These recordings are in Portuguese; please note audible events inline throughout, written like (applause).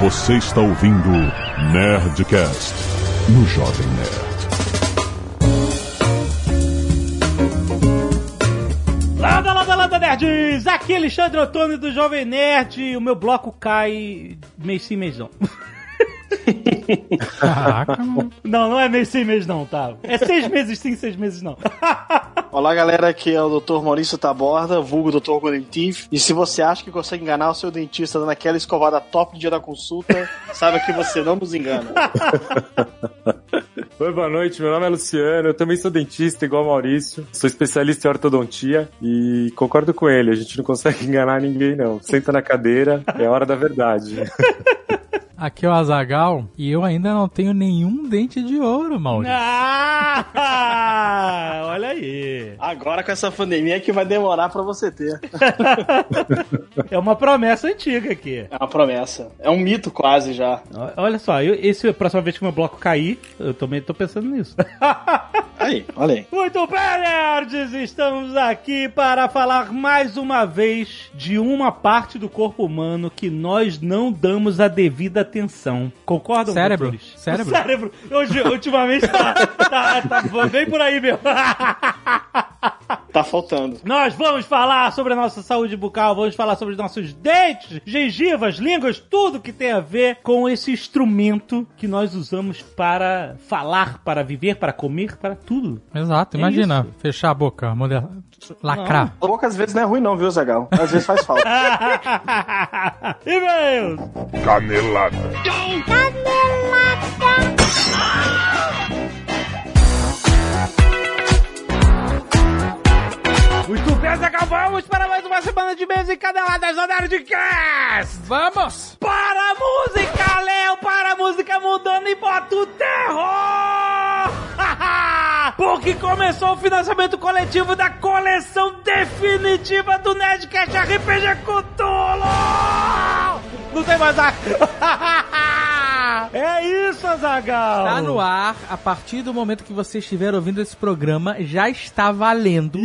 Você está ouvindo Nerdcast no Jovem Nerd. Landa, landa, landa, nerds! Aqui é Alexandre Ottoni do Jovem Nerd o meu bloco cai mês sim, mês não. (laughs) Caraca, mano. Não, não é mês sim, mês não, tá? É seis meses sim, seis meses não. (laughs) Olá galera, aqui é o Dr. Maurício Taborda, vulgo Dr. Golden Teeth. E se você acha que consegue enganar o seu dentista dando aquela escovada top no dia da consulta, (laughs) saiba que você não nos engana. (laughs) Oi, boa noite. Meu nome é Luciano. Eu também sou dentista, igual Maurício. Sou especialista em ortodontia e concordo com ele. A gente não consegue enganar ninguém, não. Senta na cadeira, é hora da verdade. Aqui é o Azagal e eu ainda não tenho nenhum dente de ouro, Maurício. Ah, olha aí. Agora com essa pandemia é que vai demorar pra você ter. (laughs) É uma promessa antiga aqui. É uma promessa. É um mito quase já. Olha só, eu, esse a próxima vez que meu bloco cair, eu também tô pensando nisso. (laughs) Aí, olha aí. Muito bem, nerds! Estamos aqui para falar mais uma vez de uma parte do corpo humano que nós não damos a devida atenção. Concordam, Cérebro. doutores? (laughs) Cérebro. O cérebro. Hoje, ultimamente tá, tá, tá bem por aí mesmo. (laughs) Tá faltando. Nós vamos falar sobre a nossa saúde bucal, vamos falar sobre os nossos dentes, gengivas, línguas, tudo que tem a ver com esse instrumento que nós usamos para falar, para viver, para comer, para tudo. Exato, É imagina, isso. fechar a boca. Lacrar. Boca às vezes não é ruim não, viu, Zagal? Às vezes faz falta. (laughs) E-mails! Canelada. Muito bem, Zagal, vamos para mais uma semana de e-mails e caneladas do Nerdcast! Vamos! Para a música, Léo! Para a música mudando e bota o terror! Porque começou o financiamento coletivo da coleção definitiva do Nerdcast RPG Cthulhu! Não tem mais a... (laughs) É isso, Azagal! Tá no ar, a partir do momento que você estiver ouvindo esse programa, já está valendo.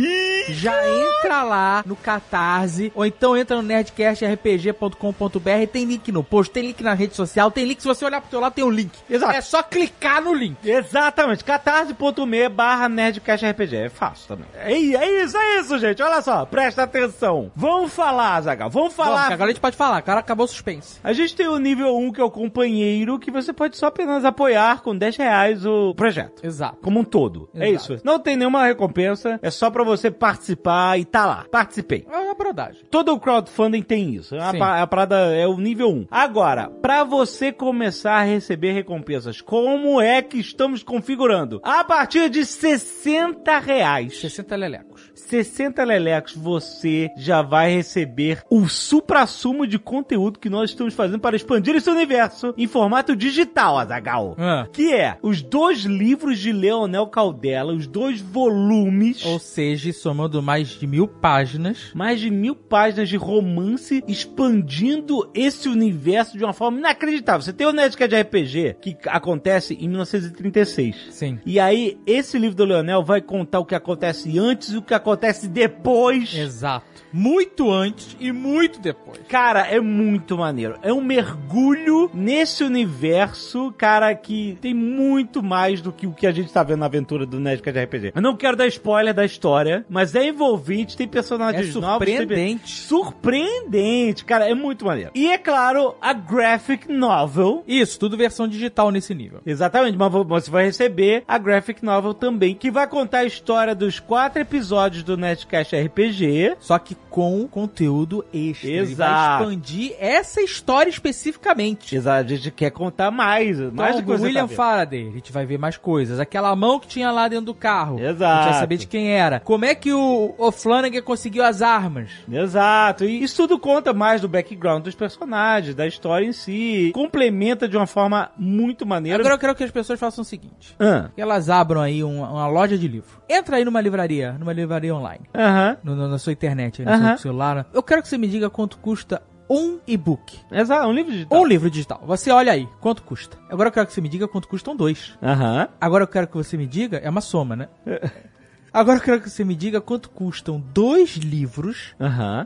Já entra lá no Catarse, ou então entra no nerdcastrpg.com.br, tem link no post, tem link na rede social, tem link, se você olhar pro teu lado tem um link. Exato. É só clicar no link. Exatamente, catarse.me barra nerdcastrpg. É fácil também. É, é isso, é isso, gente. Olha só, presta atenção. Vamos falar, Zagal. Vamos Vamos, falar. que agora a gente pode falar, cara, acabou o suspense. A gente tem o nível 1, que é o companheiro, que você pode só apenas apoiar com 10 reais o projeto. Exato. Como um todo. É Exato. isso. Não tem nenhuma recompensa, é só pra você participar e tá lá. Participei. É uma brodagem. Todo o crowdfunding tem isso. É Sim. pa- A parada é o nível 1. Agora, pra você começar a receber recompensas, como é que estamos configurando? A partir de 60 reais. 60 lelecos. 60 lelecos, você já vai receber o supra-sumo de conteúdo que nós estamos fazendo para expandir esse universo em formato digital, Azagal. Ah. Que é os dois livros de Leonel Caldela, os dois volumes. Ou seja, somando mais de mil páginas. Mais de mil páginas de romance expandindo esse universo de uma forma inacreditável. Você tem o Nerdcast de RPG, que acontece em 1936. Sim. E aí, esse livro do Leonel vai contar o que acontece antes e o que acontece depois. Exato. Muito antes e muito depois. Cara, é muito maneiro. É um mergulho nesse universo, cara, que tem muito mais do que o que a gente tá vendo na aventura do Nerdcast RPG. Eu não quero dar spoiler da história, mas é envolvente, tem personagens É novos. tem- surpreendente. Surpreendente, cara, é muito maneiro. E é claro, a graphic novel. Isso, tudo versão digital nesse nível. Exatamente, mas vo- você vai receber a graphic novel também, que vai contar a história dos quatro episódios do Nerdcast RPG. Só que com conteúdo extra. Ele vai Exato. expandir essa história especificamente. Exato, a gente quer contar mais, mais Então, do que você William tá a gente vai ver mais coisas. Aquela mão que tinha lá dentro do carro. A gente Exato. vai saber de quem era. Como é que o, o Flanagan conseguiu as armas? Exato, e isso tudo conta mais do background dos personagens, da história em si, complementa de uma forma muito maneira. Agora eu quero que as pessoas façam o seguinte. Ah, elas abram aí uma, uma loja de livro. Entra aí numa livraria, numa livraria online. Aham, no- no- na sua internet, celular. Eu quero que você me diga quanto custa um e-book. exato, um livro digital. Um livro digital. Você olha aí, quanto custa. Agora eu quero que você me diga quanto custam dois. Aham. Agora eu quero que você me diga, é uma soma, né? (laughs) Agora eu quero que você me diga quanto custam dois livros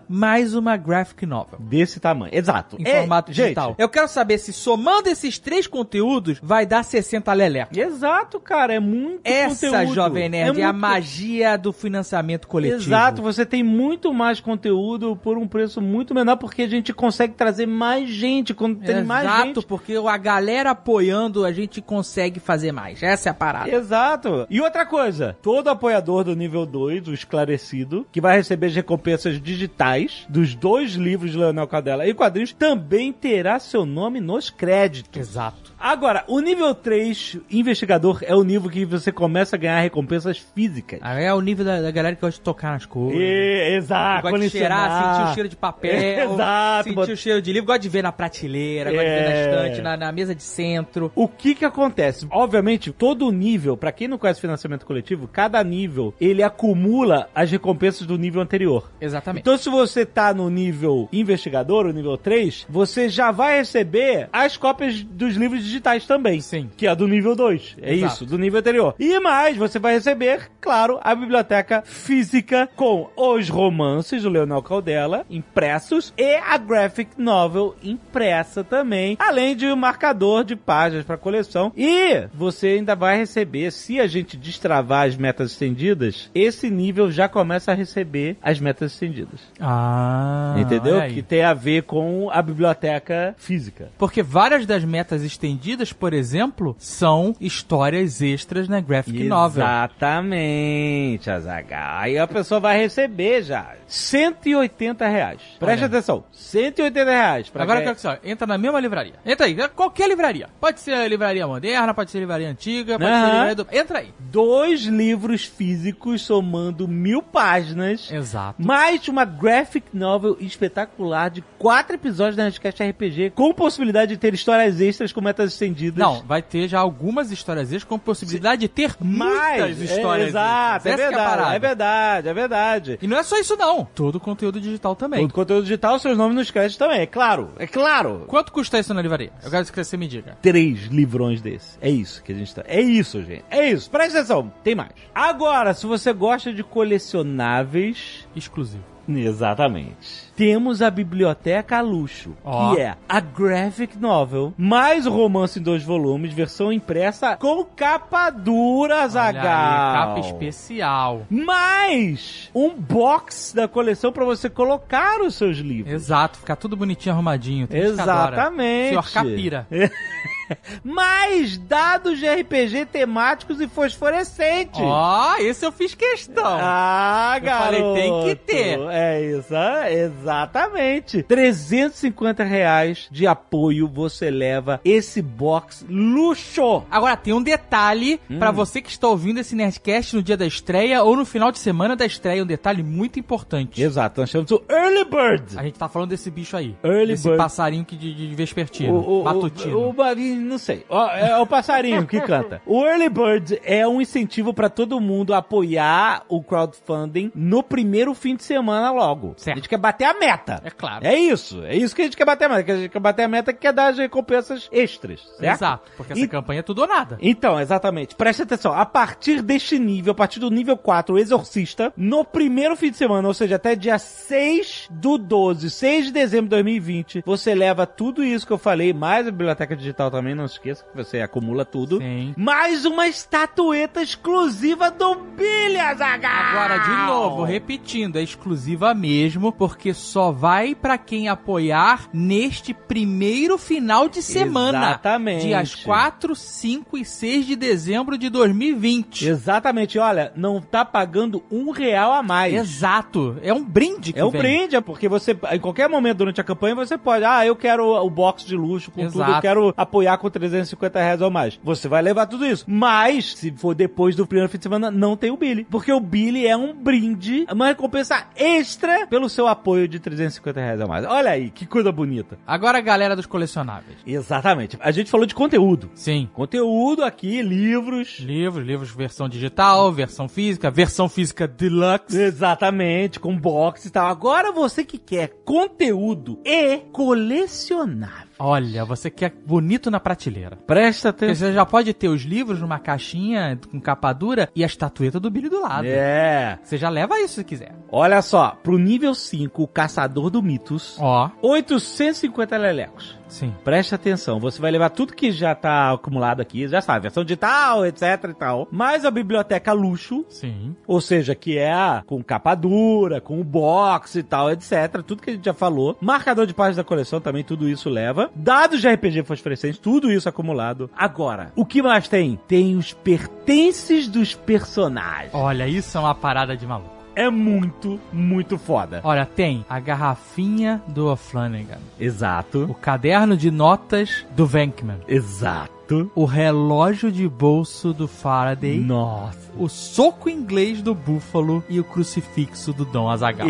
mais uma graphic novel. Desse tamanho. Exato. Em É, formato gente, digital. Eu quero saber se somando esses três conteúdos vai dar 60 leleco. Exato, cara. É muito Essa, conteúdo. Jovem Nerd, é, a muito- magia do financiamento coletivo. Exato, você tem muito mais conteúdo por um preço muito menor, porque a gente consegue trazer mais gente. Quando tem mais Exato, gente. porque a galera apoiando, a gente consegue fazer mais. Essa é a parada. Exato. E outra coisa, todo apoiador do nível 2, o esclarecido, que vai receber as recompensas digitais dos dois livros de Leonel Cadela e quadrinhos, também terá seu nome nos créditos. Exato. Agora, o nível 3, investigador, é o nível que você começa a ganhar recompensas físicas. Aí é o nível da, da galera que gosta de tocar nas coisas. E, exato, Gosta de cheirar, sentir o cheiro de papel, (laughs) Exato, sentir bot- o cheiro de livro, gosta de ver na prateleira, gosta de ver na É. estante, na, na mesa de centro. O que que acontece? Obviamente, todo nível, pra quem não conhece financiamento coletivo, cada nível, ele acumula as recompensas do nível anterior. Exatamente. Então, se você tá no nível investigador, o nível 3, você já vai receber as cópias dos livros digitais também. Sim. Que é do nível 2. É Exato. isso, do nível anterior. E mais, você vai receber, claro, a biblioteca física com os romances do Leonel Caldela impressos e a graphic novel impressa também, além de um marcador de páginas para coleção. E você ainda vai receber, se a gente destravar as metas estendidas, esse nível já começa a receber as metas estendidas. Ah, Entendeu? Que tem a ver com a biblioteca física. Porque várias das metas estendidas, por exemplo, são histórias extras na graphic novel. Exatamente, Azaghal. Aí a pessoa vai receber já 180 reais. Preste Olha. atenção, 180 reais. pra Agora eu ganhar- quero que você entra na mesma livraria. Entra aí, qualquer livraria. Pode ser livraria moderna, pode ser livraria antiga, pode ser Aham. livraria do... Entra aí. Dois livros físicos somando mil páginas. Exato. Mais uma graphic novel espetacular de quatro episódios da Nerdcast RPG, com possibilidade de ter histórias extras com metas estendidas. Não, vai ter já algumas histórias extras com possibilidade de ter mais muitas histórias é, Exato, é a verdade, parada. é verdade, é verdade. E não é só isso não. Todo conteúdo digital também. Todo conteúdo digital, seus nomes nos créditos também, é claro, é claro. Quanto custa isso na livraria? Eu quero que você me diga. Três livrões desse. É isso que a gente tá. É isso, gente. É isso. Presta atenção, tem mais. Agora, se você gosta de colecionáveis. Exclusivo. Exatamente. Temos a biblioteca luxo, Ó. que é a graphic novel, mais o romance em dois volumes, versão impressa com capa dura, Olha aí, Zagal. capa especial. Mais um box da coleção para você colocar os seus livros. Exato, ficar tudo bonitinho, arrumadinho. Tem gente que adora. Exatamente. Senhor Capira. (laughs) (laughs) Mais dados de RPG temáticos e fosforescentes. Ó, esse eu fiz questão. Ah, Eu garoto. falei, tem que ter. É isso, ah, exatamente. 350 reais de apoio você leva esse box luxo. Agora, tem um detalhe Hum. pra você que está ouvindo esse Nerdcast no dia da estreia ou no final de semana da estreia. Um detalhe muito importante. Exato, nós chamamos o Early Bird. A gente tá falando desse bicho aí. Early desse bird. passarinho que de, de vespertino. O, o, matutino. o, o, o- não sei. Ó, é o passarinho que canta. O Early Bird é um incentivo pra todo mundo apoiar o crowdfunding no primeiro fim de semana logo. Certo. A gente quer bater a meta. É claro. É isso. É isso que a gente quer bater a meta. Que a gente quer bater a meta que quer dar as recompensas extras. Certo? Exato, porque essa E- campanha é tudo ou nada. Então, exatamente. Preste atenção. A partir deste nível, a partir do nível 4, o Exorcista, no primeiro fim de semana, ou seja, até dia 6 do 12, 6 de dezembro de 2020, você leva tudo isso que eu falei, mais a biblioteca digital também, não se esqueça que você acumula tudo. Sim. Mais uma estatueta exclusiva do Billy Azaghal! Agora, de novo, repetindo, é exclusiva mesmo, porque só vai pra quem apoiar neste primeiro final de semana. Exatamente. Dias 4, 5 e 6 de dezembro de 2020. Exatamente, olha, não tá pagando um real a mais. Exato. É um brinde que É um vem. brinde, é porque você, em qualquer momento durante a campanha, você pode, ah, eu quero o box de luxo com Exato. tudo, eu quero apoiar com 350 reais ou mais. Você vai levar tudo isso. Mas, se for depois do primeiro fim de semana, não tem o Billy. Porque o Billy é um brinde, uma recompensa extra pelo seu apoio de 350 reais ou mais. Olha aí, que coisa bonita. Agora a galera dos colecionáveis. Exatamente. A gente falou de conteúdo. Sim. Conteúdo aqui, livros. Livros, livros versão digital, versão física, versão física deluxe. Exatamente, com box e tal. Agora você que quer conteúdo e colecionável. Olha, você quer bonito na prateleira. Presta atenção. você já pode ter os livros numa caixinha com capa dura e a estatueta do Billy do lado. É. Você já leva isso se quiser. Olha só, pro nível 5, o Caçador do Mitos, Ó, 850 lelecos. Sim. Preste atenção, você vai levar tudo que já tá acumulado aqui, já sabe, versão digital, etc e tal, mais a biblioteca luxo, Sim. ou seja, que é a, com capa dura, com o box e tal, etc, tudo que a gente já falou, marcador de páginas da coleção também, tudo isso leva, dados de RPG fosforescentes, tudo isso acumulado. Agora, o que mais tem? Tem os pertences dos personagens. Olha, isso é uma parada de maluco. É muito, muito foda. Olha, tem a garrafinha do O'Flanagan, Exato. o caderno de notas do Venkman, Exato. o relógio de bolso do Faraday, Nossa. o soco inglês do Búfalo e o crucifixo do Dom Azagal.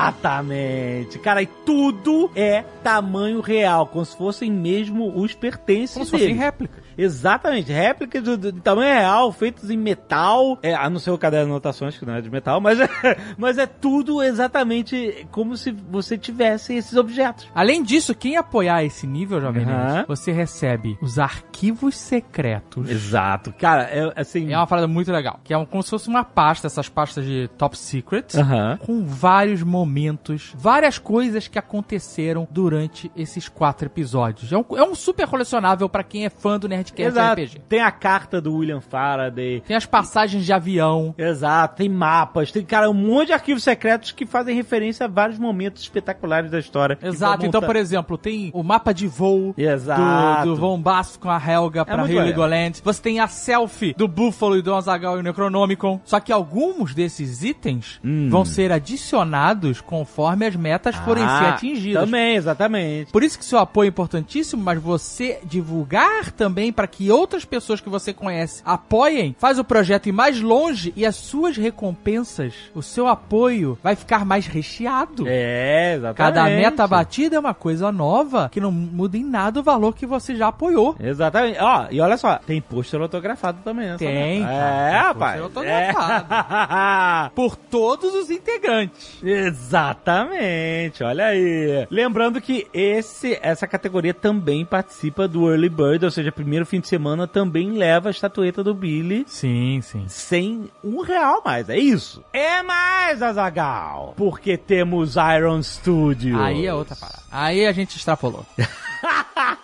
Exatamente. Cara, e tudo é tamanho real, como se fossem mesmo os pertences Como se fossem réplicas. Exatamente, réplicas do, do- de tamanho real, feitos em metal. É, a não ser o caderno de anotações, que não é de metal, mas, (laughs) mas é tudo exatamente como se você tivesse esses objetos. Além disso, quem apoiar esse nível, Jovem. Nerd, você recebe os arquivos secretos. Exato. Cara, é assim. É uma parada muito legal. Que é um- como se fosse uma pasta, essas pastas de top secret. Aham. Com vários momentos, várias coisas que aconteceram durante esses quatro episódios. É um, é um super colecionável pra quem é fã do Nerdcast Exato. RPG. Tem a carta do William Faraday. Tem as passagens de avião. Exato, tem mapas, tem, cara, um monte de arquivos secretos que fazem referência a vários momentos espetaculares da história. Exato. Então, por exemplo, tem o mapa de voo Exato. do, do Von Bass com a Helga pra muito Rio. Legoland. Você tem a selfie do Buffalo e do Azagal e o Necronomicon. Só que alguns desses itens Hum. vão ser adicionados conforme as metas forem Ah, ser atingidas. Também, exatamente. Por isso que seu apoio é importantíssimo, mas você divulgar também para que outras pessoas que você conhece apoiem, faz o projeto ir mais longe e as suas recompensas, o seu apoio vai ficar mais recheado. É, exatamente. Cada meta batida é uma coisa nova que não muda em nada o valor que você já apoiou. Exatamente. Ó, e olha só, tem pôster autografado também, né? Tem, cara, É, tem rapaz. pôster autografado. (laughs) Por todos os integrantes. Exatamente, olha aí. Lembrando que esse, essa categoria também participa do Early Bird, ou seja, primeiro fim de semana também leva a estatueta do Billy Sim, sim. sem um real mais, é isso. É mais, Azagal, porque temos Iron Studio. Aí é outra parada. Aí a gente extrapolou. (laughs)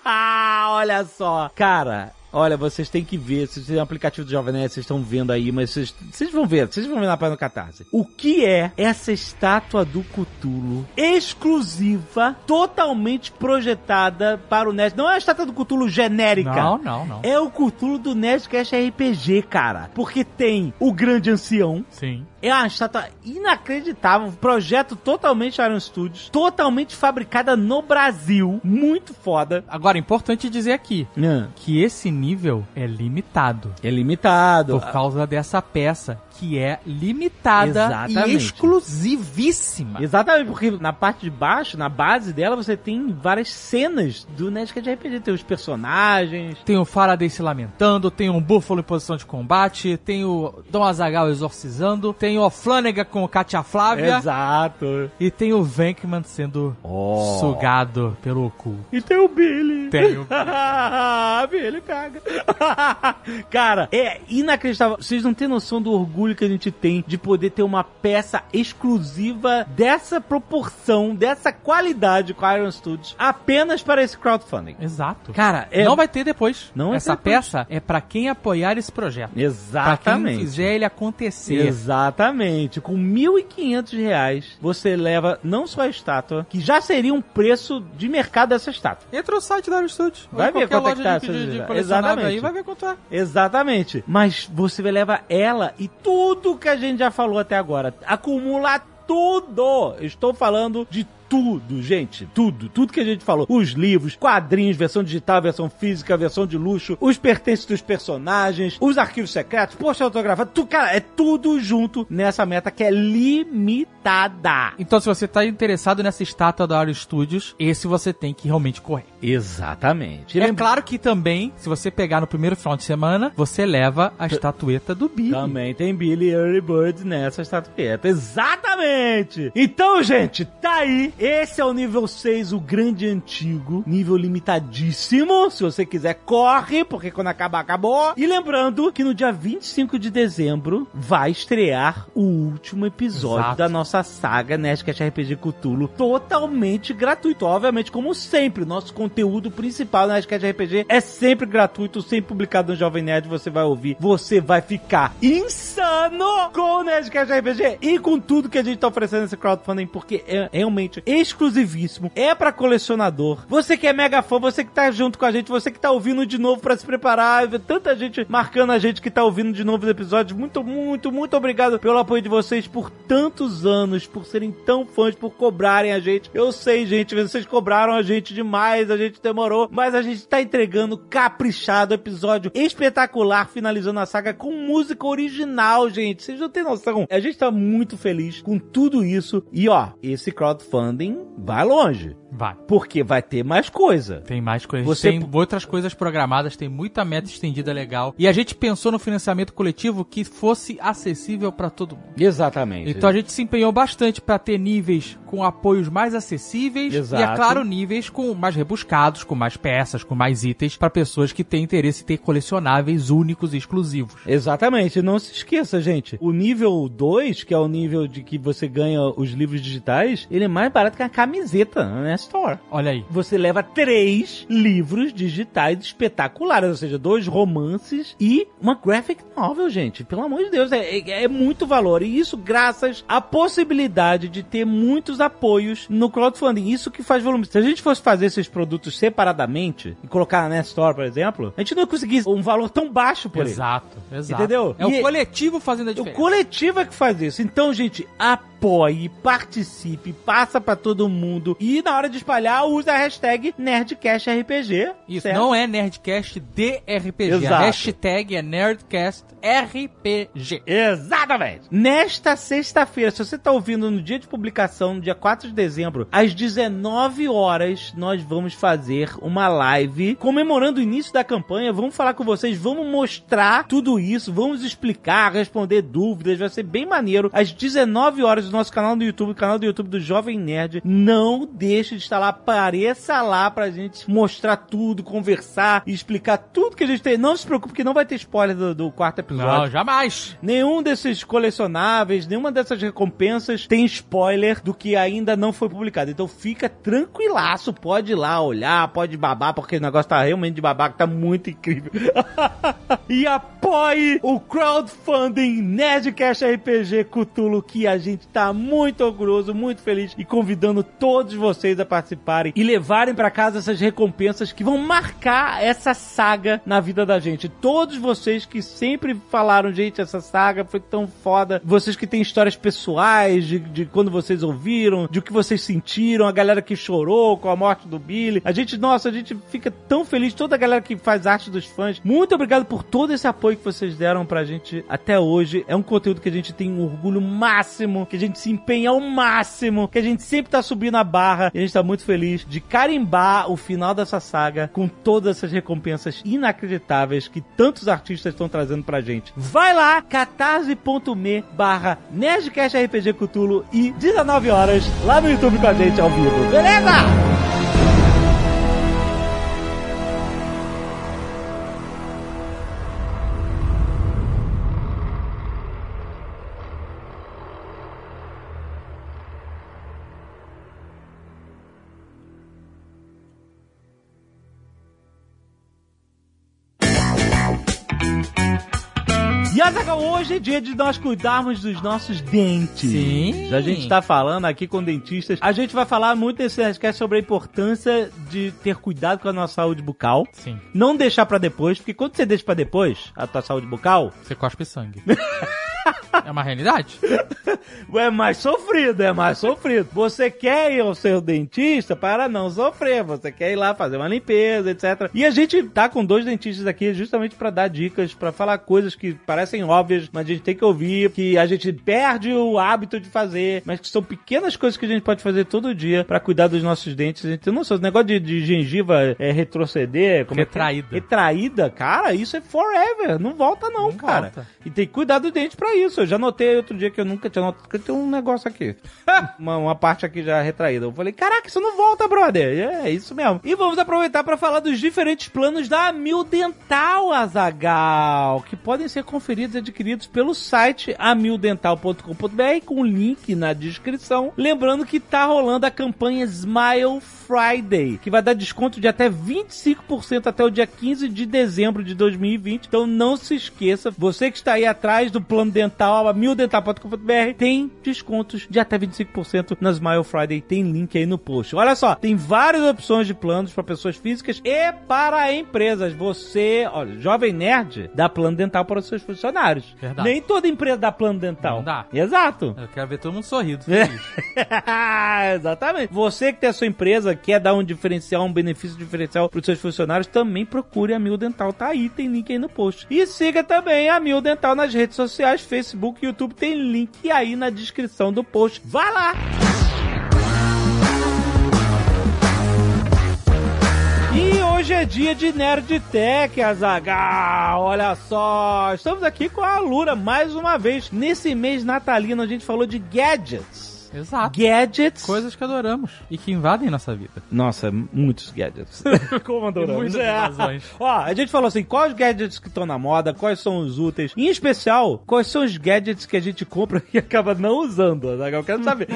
olha só. Cara, olha, vocês têm que ver. Se vocês têm um aplicativo do Jovem Nerd, vocês estão vendo aí, mas vocês, vocês vão ver. Vocês vão ver na página do Catarse. O que é essa estátua do Cthulhu exclusiva, totalmente projetada para o Nerd? Não é a estátua do Cthulhu genérica. Não, não, não. É o Cthulhu do Nerdcast RPG, cara. Porque tem o grande ancião, Sim. É uma estátua inacreditável, projeto totalmente Iron Studios, totalmente fabricada no Brasil, muito foda. Agora, importante dizer aqui que esse nível é limitado. É limitado. Por causa dessa peça, que é limitada Exatamente. e exclusivíssima. Exatamente, porque na parte de baixo, na base dela, você tem várias cenas do Nerdcast RPG. Tem os personagens. Tem o Faraday se lamentando, tem um Búfalo em posição de combate, tem o Dom Azagal exorcizando, tem o Flanagan com o Katia Flávia Exato. e tem o Venkman sendo Oh. sugado pelo cu. E tem o Billy. Tem o (laughs) Billy pega. (laughs) Cara, é inacreditável. Vocês não têm noção do orgulho que a gente tem de poder ter uma peça exclusiva dessa proporção, dessa qualidade com a Iron Studios, apenas para esse crowdfunding. Exato. Cara, é... Não vai ter depois. Não Essa peça é pra quem apoiar esse projeto. Pra quem Exatamente. fizer ele acontecer. Exatamente. Com 1.500 reais, você leva não só a estátua, que já seria um preço de mercado dessa estátua. Entra no site da Iron Studios. Vai ver quanto é que tá de, de, de Exatamente. aí, vai ver quanto é. Exatamente. Mas você vai levar ela e tudo que a gente já falou até agora. Acumula tudo. Estou falando de tudo, gente. Tudo. Tudo que a gente falou. Os livros, quadrinhos, versão digital, versão física, versão de luxo, os pertences dos personagens, os arquivos secretos, post autografado. Tu, cara, é tudo junto nessa meta que é limitada. Então, se você tá interessado nessa estátua da Iron Studios, esse você tem que realmente correr. Exatamente. É claro que também, se você pegar no primeiro final de semana, você leva a estatueta do Billy. Também tem Billy Early Bird nessa estatueta. Exatamente! Então, gente, tá aí Esse é o nível 6, o grande antigo, nível limitadíssimo. Se você quiser, corre, porque quando acabar, acabou. E lembrando que no dia 25 de dezembro vai estrear o último episódio Exato. da nossa saga Nerdcast RPG Cthulhu, totalmente gratuito. Obviamente, como sempre, o nosso conteúdo principal Nerdcast RPG é sempre gratuito, sempre publicado no Jovem Nerd, você vai ouvir, você vai ficar insano com o Nerdcast RPG e com tudo que a gente tá oferecendo nesse crowdfunding, porque é realmente exclusivíssimo, é pra colecionador. Você que é mega fã, você que tá junto com a gente, você que tá ouvindo de novo pra se preparar, tanta gente marcando a gente que tá ouvindo de novo os episódios. Muito, muito, muito obrigado pelo apoio de vocês por tantos anos, por serem tão fãs, por cobrarem a gente. Eu sei, gente, vocês cobraram a gente demais, a gente demorou, mas a gente tá entregando caprichado, episódio espetacular, finalizando a saga com música original, gente. Vocês não têm noção. A gente tá muito feliz com tudo isso. E ó, esse crowdfunding vai longe. Vai. Porque vai ter mais coisa. Tem mais coisas. Você- Tem outras coisas programadas, tem muita meta estendida legal. E a gente pensou no financiamento coletivo que fosse acessível pra todo mundo. Exatamente. Então a gente se empenhou bastante pra ter níveis com apoios mais acessíveis Exato. e, é claro, níveis com mais rebuscados, com mais peças, com mais itens pra pessoas que têm interesse em ter colecionáveis únicos e exclusivos. Exatamente, não se esqueça, gente. O nível 2, que é o nível de que você ganha os livros digitais, ele é mais barato que a camiseta na Store. Olha aí. Você leva três livros digitais espetaculares, ou seja, dois romances e uma graphic novel, gente. Pelo amor de Deus, é, é- é muito valor. E isso graças à possibilidade de ter muitos apoios no crowdfunding. Isso que faz volume. Se a gente fosse fazer esses produtos separadamente e colocar na Nest Store, por exemplo, a gente não ia conseguir um valor tão baixo por ele. Exato, exato. Entendeu? É E- o coletivo fazendo a O diferença. coletivo é que faz isso. Então, gente, apoie, participe, passa pra todo mundo. E na hora de espalhar, use a hashtag NerdCastRPG. Isso, certo? não é Nerdcast de RPG. Exato. A hashtag é Nerdcast RPG. Exatamente. Nesta sexta-feira, se você tá ouvindo no dia de publicação, no dia 4 de dezembro, às 19 horas, nós vamos fazer uma live comemorando o início da campanha. Vamos falar com vocês, vamos mostrar tudo isso, vamos explicar, responder dúvidas, vai ser bem maneiro. Às 19 horas do nosso canal no YouTube, canal do YouTube do Jovem Nerd. Não deixe de estar lá, apareça lá pra gente mostrar tudo, conversar e explicar tudo que a gente tem. Não se preocupe que não vai ter spoiler do, do quarto episódio. Não, jamais. Nenhum desses colecionáveis, nenhuma dessas recompensas tem spoiler do que ainda não foi publicado. Então fica tranquilaço, pode ir lá olhar, pode babar, porque o negócio tá realmente de babar, que tá muito incrível. (laughs) e apoie o crowdfunding Nerdcast RPG Cthulhu, que a gente tá muito orgulhoso, muito feliz e convidando todos vocês a participarem e levarem pra casa essas recompensas que vão marcar essa saga na vida da gente. Todos vocês que sempre falaram, gente, essa saga foi tão foda. Vocês que têm histórias pessoais de, de quando vocês ouviram, de o que vocês sentiram, a galera que chorou com a morte do Billy. A gente, nossa, a gente fica tão feliz, toda a galera que faz arte dos fãs. Muito obrigado por todo esse apoio que vocês deram pra gente até hoje. É um conteúdo que a gente tem um orgulho máximo, que a gente se empenha ao máximo, que a gente sempre tá subindo a barra. E a gente tá muito feliz de carimbar o final dessa saga com todas essas recompensas inacreditáveis que tantos artistas estão trazendo pra gente. Vai lá, catarse.me barra Nerdcast RPG Cthulhu e 19 horas lá no YouTube com a gente ao vivo. Beleza? Hoje é dia de nós cuidarmos dos nossos dentes. Sim. A gente tá falando aqui com dentistas. A gente vai falar muito nesse podcast sobre a importância de ter cuidado com a nossa saúde bucal. Sim. Não deixar pra depois, porque quando você deixa pra depois a tua saúde bucal, Você cospe sangue. (laughs) é uma realidade. (laughs) é mais sofrido, é mais sofrido. Você quer ir ao seu dentista para não sofrer, você quer ir lá fazer uma limpeza, etc. E a gente tá com dois dentistas aqui justamente pra dar dicas, pra falar coisas que parecem óbvias, mas a gente tem que ouvir, que a gente perde o hábito de fazer, mas que são pequenas coisas que a gente pode fazer todo dia pra cuidar dos nossos dentes. A gente tem noção, negócio de, de gengiva é, retroceder, como é é? Retraída. Retraída, cara, isso é forever, não volta não, Não cara. volta. E tem que cuidar do dente pra isso. Eu já notei outro dia que eu nunca tinha notado que tem um negócio aqui. (laughs) uma, uma parte aqui já retraída. Eu falei, caraca, isso não volta, brother. É, é isso mesmo. E vamos aproveitar para falar dos diferentes planos da Amil Dental, Azagal, que podem ser conferidos e adquiridos pelo site amildental.com.br com link na descrição. Lembrando que tá rolando a campanha Smile Friday, que vai dar desconto de até 25% até o dia 15 de dezembro de 2020. Então não se esqueça, você que está aí atrás do plano dental, amildental.com.br, tem descontos de até 25% na Smile Friday. Tem link aí no post. Olha só, tem várias opções de planos para pessoas físicas e para empresas. Você, olha, jovem nerd, dá plano dental para os seus funcionários. Verdade. Nem toda empresa dá plano dental. Não dá. Exato. Eu quero ver todo mundo sorrindo. (laughs) Exatamente. Você que tem a sua empresa, quer dar um diferencial, um benefício diferencial para os seus funcionários, também procure a Mil Dental. Tá aí, tem link aí no post. E siga também a Mil Dental nas redes sociais, Facebook, YouTube, tem link aí na descrição do post. Vai lá! E hoje é dia de Nerdtech, Azagal. Olha só, estamos aqui com a Lura mais uma vez. Nesse mês natalino a gente falou de gadgets. Exato. Gadgets. Coisas que adoramos e que invadem nossa vida. Nossa, muitos gadgets. (laughs) (laughs) Como adoramos. Muitas É. invasões. (laughs) Ó, a gente falou assim, quais gadgets que estão na moda, quais são os úteis. Em especial, quais são os gadgets que a gente compra e acaba não usando. né? Eu quero saber.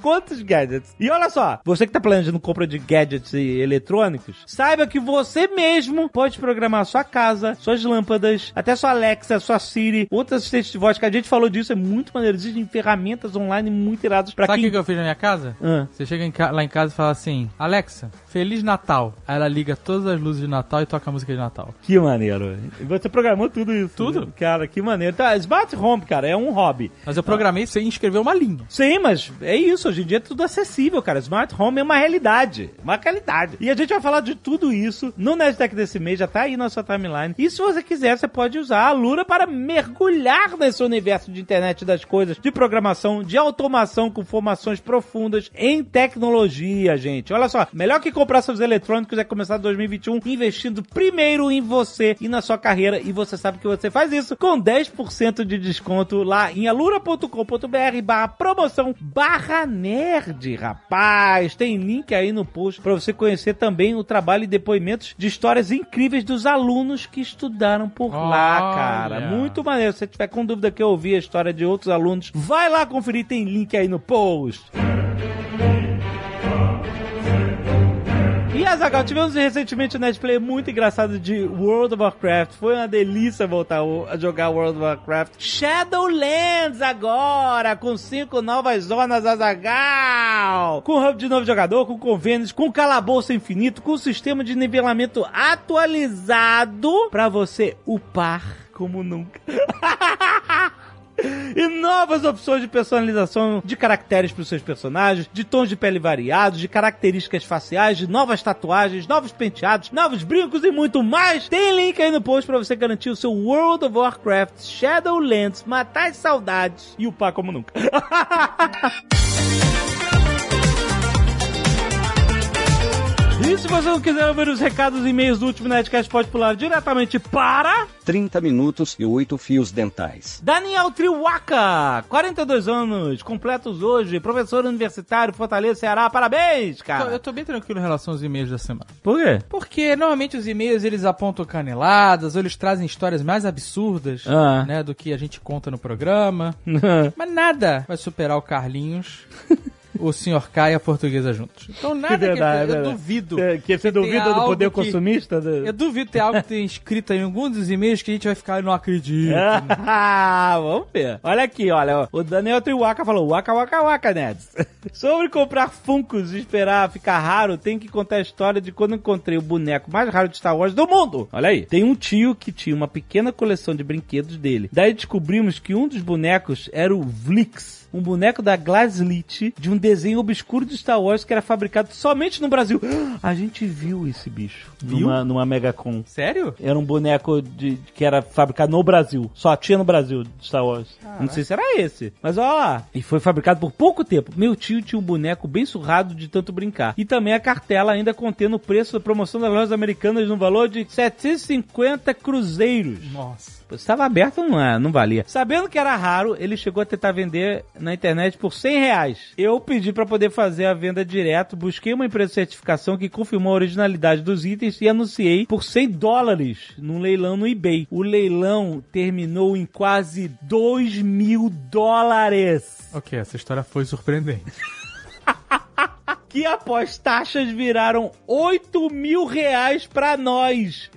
Quantos gadgets? E olha só, você que tá planejando compra de gadgets e eletrônicos, saiba que você mesmo pode programar sua casa, suas lâmpadas, até sua Alexa, sua Siri, outros assistentes de voz que a gente falou disso, é muito maneiro. Existem ferramentas online muito iradas pra Sabe o quem... que que eu fiz na minha casa? Ah. Você chega em ca- lá em casa e fala assim: Alexa, Feliz Natal. Aí ela liga todas as luzes de Natal e toca a música de Natal. Que maneiro. Você programou tudo isso. Tudo. né? Cara, que maneiro. Tá, Smart Home, cara, é um hobby. Mas eu programei sem escrever uma linha. Sim, mas é isso. Hoje em dia é tudo acessível, cara. Smart Home é uma realidade. Uma realidade. E a gente vai falar de tudo isso no Nerdtech desse mês. Já tá aí na sua timeline. E se você quiser, você pode usar a Lura para mergulhar nesse universo de internet das coisas, de programação, de automação com formações profundas em tecnologia, gente. Olha só, melhor que comprar seus eletrônicos é começar 2021 investindo primeiro em você e na sua carreira. E você sabe que você faz isso com 10% de desconto lá em alura.com.br barra promoção barra nerd, rapaz. Tem link aí no post para você conhecer também o trabalho e depoimentos de histórias incríveis dos alunos que estudaram por lá, cara. Muito maneiro. Se você tiver com dúvida que eu ouvir a história de outros alunos, vai lá conferir, tem link aí no post. E Azagal, tivemos recentemente um Netplay muito engraçado de World of Warcraft. Foi uma delícia voltar a jogar World of Warcraft. Shadowlands agora, com cinco novas zonas Azagal. Com hub de novo jogador, com convênios, com calabouço infinito, com sistema de nivelamento atualizado pra você upar como nunca. (laughs) (laughs) E novas opções de personalização de caracteres para os seus personagens, de tons de pele variados, de características faciais, de novas tatuagens, novos penteados, novos brincos e muito mais. Tem link aí no post para você garantir o seu World of Warcraft Shadowlands, matar as saudades e upar como nunca. (laughs) E se você não quiser ouvir os recados e e-mails do último Netcast, pode pular diretamente para 30 minutos e 8 fios dentais. Daniel Triwaka, 42 anos, completos hoje, professor universitário, Fortaleza, Ceará, parabéns, Eu cara. tô bem tranquilo em relação aos e-mails da semana. Por quê? Porque normalmente os e-mails eles apontam caneladas, ou eles trazem histórias mais absurdas, Ah. né, do que a gente conta no programa. (laughs) Mas nada vai superar o Carlinhos, (laughs) o Sr. K e a portuguesa juntos. Então nada que, verdade, eu verdade. duvido. É, que você tem duvida do poder que- consumista? Do... Eu duvido ter algo que tem escrito em algum dos e-mails que a gente vai ficar, eu não acredito. Ah, (laughs) Vamos ver. Olha aqui, olha. O Daniel Triwaka falou: Waka Waka Waka, Neds. (laughs) Sobre comprar Funkos e esperar ficar raro, tem que contar a história de quando encontrei o boneco mais raro de Star Wars do mundo. Olha aí. Tem um tio que tinha uma pequena coleção de brinquedos dele. Daí descobrimos que um dos bonecos era o Vlix. Um boneco da Glaslit de um desenho obscuro de Star Wars que era fabricado somente no Brasil. (gasps) A gente viu esse bicho Viu? numa, numa Megacon. Sério? Era um boneco de, que era fabricado no Brasil. Só tinha no Brasil de Star Wars. Não sei se era esse. Mas ó lá. E foi fabricado por pouco tempo. Meu tio tinha um boneco bem surrado de tanto brincar. E também a cartela ainda contendo o preço da promoção das lojas americanas no valor de 750 cruzeiros. Nossa. Estava aberto, não, é, não valia. Sabendo que era raro, ele chegou a tentar vender na internet por 100 reais. Eu pedi para poder fazer a venda direto, busquei uma empresa de certificação que confirmou a originalidade dos itens e anunciei por 100 dólares num leilão no eBay. O leilão terminou em quase 2 mil dólares. Ok, essa história foi surpreendente. (laughs) Que após taxas viraram 8 mil reais pra nós.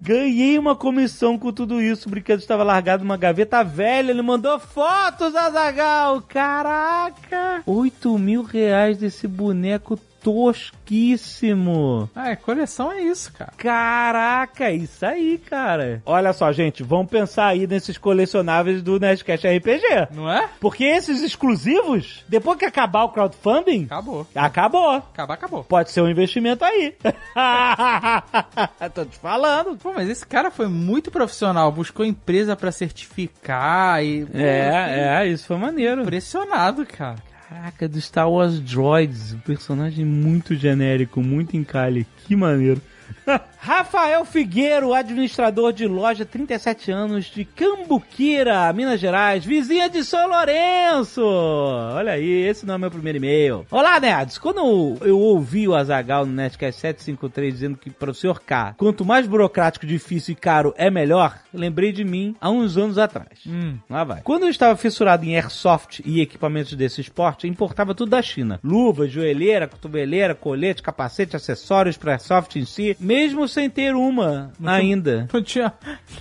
Ganhei uma comissão com tudo isso. O brinquedo estava largado numa gaveta velha. Ele mandou fotos, Azagal. Caraca! 8 mil reais desse boneco tosquíssimo. Ah, coleção é isso, cara. Caraca, isso aí, cara. Olha só, gente, vamos pensar aí nesses colecionáveis do Nerdcast RPG. Não é? Porque esses exclusivos, depois que acabar o crowdfunding, Acabou. acabou. Acabar, acabou. Pode ser um investimento aí. (laughs) Tô te falando. Pô, mas esse cara foi muito profissional. Buscou empresa pra certificar e... É, é, isso foi maneiro. Impressionado, cara. Caraca, do Star Wars Droids, um personagem muito genérico, muito encalhe. Que maneiro. (laughs) Rafael Figueiro, administrador de loja, 37 anos, de Cambuquira, Minas Gerais, vizinha de São Lourenço. Olha aí, esse não é meu primeiro e-mail. Olá, nerds. Quando eu ouvi o Azagal no Netcast 753 dizendo que para o Sr. K, quanto mais burocrático, difícil e caro é melhor, lembrei de mim há uns anos atrás. Hum. Lá vai. Quando eu estava fissurado em airsoft e equipamentos desse esporte, importava tudo da China. Luva, joelheira, cotoveleira, colete, capacete, acessórios para airsoft em si, mesmo sem ter uma ainda. Não tinha...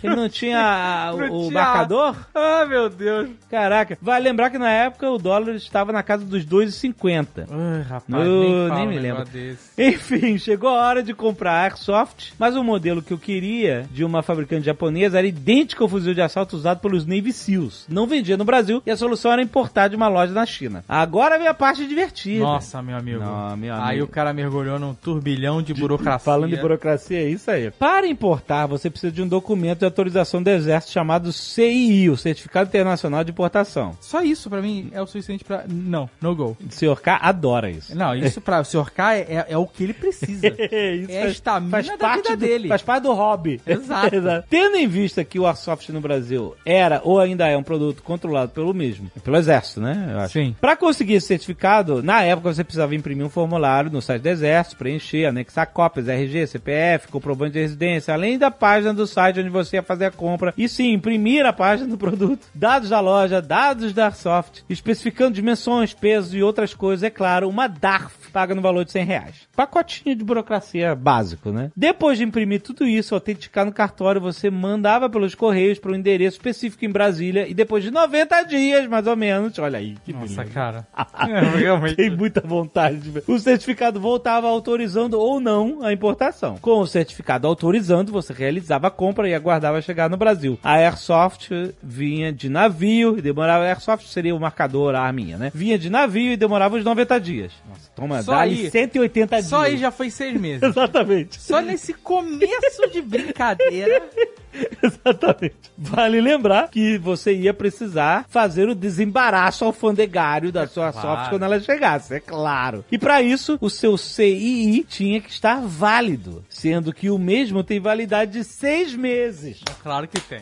Ele não tinha (laughs) Não o tinha- marcador? Ah, meu Deus. Caraca. Vai lembrar que na época o dólar estava na casa dos 2,50. Ai, rapaz, Eu nem, nem me lembro. Desse. Enfim, chegou a hora de comprar Airsoft, mas o modelo que eu queria de uma fabricante japonesa era idêntico ao fuzil de assalto usado pelos Navy SEALs. Não vendia no Brasil e a solução era importar de uma loja na China. Agora vem a parte divertida. Nossa, meu amigo. Não, meu Aí amigo. o cara mergulhou num turbilhão de burocracia. Falando de burocracia, é isso aí. Para importar, você precisa de um documento de autorização do Exército chamado CII, o Certificado Internacional de Importação. Só isso pra mim é o suficiente pra... Não, no go. O Sr. K adora isso. Não, isso pra o Sr. K é, é o que ele precisa. (laughs) Isso É a estamina da vida do, dele. Faz parte do hobby. (laughs) Exato. Tendo em vista que o Airsoft no Brasil era ou ainda é um produto controlado pelo mesmo, pelo Exército, né? Eu acho. Sim. Pra conseguir esse certificado, na época você precisava imprimir um formulário no site do Exército, preencher, anexar cópias, RG, CPF, comprovante de residência, além da página do site onde você ia fazer a compra. E sim, imprimir a página do produto, dados da loja, dados da Airsoft, especificando dimensões, pesos e outras coisas, é claro, uma DARF paga no valor de 100 reais. Pacotinho de burocracia básico, né? Depois de imprimir tudo isso, autenticar no cartório, você mandava pelos correios para um endereço específico em Brasília e depois de 90 dias, mais ou menos, olha aí, que Nossa, beleza. cara. (laughs) É, realmente. Tem muita vontade de ver. O certificado voltava autorizando ou não a importação. Com o certificado autorizando, você realizava a compra e aguardava chegar no Brasil. A Airsoft vinha de navio e demorava. A Airsoft seria o marcador, a arminha, né? Vinha de navio e demorava uns 90 dias. Nossa, toma, Só dá aí. 180 dias. Só aí já foi seis meses. (laughs) Exatamente. Só nesse começo de brincadeira. (laughs) (laughs) Exatamente. Vale lembrar que você ia precisar fazer o desembaraço alfandegário da sua claro. soft quando ela chegasse, é claro. E para isso, o seu CII tinha que estar válido, sendo que o mesmo tem validade de seis meses. Claro que tem.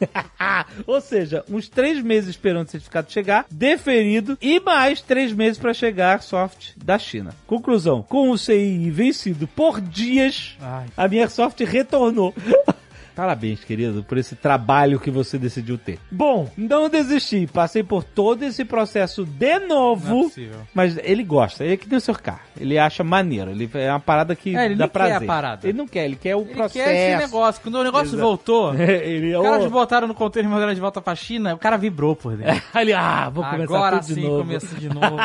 (laughs) Ou seja, uns três meses esperando o certificado chegar, deferido, e mais três meses para chegar soft da China. Conclusão: com o CII vencido por dias, Ai. a minha soft retornou. (laughs) Parabéns, querido, por esse trabalho que você decidiu ter. Bom, não desisti. Passei por todo esse processo de Não é novo. possível. Mas ele gosta, ele é que nem o Sr. K. Ele acha maneiro. Ele é uma parada que É, ele dá nem quer prazer. a parada. Ele não quer, ele quer o Ele processo. quer esse negócio. Quando o negócio Exato. voltou, (laughs) ele é os caras o... botaram no container e mandaram de volta pra China, o cara vibrou por dentro. (laughs) Ele, ah, vou começar Agora tudo de sim novo. começa de novo.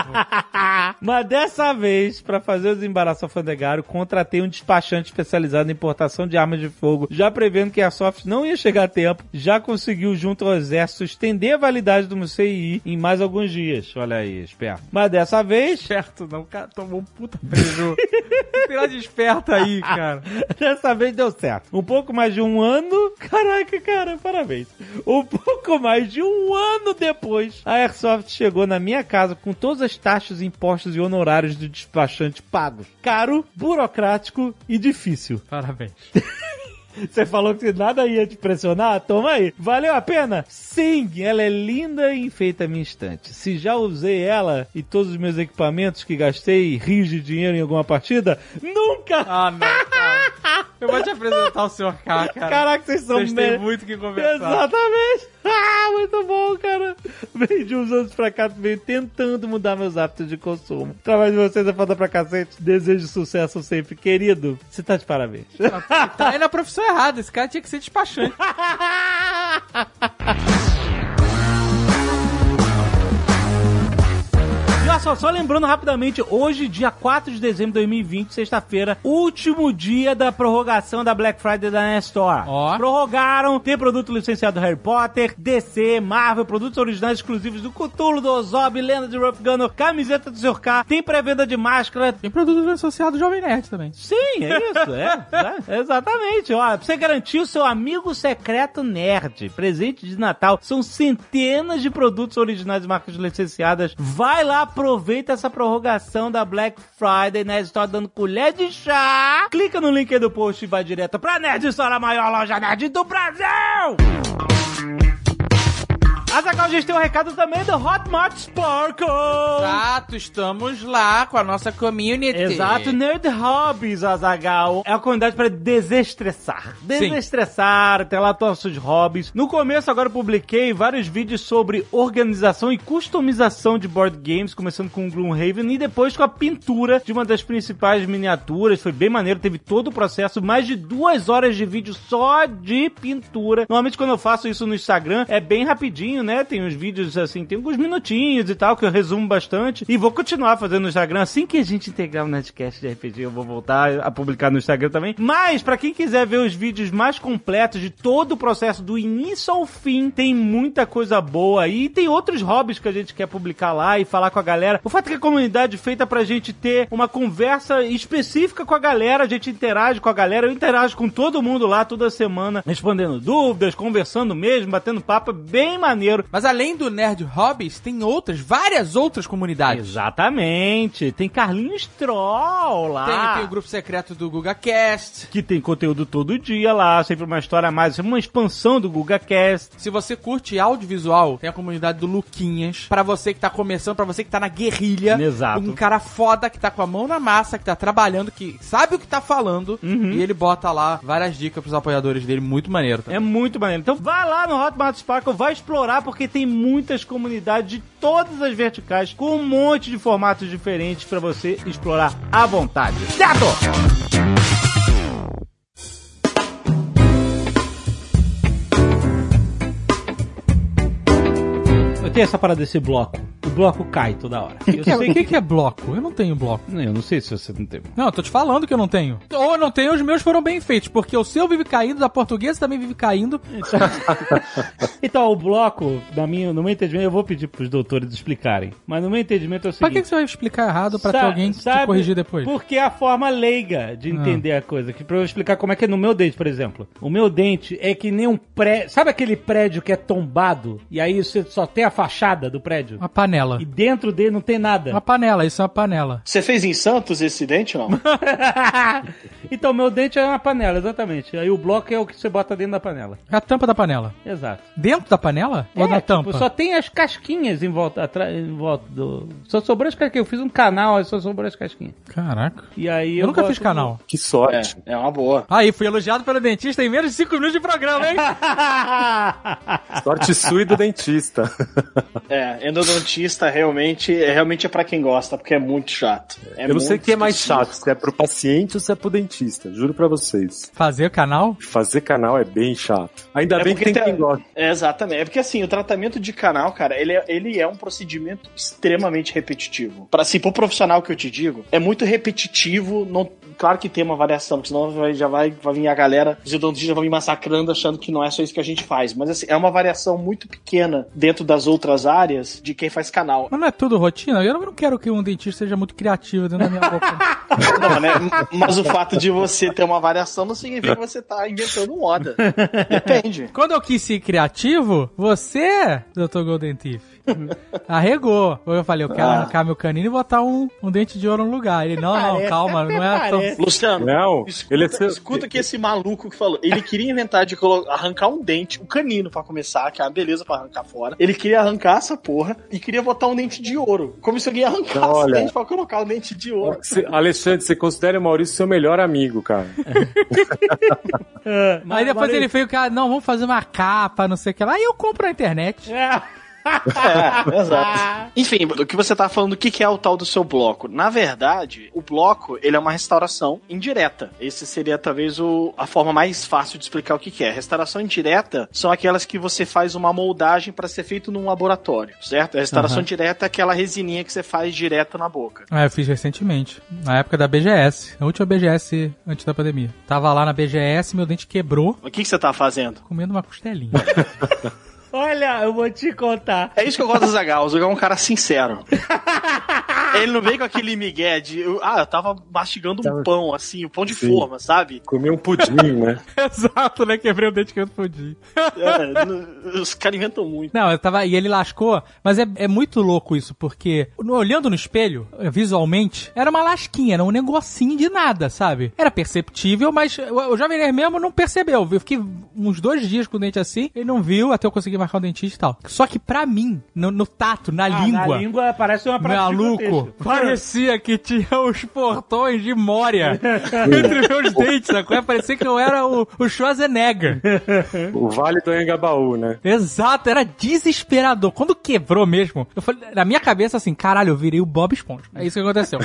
(laughs) Mas dessa vez, pra fazer o desembaraço alfandegário, contratei um despachante especializado em importação de armas de fogo, já prevendo que que a Airsoft não ia chegar a tempo, já conseguiu, junto ao exército, estender a validade do meu CI em mais alguns dias. Olha aí, esperto. Mas dessa vez, Esperto não, cara tomou um puta preju. Nada de esperto aí, cara. (laughs) Dessa vez deu certo. Um pouco mais de um ano. (laughs) Caraca, cara, parabéns. Um pouco mais de um ano depois, a Airsoft chegou na minha casa com todas as taxas, impostos e honorários do despachante pagos. Caro, burocrático e difícil. Parabéns. (laughs) Você falou que nada ia te pressionar? Toma aí. Valeu a pena? Sim, ela é linda e enfeita a minha estante. Se já usei ela e todos os meus equipamentos que gastei rios de dinheiro em alguma partida, nunca! Ah, não. (laughs) Eu vou te apresentar o Sr. K, cara. Caraca, vocês são Vocês têm muito que conversar. Exatamente! Ah, muito bom, cara! Veio de uns anos pra cá, veio tentando mudar meus hábitos de consumo. O trabalho de vocês é foda pra cacete. Desejo sucesso sempre. Querido, você tá de parabéns. Tá aí na profissão errada. Esse cara tinha que ser despachante. (laughs) só, só lembrando rapidamente, hoje, dia 4 de dezembro de 2020, sexta-feira, último dia da prorrogação da Black Friday da Nestor. Ó. Prorrogaram, tem produto licenciado do Harry Potter, DC, Marvel, produtos originais exclusivos do Cthulhu, do Ozob, Lenda de Rough Gunner, camiseta do Sr. K, tem pré-venda de máscara, Tem produto associado do Jovem Nerd também. Sim, é isso, é, é, exatamente. Ó, pra você garantir o seu amigo secreto nerd, presente de Natal, são centenas de produtos originais e marcas licenciadas. Vai lá, aproveita essa prorrogação da Black Friday Nerd Store dando colher de chá. Clica no link aí do post e vai direto pra Nerd Store, a maior loja nerd do Brasil! Azaghal, a gente tem um recado também do Hotmart Sparkle. Exato, estamos lá com a nossa community. Exato, Nerd Hobbies, Azagal. É a comunidade para desestressar. Desestressar, ter lá todos os hobbies. No começo, agora eu publiquei vários vídeos sobre organização e customização de board games, começando com o Gloomhaven e depois com a pintura de uma das principais miniaturas. Foi bem maneiro, teve todo o processo, mais de duas horas de vídeo só de pintura. Normalmente, quando eu faço isso no Instagram, é bem rapidinho, né? Tem uns vídeos assim, tem alguns minutinhos e tal, que eu resumo bastante. E vou continuar fazendo no Instagram. Assim que a gente integrar o Nerdcast de RPG, eu vou voltar a publicar no Instagram também. Mas, pra quem quiser ver os vídeos mais completos de todo o processo, do início ao fim, tem muita coisa boa. E tem outros hobbies que a gente quer publicar lá e falar com a galera. O fato é que a comunidade é feita pra gente ter uma conversa específica com a galera, a gente interage com a galera, eu interajo com todo mundo lá toda semana, respondendo dúvidas, conversando mesmo, batendo papo, é bem maneiro. Mas além do Nerd Hobbies, tem outras, várias outras comunidades. Exatamente. Tem Carlinhos Troll lá. Tem, tem o grupo secreto do GugaCast. Que tem conteúdo todo dia lá, sempre uma história a mais, sempre uma expansão do GugaCast. Se você curte audiovisual, tem a comunidade do Luquinhas. Pra você que tá começando, pra você que tá na guerrilha. Exato. Um cara foda que tá com a mão na massa, que tá trabalhando, que sabe o que tá falando. Uhum. E ele bota lá várias dicas pros apoiadores dele. Muito maneiro. Tá? É muito maneiro. Então vai lá no Hotmart Sparkle, vai explorar, porque tem muitas comunidades de todas as verticais, com um monte de formatos diferentes pra você explorar à vontade. Certo? Eu tenho essa parada desse bloco. O bloco cai toda hora. Eu O sei que, que é bloco? Eu não tenho bloco. Não, eu não sei se você não tem. Não, eu tô te falando que eu não tenho. Ou eu não tenho, os meus foram bem feitos, porque o seu vive caindo, da portuguesa também vive caindo. (laughs) Então, o bloco, na minha, no meu entendimento, eu vou pedir pros doutores explicarem. Mas no meu entendimento é o Pra seguinte. que, que você vai explicar errado pra ter alguém te sabe- corrigir depois? Porque é a forma leiga de entender a coisa. Que pra eu explicar como é que é no meu dente, por exemplo. O meu dente é que nem um prédio. Sabe aquele prédio que é tombado? E aí você só tem a fachada do prédio? Uma panela. E dentro dele não tem nada. Uma panela, isso é uma panela. Você fez em Santos esse dente ou não? (laughs) então, meu dente é uma panela, exatamente. Aí o bloco é o que você bota dentro da panela. É a tampa da panela. Exato. Dentro da panela? Ou É, na tipo, tampa? só tem as casquinhas em volta, atrás, em volta do. Só sobrou as casquinhas. Eu fiz um canal, só sobrou as casquinhas. Caraca. E aí Eu, nunca boto- fiz canal. Que É, sorte. é uma boa. Aí, fui elogiado pelo dentista em menos de 5 minutos de programa, hein? (laughs) Sorte sua e do dentista. (laughs) É, endodontista realmente, é, realmente é pra quem gosta, porque é muito chato. É eu não sei o que é mais chato, se é pro paciente ou se é pro dentista. Juro pra vocês. Fazer canal? Fazer canal é bem chato. Ainda É bem que tem tem- quem gosta. É, exatamente. É porque assim, o tratamento de canal, cara, ele é, ele é um procedimento extremamente repetitivo. Para assim, pro profissional que eu te digo, é muito repetitivo, não, claro que tem uma variação, porque senão vai- já vai, vai vir a galera, os odontistas já vão me massacrando achando que não é só isso que a gente faz. Mas assim, é uma variação muito pequena dentro das outras áreas de quem faz canal. Mas não é tudo rotina? Eu não quero que um dentista seja muito criativo dentro da minha boca. (laughs) Não, né? Mas o fato de você ter uma variação não significa que você tá inventando moda. Depende. Quando eu quis ser criativo, você, Dr. Golden Teeth, arregou. Eu falei, eu quero Ah. arrancar meu canino e botar um, um dente de ouro no lugar. Ele, não, não, Parece, calma, até não é tão... Luciano, Não, escuta, ele é seu- escuta que esse maluco que falou. Ele queria inventar de arrancar um dente, um canino pra começar, que é uma beleza pra arrancar fora. Ele queria arrancar essa porra e queria botar um dente de ouro. Como se alguém arrancasse o Olha. dente pra colocar um dente de ouro. Você- Alexandre, você considera o Maurício seu melhor amigo, cara. (laughs) Aí depois ele veio, cara, não, vamos fazer uma capa, não sei o que lá. Aí eu compro na internet. É. É, (laughs) exato. Enfim, o que você tá falando, o que que é o tal do seu bloco? Na verdade, o bloco, ele é uma restauração indireta. Esse seria talvez o, a forma mais fácil de explicar o que que é. Restauração indireta são aquelas que você faz uma moldagem para ser feito num laboratório, certo? A restauração Aham. direta é aquela resininha que você faz direto na boca. Ah, eu fiz recentemente. Na época da BGS. A última BGS antes da pandemia. Tava lá na BGS, meu dente quebrou, O que que você tá fazendo? comendo uma costelinha. (laughs) Olha, eu vou te contar. É isso que eu gosto do Zagal. O Zagal é um cara sincero. (laughs) Ele não vem com aquele migué de. Ah, eu tava mastigando um pão, assim, um pão de Sim. forma, sabe? Comi um pudim, né? (laughs) Exato, né? Quebrei o dente que eu podia. É, os caras inventam muito. Não, eu tava. E ele lascou, mas é, é muito louco isso, porque olhando no espelho, eh, visualmente, era uma lasquinha, era um negocinho de nada, sabe? Era perceptível, mas o, o Jovem Nerd mesmo não percebeu. Eu fiquei uns dois dias com o dente assim, ele não viu até eu conseguir marcar o dentista e tal. Só que pra mim, no, no tato, na Ah, língua. Na língua parece uma prática Maluco, parecia que tinha os portões de Moria (laughs) entre meus dentes, sacou? Parecia que eu era o, o Schwarzenegger. O Vale do Anhangabaú, né? Exato, era desesperador. Quando quebrou mesmo, eu falei, na minha cabeça assim, caralho, eu virei o Bob Esponja. É isso que aconteceu.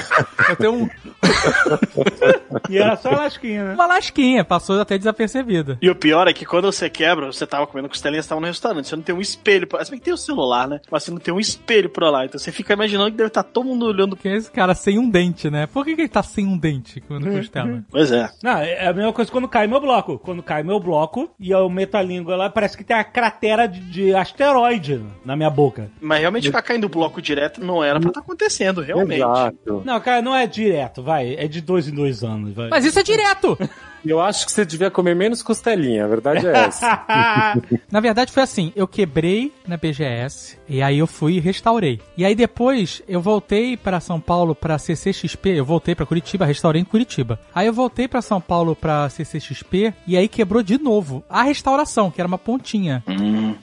Eu tenho um- (laughs) E era só lasquinha, né? uma lasquinha, passou até desapercebida. E o pior é que quando você quebra, você tava comendo costelinha, você tava no restaurante, você não tem um espelho. Pra... Se bem que tem o celular, né? Mas você não tem um espelho pra lá. Então você fica imaginando que deve estar todo mundo olhando. Porque esse cara sem um dente, né? Por que, que ele tá sem um dente quando costela? (laughs) Pois é. Não, é a mesma coisa quando cai meu bloco. Quando cai meu bloco e eu meto a língua lá, parece que tem a cratera de, de asteroide na minha boca. Mas realmente ficar caindo bloco direto não era pra estar acontecendo, realmente. Exato. Não, cara, não é direto, vai. É de dois em dois anos, vai. Mas isso é direto! (laughs) Eu acho que você devia comer menos costelinha, a verdade é essa. (laughs) Na verdade foi assim, eu quebrei na BGS e aí eu fui e restaurei. E aí depois eu voltei para São Paulo para CCXP, eu voltei para Curitiba, restaurei em Curitiba. Aí eu voltei para São Paulo para CCXP e aí quebrou de novo a restauração, que era uma pontinha.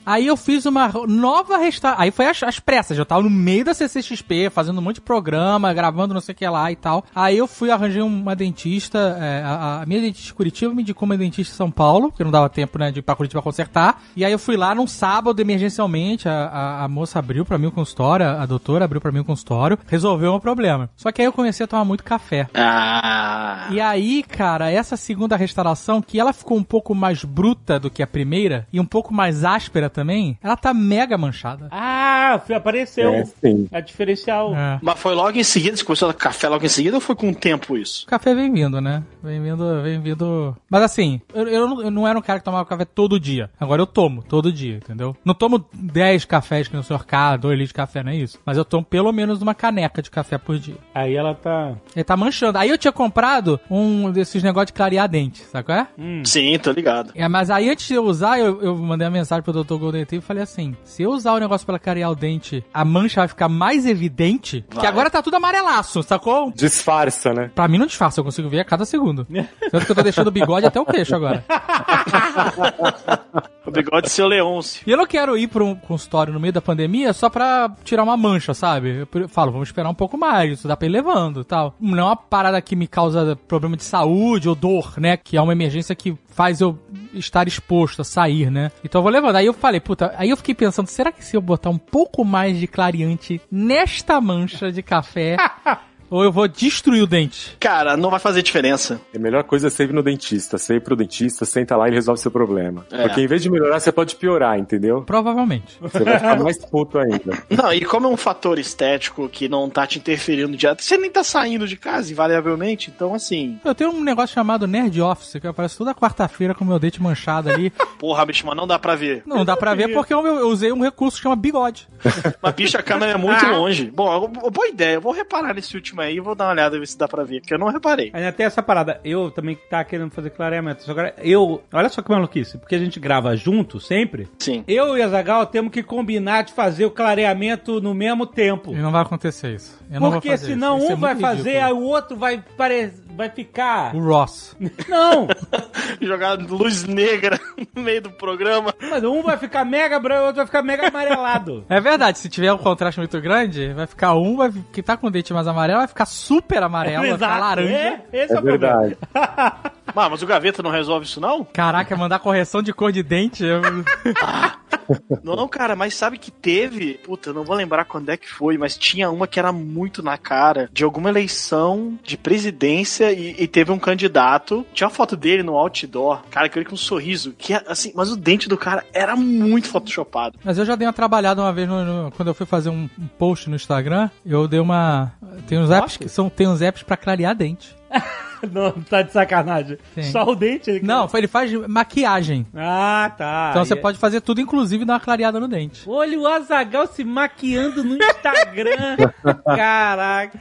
Aí eu fiz uma nova restauração. Aí foi as, as pressas, eu tava no meio da CCXP, fazendo um monte de programa, gravando não sei o que lá e tal. Aí eu fui, arranjei uma dentista, é, a, a minha dentista de Curitiba me indicou uma dentista em São Paulo, porque não dava tempo, né, de ir pra Curitiba consertar. E aí eu fui lá num sábado, emergencialmente, a, a, a moça abriu pra mim o consultório, a doutora abriu pra mim o consultório, resolveu o meu problema. Só que aí eu comecei a tomar muito café. Ah. E aí, cara, essa segunda restauração, que ela ficou um pouco mais bruta do que a primeira, e um pouco mais áspera também, ela tá mega manchada. Ah, apareceu. É, sim. É diferencial. É. Mas foi logo em seguida, você começou a café logo em seguida ou foi com o tempo isso? O café vem vindo, né? Vem vindo, vem vindo. Mas assim, eu, eu, não, eu não era um cara que tomava café todo dia. Agora eu tomo, todo dia, entendeu? Não tomo 10 cafés que no senhor K, 2 litros de café, não é isso. Mas eu tomo pelo menos uma caneca de café por dia. Aí ela tá. Ele tá manchando. Aí eu tinha comprado um desses negócios de clarear dente, sabe qual é? Sim, tô ligado. É, mas aí antes de eu usar, eu, eu mandei uma mensagem pro Dr. Golden e falei assim: se eu usar o negócio pra clarear o dente, a mancha vai ficar mais evidente, que Vai. agora tá tudo amarelaço, sacou? Disfarça, né? Pra mim não disfarça, eu consigo ver a cada segundo. (laughs) Tanto que eu tô deixando o bigode até o queixo agora. (laughs) O bigode seu Leôncio. E eu não quero ir pra um consultório no meio da pandemia só pra tirar uma mancha, sabe? Eu falo, vamos esperar um pouco mais, isso dá pra ir levando e tal. Não é uma parada que me causa problema de saúde ou dor, né? Que é uma emergência que faz eu estar exposto a sair, né? Então eu vou levando. Aí eu falei, puta, aí eu fiquei pensando, será que se eu botar um pouco mais de clareante nesta mancha de café, (laughs) Ou eu vou destruir o dente? Cara, não vai fazer diferença. A melhor coisa é sempre ir no dentista. Você ir pro dentista, senta lá e resolve seu problema. É. Porque em vez de melhorar, você pode piorar, entendeu? Provavelmente. Você vai ficar mais puto ainda. (laughs) Não, e como é um fator estético que não tá te interferindo direto, você nem tá saindo de casa, invariavelmente, então assim, Eu tenho um negócio chamado Nerd Office, que aparece toda quarta-feira com o meu dente manchado ali. (laughs) porra, bicho, mas não dá pra ver. Não dá pra ver porque eu, eu usei um recurso que chama bigode. Mas, bicho, a câmera é muito (laughs) longe. Bom, boa ideia, eu vou reparar nesse último aí e vou dar uma olhada ver se dá pra ver, porque eu não reparei. Ainda tem essa parada. Eu também tava querendo fazer clareamento. Eu. Olha só que maluquice. Porque a gente grava junto sempre. Sim. Eu e a Zagal temos que combinar de fazer o clareamento no mesmo tempo. E não vai acontecer isso. Eu não vou Porque fazer senão isso. Isso um é vai fazer, ridículo. aí o outro vai, pare... vai ficar. O Ross. (laughs) Não! (laughs) Jogar luz negra no meio do programa. Mas um vai ficar mega branco, o outro vai ficar mega amarelado. É verdade, se tiver um contraste muito grande, vai ficar um, vai, que tá com o dente mais amarelo, vai ficar super amarelo, vai ficar laranja. É, esse é, É o problema. verdade. (laughs) Ah, mas o gaveta não resolve isso, não? Caraca, mandar correção de cor de dente. eu- (laughs) Não, cara, mas sabe que teve. Puta, eu não vou lembrar quando é que foi, mas tinha uma que era muito na cara de alguma eleição de presidência e, e teve um candidato. Tinha uma foto dele no outdoor, cara, que ele com um sorriso. Que é, assim, mas o dente do cara era muito photoshopado. Mas eu já dei uma trabalhada uma vez no- no- quando eu fui fazer um, um post no Instagram. Eu dei uma. Tem uns apps que são. Tem uns apps pra clarear dente. (laughs) (laughs) Não, tá de sacanagem. Sim. Só o dente? ele- Não, ele faz maquiagem. Ah, tá. Então você E- pode fazer tudo, inclusive dar uma clareada no dente. Olha o Azagal se maquiando no Instagram. (laughs) Caraca.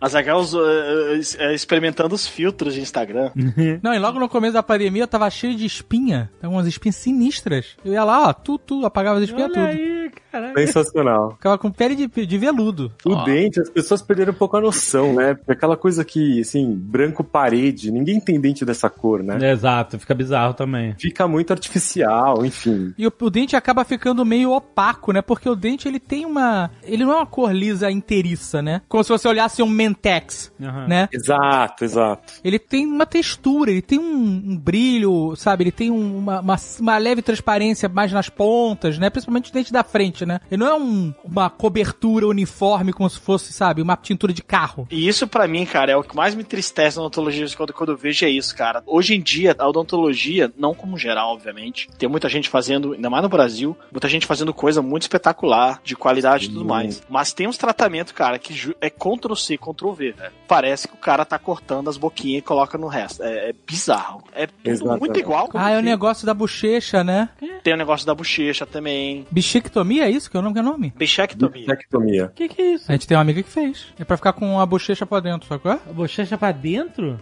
A Zagal uh, uh, experimentando os filtros de Instagram. (laughs) Não, e logo no começo da pandemia eu tava cheio de espinha. Tava umas espinhas sinistras. Eu ia lá, ó, tu, tu, apagava as espinhas Olha tudo. aí, caraca. Sensacional. Ficava com pele de, de veludo. O Ó. dente, as pessoas perderam um pouco a noção, né? Aquela coisa que, assim, branco parede, ninguém tem dente dessa cor, né? Exato, fica bizarro também. Fica muito artificial, enfim. E o, o dente acaba ficando meio opaco, né? Porque o dente ele tem uma. Ele não é uma cor lisa inteiriça, né? Como se você olhasse um Mentex, Aham. né? Exato, exato. Ele tem uma textura, ele tem um, um brilho, sabe? Ele tem um- uma, uma, uma leve transparência mais nas pontas, né? Principalmente o dente da frente, né? Ele não é um- uma cobertura uniforme como se fosse, sabe? Uma tintura de carro. E isso pra mim, cara, é o que mais me entristece na odontologia quando, quando eu vejo é isso, cara. Hoje em dia, a odontologia, não como geral, obviamente, tem muita gente fazendo, ainda mais no Brasil, muita gente fazendo coisa muito espetacular, de qualidade e tudo mais. Mas tem uns tratamentos, cara, que é Ctrl C, Ctrl V, velho. Parece que o cara tá cortando as boquinhas e coloca no resto. É, é bizarro. É tudo Exatamente. muito igual. Ah, é o negócio da bochecha, né? Tem o negócio da bochecha também. Bichectomia, é isso que é o nome? Que é o nome? Bichectomia. Tectomia. O que, que é isso? A gente tem uma amiga que fez. É pra ficar com a bochecha pra dentro, sabe qual é? A bochecha pra dentro?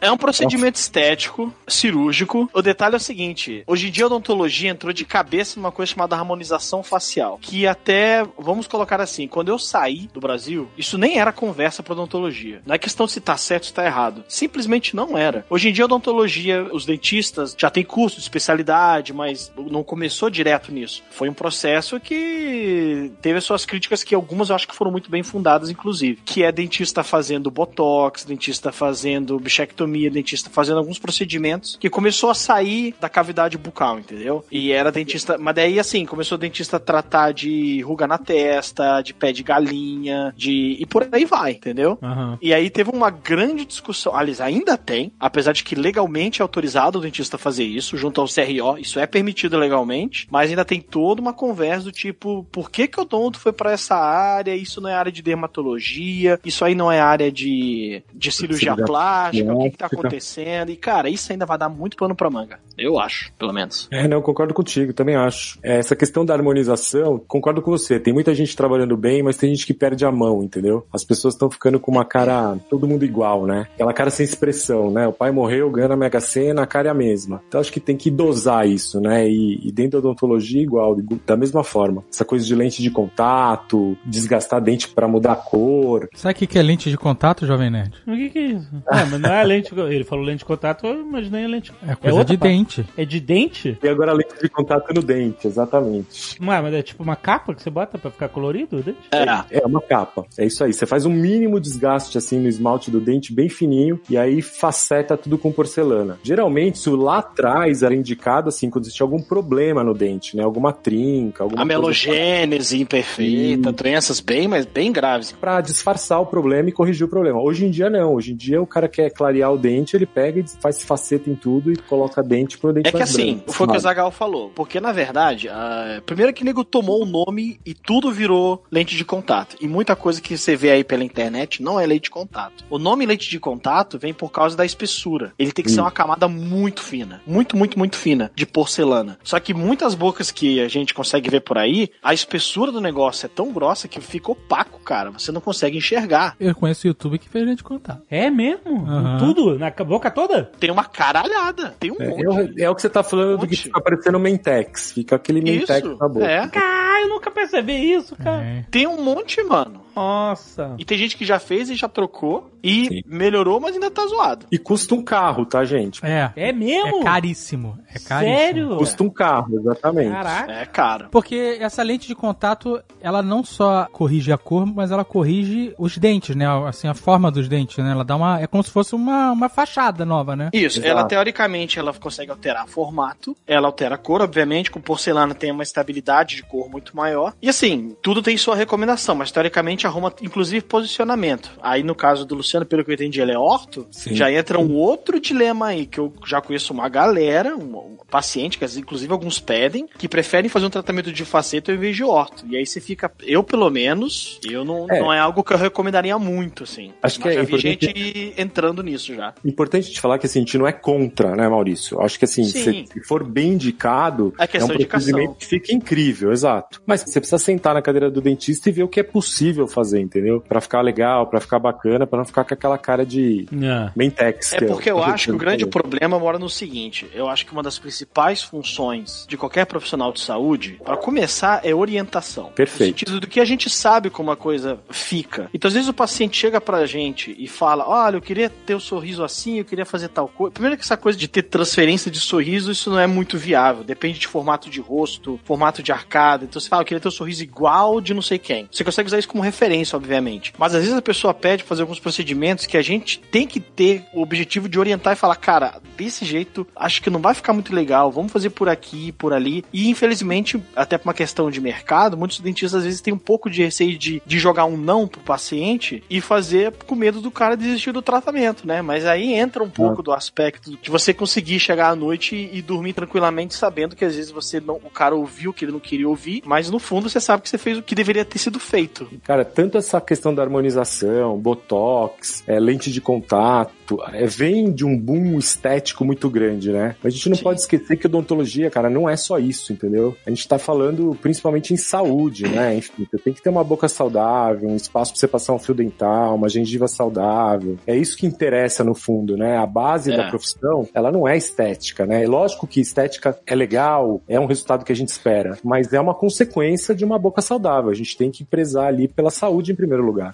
É um procedimento estético, cirúrgico. O detalhe é o seguinte: hoje em dia a odontologia entrou de cabeça numa coisa chamada harmonização facial. Que até, vamos colocar assim, quando eu saí do Brasil, isso nem era conversa pra odontologia. Não é questão se tá certo ou se tá errado. Simplesmente não era. Hoje em dia a odontologia, os dentistas já tem curso de especialidade, mas não começou direto nisso. Foi um processo que teve as suas críticas, que algumas eu acho que foram muito bem fundadas, inclusive. Que é dentista fazendo botox, dentista fazendo bichectomia, dentista fazendo alguns procedimentos que começou a sair da cavidade bucal, entendeu? E era dentista. Mas daí, assim, começou o dentista a tratar de ruga na testa, de pé de galinha, de. E por aí vai, entendeu? Aham. E aí teve uma grande discussão, aliás, ainda tem, apesar de que legalmente é autorizado o dentista fazer isso, junto ao CRO, isso é permitido legalmente, mas ainda tem toda uma conversa do tipo, por que que o odonto foi pra essa área, isso não é área de dermatologia, isso aí não é área de, de cirurgia Cirurgia plástica, o que que tá acontecendo? E cara, isso ainda vai dar muito pano pra manga, eu acho, pelo menos. É, não, concordo contigo, também acho. É, essa questão da harmonização, concordo com você. Tem muita gente trabalhando bem, mas tem gente que perde a mão, entendeu? As pessoas estão ficando com uma cara, todo mundo igual, né? Aquela cara sem expressão, né? O pai morreu, ganha na Mega Sena, a cara é a mesma. Então acho que tem que dosar isso, né? E, e dentro da odontologia, igual, da mesma forma. Essa coisa de lente de contato, desgastar dente pra mudar a cor. Sabe o que que é lente de contato, Jovem Nerd? O que, que é isso? Ah, mas não é a lente. Ele falou lente de contato, eu imaginei a lente. É coisa outra de parte. dente. É de dente? E agora lente de contato no dente, exatamente. Ué, mas é tipo uma capa que você bota pra ficar colorido o dente? É. É uma capa. É isso aí. Você faz um mínimo desgaste assim no esmalte do dente bem fininho e aí faceta tudo com porcelana. Geralmente isso lá atrás era indicado assim quando existia algum problema no dente, né? Alguma trinca, alguma Amelogênese imperfeita, doenças bem, mas bem graves. Pra disfarçar o problema e corrigir o problema. Hoje em dia não. Hoje em dia o cara quer clarear o dente, ele pega e faz faceta em tudo e coloca dente pro dente É que assim, branco. foi o que o Zagal falou. Porque, na verdade, ah, primeiro que o nego tomou o nome e tudo virou lente de contato. E muita coisa que você vê aí pela internet não é lente de contato. O nome lente de contato vem por causa da espessura. Ele tem que ser uma camada muito fina. Muito, muito, muito fina. De porcelana. Só que muitas bocas que a gente consegue ver por aí, a espessura do negócio é tão grossa que fica opaco, cara. Você não consegue enxergar. Eu conheço o YouTube que fez gente contar. É mesmo? Aham. Tudo? Na boca toda? Tem uma caralhada. Tem um É, monte. é, é o que você tá falando do que fica parecendo Mentex. Fica aquele Mentex Isso. na boca. É. Ah, eu nunca percebi isso, cara. É. Tem um monte, mano. Nossa. E tem gente que já fez e já trocou e Sim. melhorou, mas ainda tá zoado. E custa um carro, tá, gente? É. É mesmo? É caríssimo. É caríssimo. Sério? Custa um carro, exatamente. Caraca. É caro. Porque essa lente de contato, ela não só corrige a cor, mas ela corrige os dentes, né? Assim, a forma dos dentes, né? Ela dá uma. É como se fosse uma, uma fachada nova, né? Isso, Exato. ela teoricamente ela consegue alterar formato, ela altera a cor, obviamente, com porcelana tem uma estabilidade de cor muito maior. E assim, tudo tem sua recomendação, mas teoricamente arruma inclusive posicionamento. Aí no caso do Luciano, pelo que eu entendi, ele é orto, Sim. já entra um outro dilema aí, que eu já conheço uma galera, um, um paciente, que inclusive alguns pedem, que preferem fazer um tratamento de faceta ao invés de orto. E aí você fica, eu pelo menos, eu não É. não é algo que eu recomendaria muito, assim. Acho que Mas é já vi gente entrando nisso já. Importante te falar que assim, a gente não é contra, né, Maurício? Acho que assim, Sim. se, for bem indicado, É é um procedimento que fica incrível, exato. Mas você precisa sentar na cadeira do dentista e ver o que é possível fazer, entendeu? Pra ficar legal, pra ficar bacana, pra não ficar com aquela cara de Ah. Mentex. É que porque eu que acho que o grande problema mora no seguinte: eu acho que uma das principais funções de qualquer profissional de saúde, para começar, é orientação. Perfeito. No sentido do que a gente sabe como a coisa fica. Então, às vezes, o paciente chega pra gente e fala: Olha, eu queria ter o sorriso assim, eu queria fazer tal coisa. Primeiro que essa coisa de ter transferência de sorriso, isso não é muito viável. Depende de formato de rosto, formato de arcada. Então você fala, eu queria ter o sorriso igual de não sei quem. Você consegue usar isso como referência, obviamente. Mas às vezes a pessoa pede fazer alguns procedimentos que a gente tem que ter o objetivo de orientar e falar, cara, desse jeito acho que não vai ficar muito legal, vamos fazer por aqui, por ali. E infelizmente, até por uma questão de mercado, muitos dentistas às vezes têm um pouco de receio de, de jogar um não pro paciente e fazer com medo do cara desistir do tratamento, né? Mas aí entra um pouco do aspecto de você conseguir chegar à noite e, e dormir tranquilamente sabendo que às vezes você não, o cara ouviu o que ele não queria ouvir, mas no fundo você sabe que você fez o que deveria ter sido feito. Cara, tanto essa questão da harmonização, botox, é, lente de contato, é, vem de um boom estético muito grande, né? Mas a gente não Sim. pode esquecer que odontologia, cara, não é só isso, entendeu? A gente tá falando principalmente em saúde, né? (clears throat) Enfim, você tem que ter uma boca saudável, um espaço pra você passar um fio dental, uma gengiva saudável. É isso que interessa no fundo, né? A base É. da profissão, ela não é estética, né? É lógico que estética é legal, é um resultado que a gente espera, mas é uma consequência de uma boca saudável. A gente tem que prezar ali pela saúde em primeiro lugar.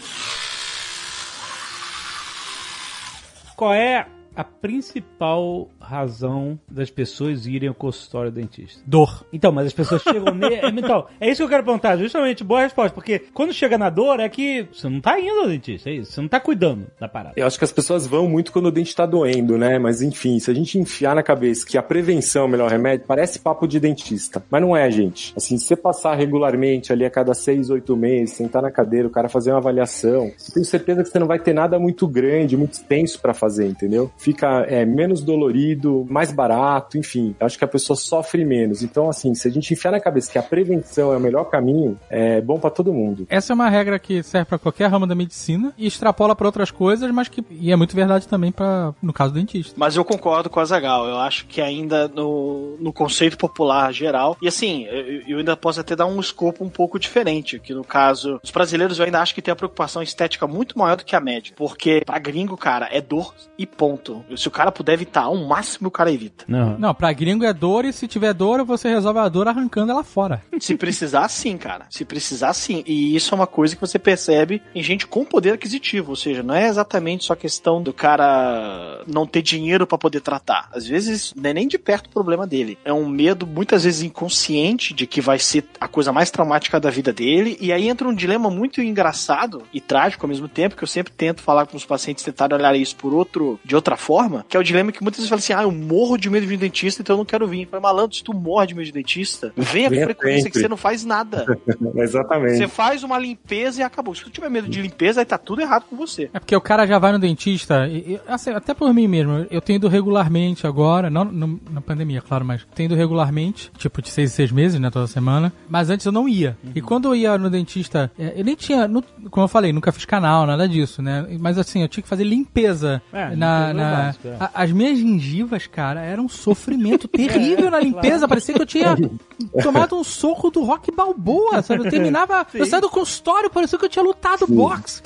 Qual é a principal razão das pessoas irem ao consultório do dentista? Dor. Então, mas as pessoas chegam nele. (laughs) Então, é isso que eu quero perguntar, justamente, boa resposta. Porque quando chega na dor é que você não tá indo ao dentista, é isso. Você não tá cuidando da parada. Eu acho que as pessoas vão muito quando o dente tá doendo, né? Mas enfim, se a gente enfiar na cabeça que a prevenção é o melhor remédio, parece papo de dentista. Mas não é, gente. Assim, se você passar regularmente ali a cada seis, oito meses, sentar na cadeira, o cara fazer uma avaliação, eu tenho certeza que você não vai ter nada muito grande, muito extenso pra fazer, entendeu? Fica é, menos dolorido, mais barato, enfim. Eu acho que a pessoa sofre menos. Então, assim, se a gente enfiar na cabeça que a prevenção é o melhor caminho, é bom pra todo mundo. Essa é uma regra que serve pra qualquer ramo da medicina e extrapola pra outras coisas, mas que e é muito verdade também para no caso do dentista. Mas eu concordo com a Zagal. Eu acho que ainda no, no conceito popular geral. E assim, eu, eu ainda posso até dar um escopo um pouco diferente. Que no caso, os brasileiros eu ainda acho que tem a preocupação estética muito maior do que a média. Porque pra gringo, cara, é dor e ponto. Se o cara puder evitar ao máximo, o cara evita. Não. Não, pra gringo é dor e se tiver dor, você resolve a dor arrancando ela fora. Se precisar, sim, cara. Se precisar, sim. E isso é uma coisa que você percebe em gente com poder aquisitivo. Ou seja, não é exatamente só questão do cara não ter dinheiro pra poder tratar. Às vezes, não é nem de perto o problema dele. É um medo, muitas vezes, inconsciente de que vai ser a coisa mais traumática da vida dele. E aí entra um dilema muito engraçado e trágico ao mesmo tempo, que eu sempre tento falar com os pacientes, tentar olhar isso por outro, de outra forma, que é o dilema que muitas vezes fala assim: ah, eu morro de medo de dentista, então eu não quero vir. Falei, malandro, se tu morre de medo de dentista, venha com frequência sempre. que você não faz nada. (laughs) Exatamente. Você faz uma limpeza e acabou. Se tu tiver medo de limpeza, aí tá tudo errado com você. É porque o cara já vai no dentista, e- e, assim, até por mim mesmo, eu tenho ido regularmente agora, não no- na pandemia, claro, mas tenho ido regularmente, tipo de seis em seis meses, né, toda semana, mas antes eu não ia. E quando eu ia no dentista, é, eu nem tinha, como eu falei, nunca fiz canal, nada disso, né, mas assim, eu tinha que fazer limpeza É, na... é na- é. as minhas gengivas, cara, era um sofrimento (laughs) terrível na limpeza, parecia que eu tinha (laughs) tomado um soco do Rock Balboa, sabe, eu terminava, eu saía do consultório, parecia que eu tinha lutado boxe.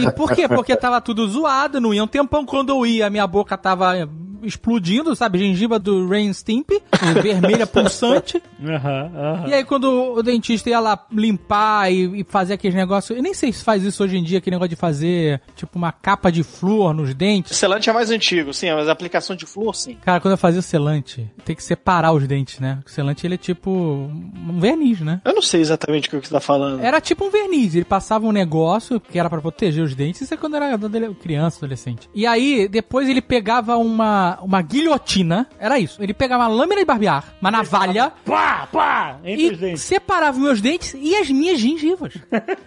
E por quê? Porque tava tudo zoado, não ia um tempão. Quando eu ia, minha boca tava explodindo, sabe? Gengiva do Rain Stimpy, vermelha pulsante. Aham, aham. E aí, quando o dentista ia lá limpar e, e fazer aqueles negócios. Eu nem sei se faz isso hoje em dia, aquele negócio de fazer, tipo, uma capa de flúor nos O dentes. selante é mais antigo, sim, mas a aplicação de flúor, sim. Cara, quando eu fazia o selante, tem que separar os dentes, né? O selante, ele é tipo um verniz, né? Eu não sei exatamente o que você tá falando. Era tipo um verniz, ele passava um negócio que era pra proteger os dentes, isso é quando era criança, adolescente. E aí, depois ele pegava uma, uma guilhotina, era isso. Ele pegava uma lâmina de barbear, uma navalha, Pá, pá! Entre os e dentes. separava os meus dentes e as minhas gengivas.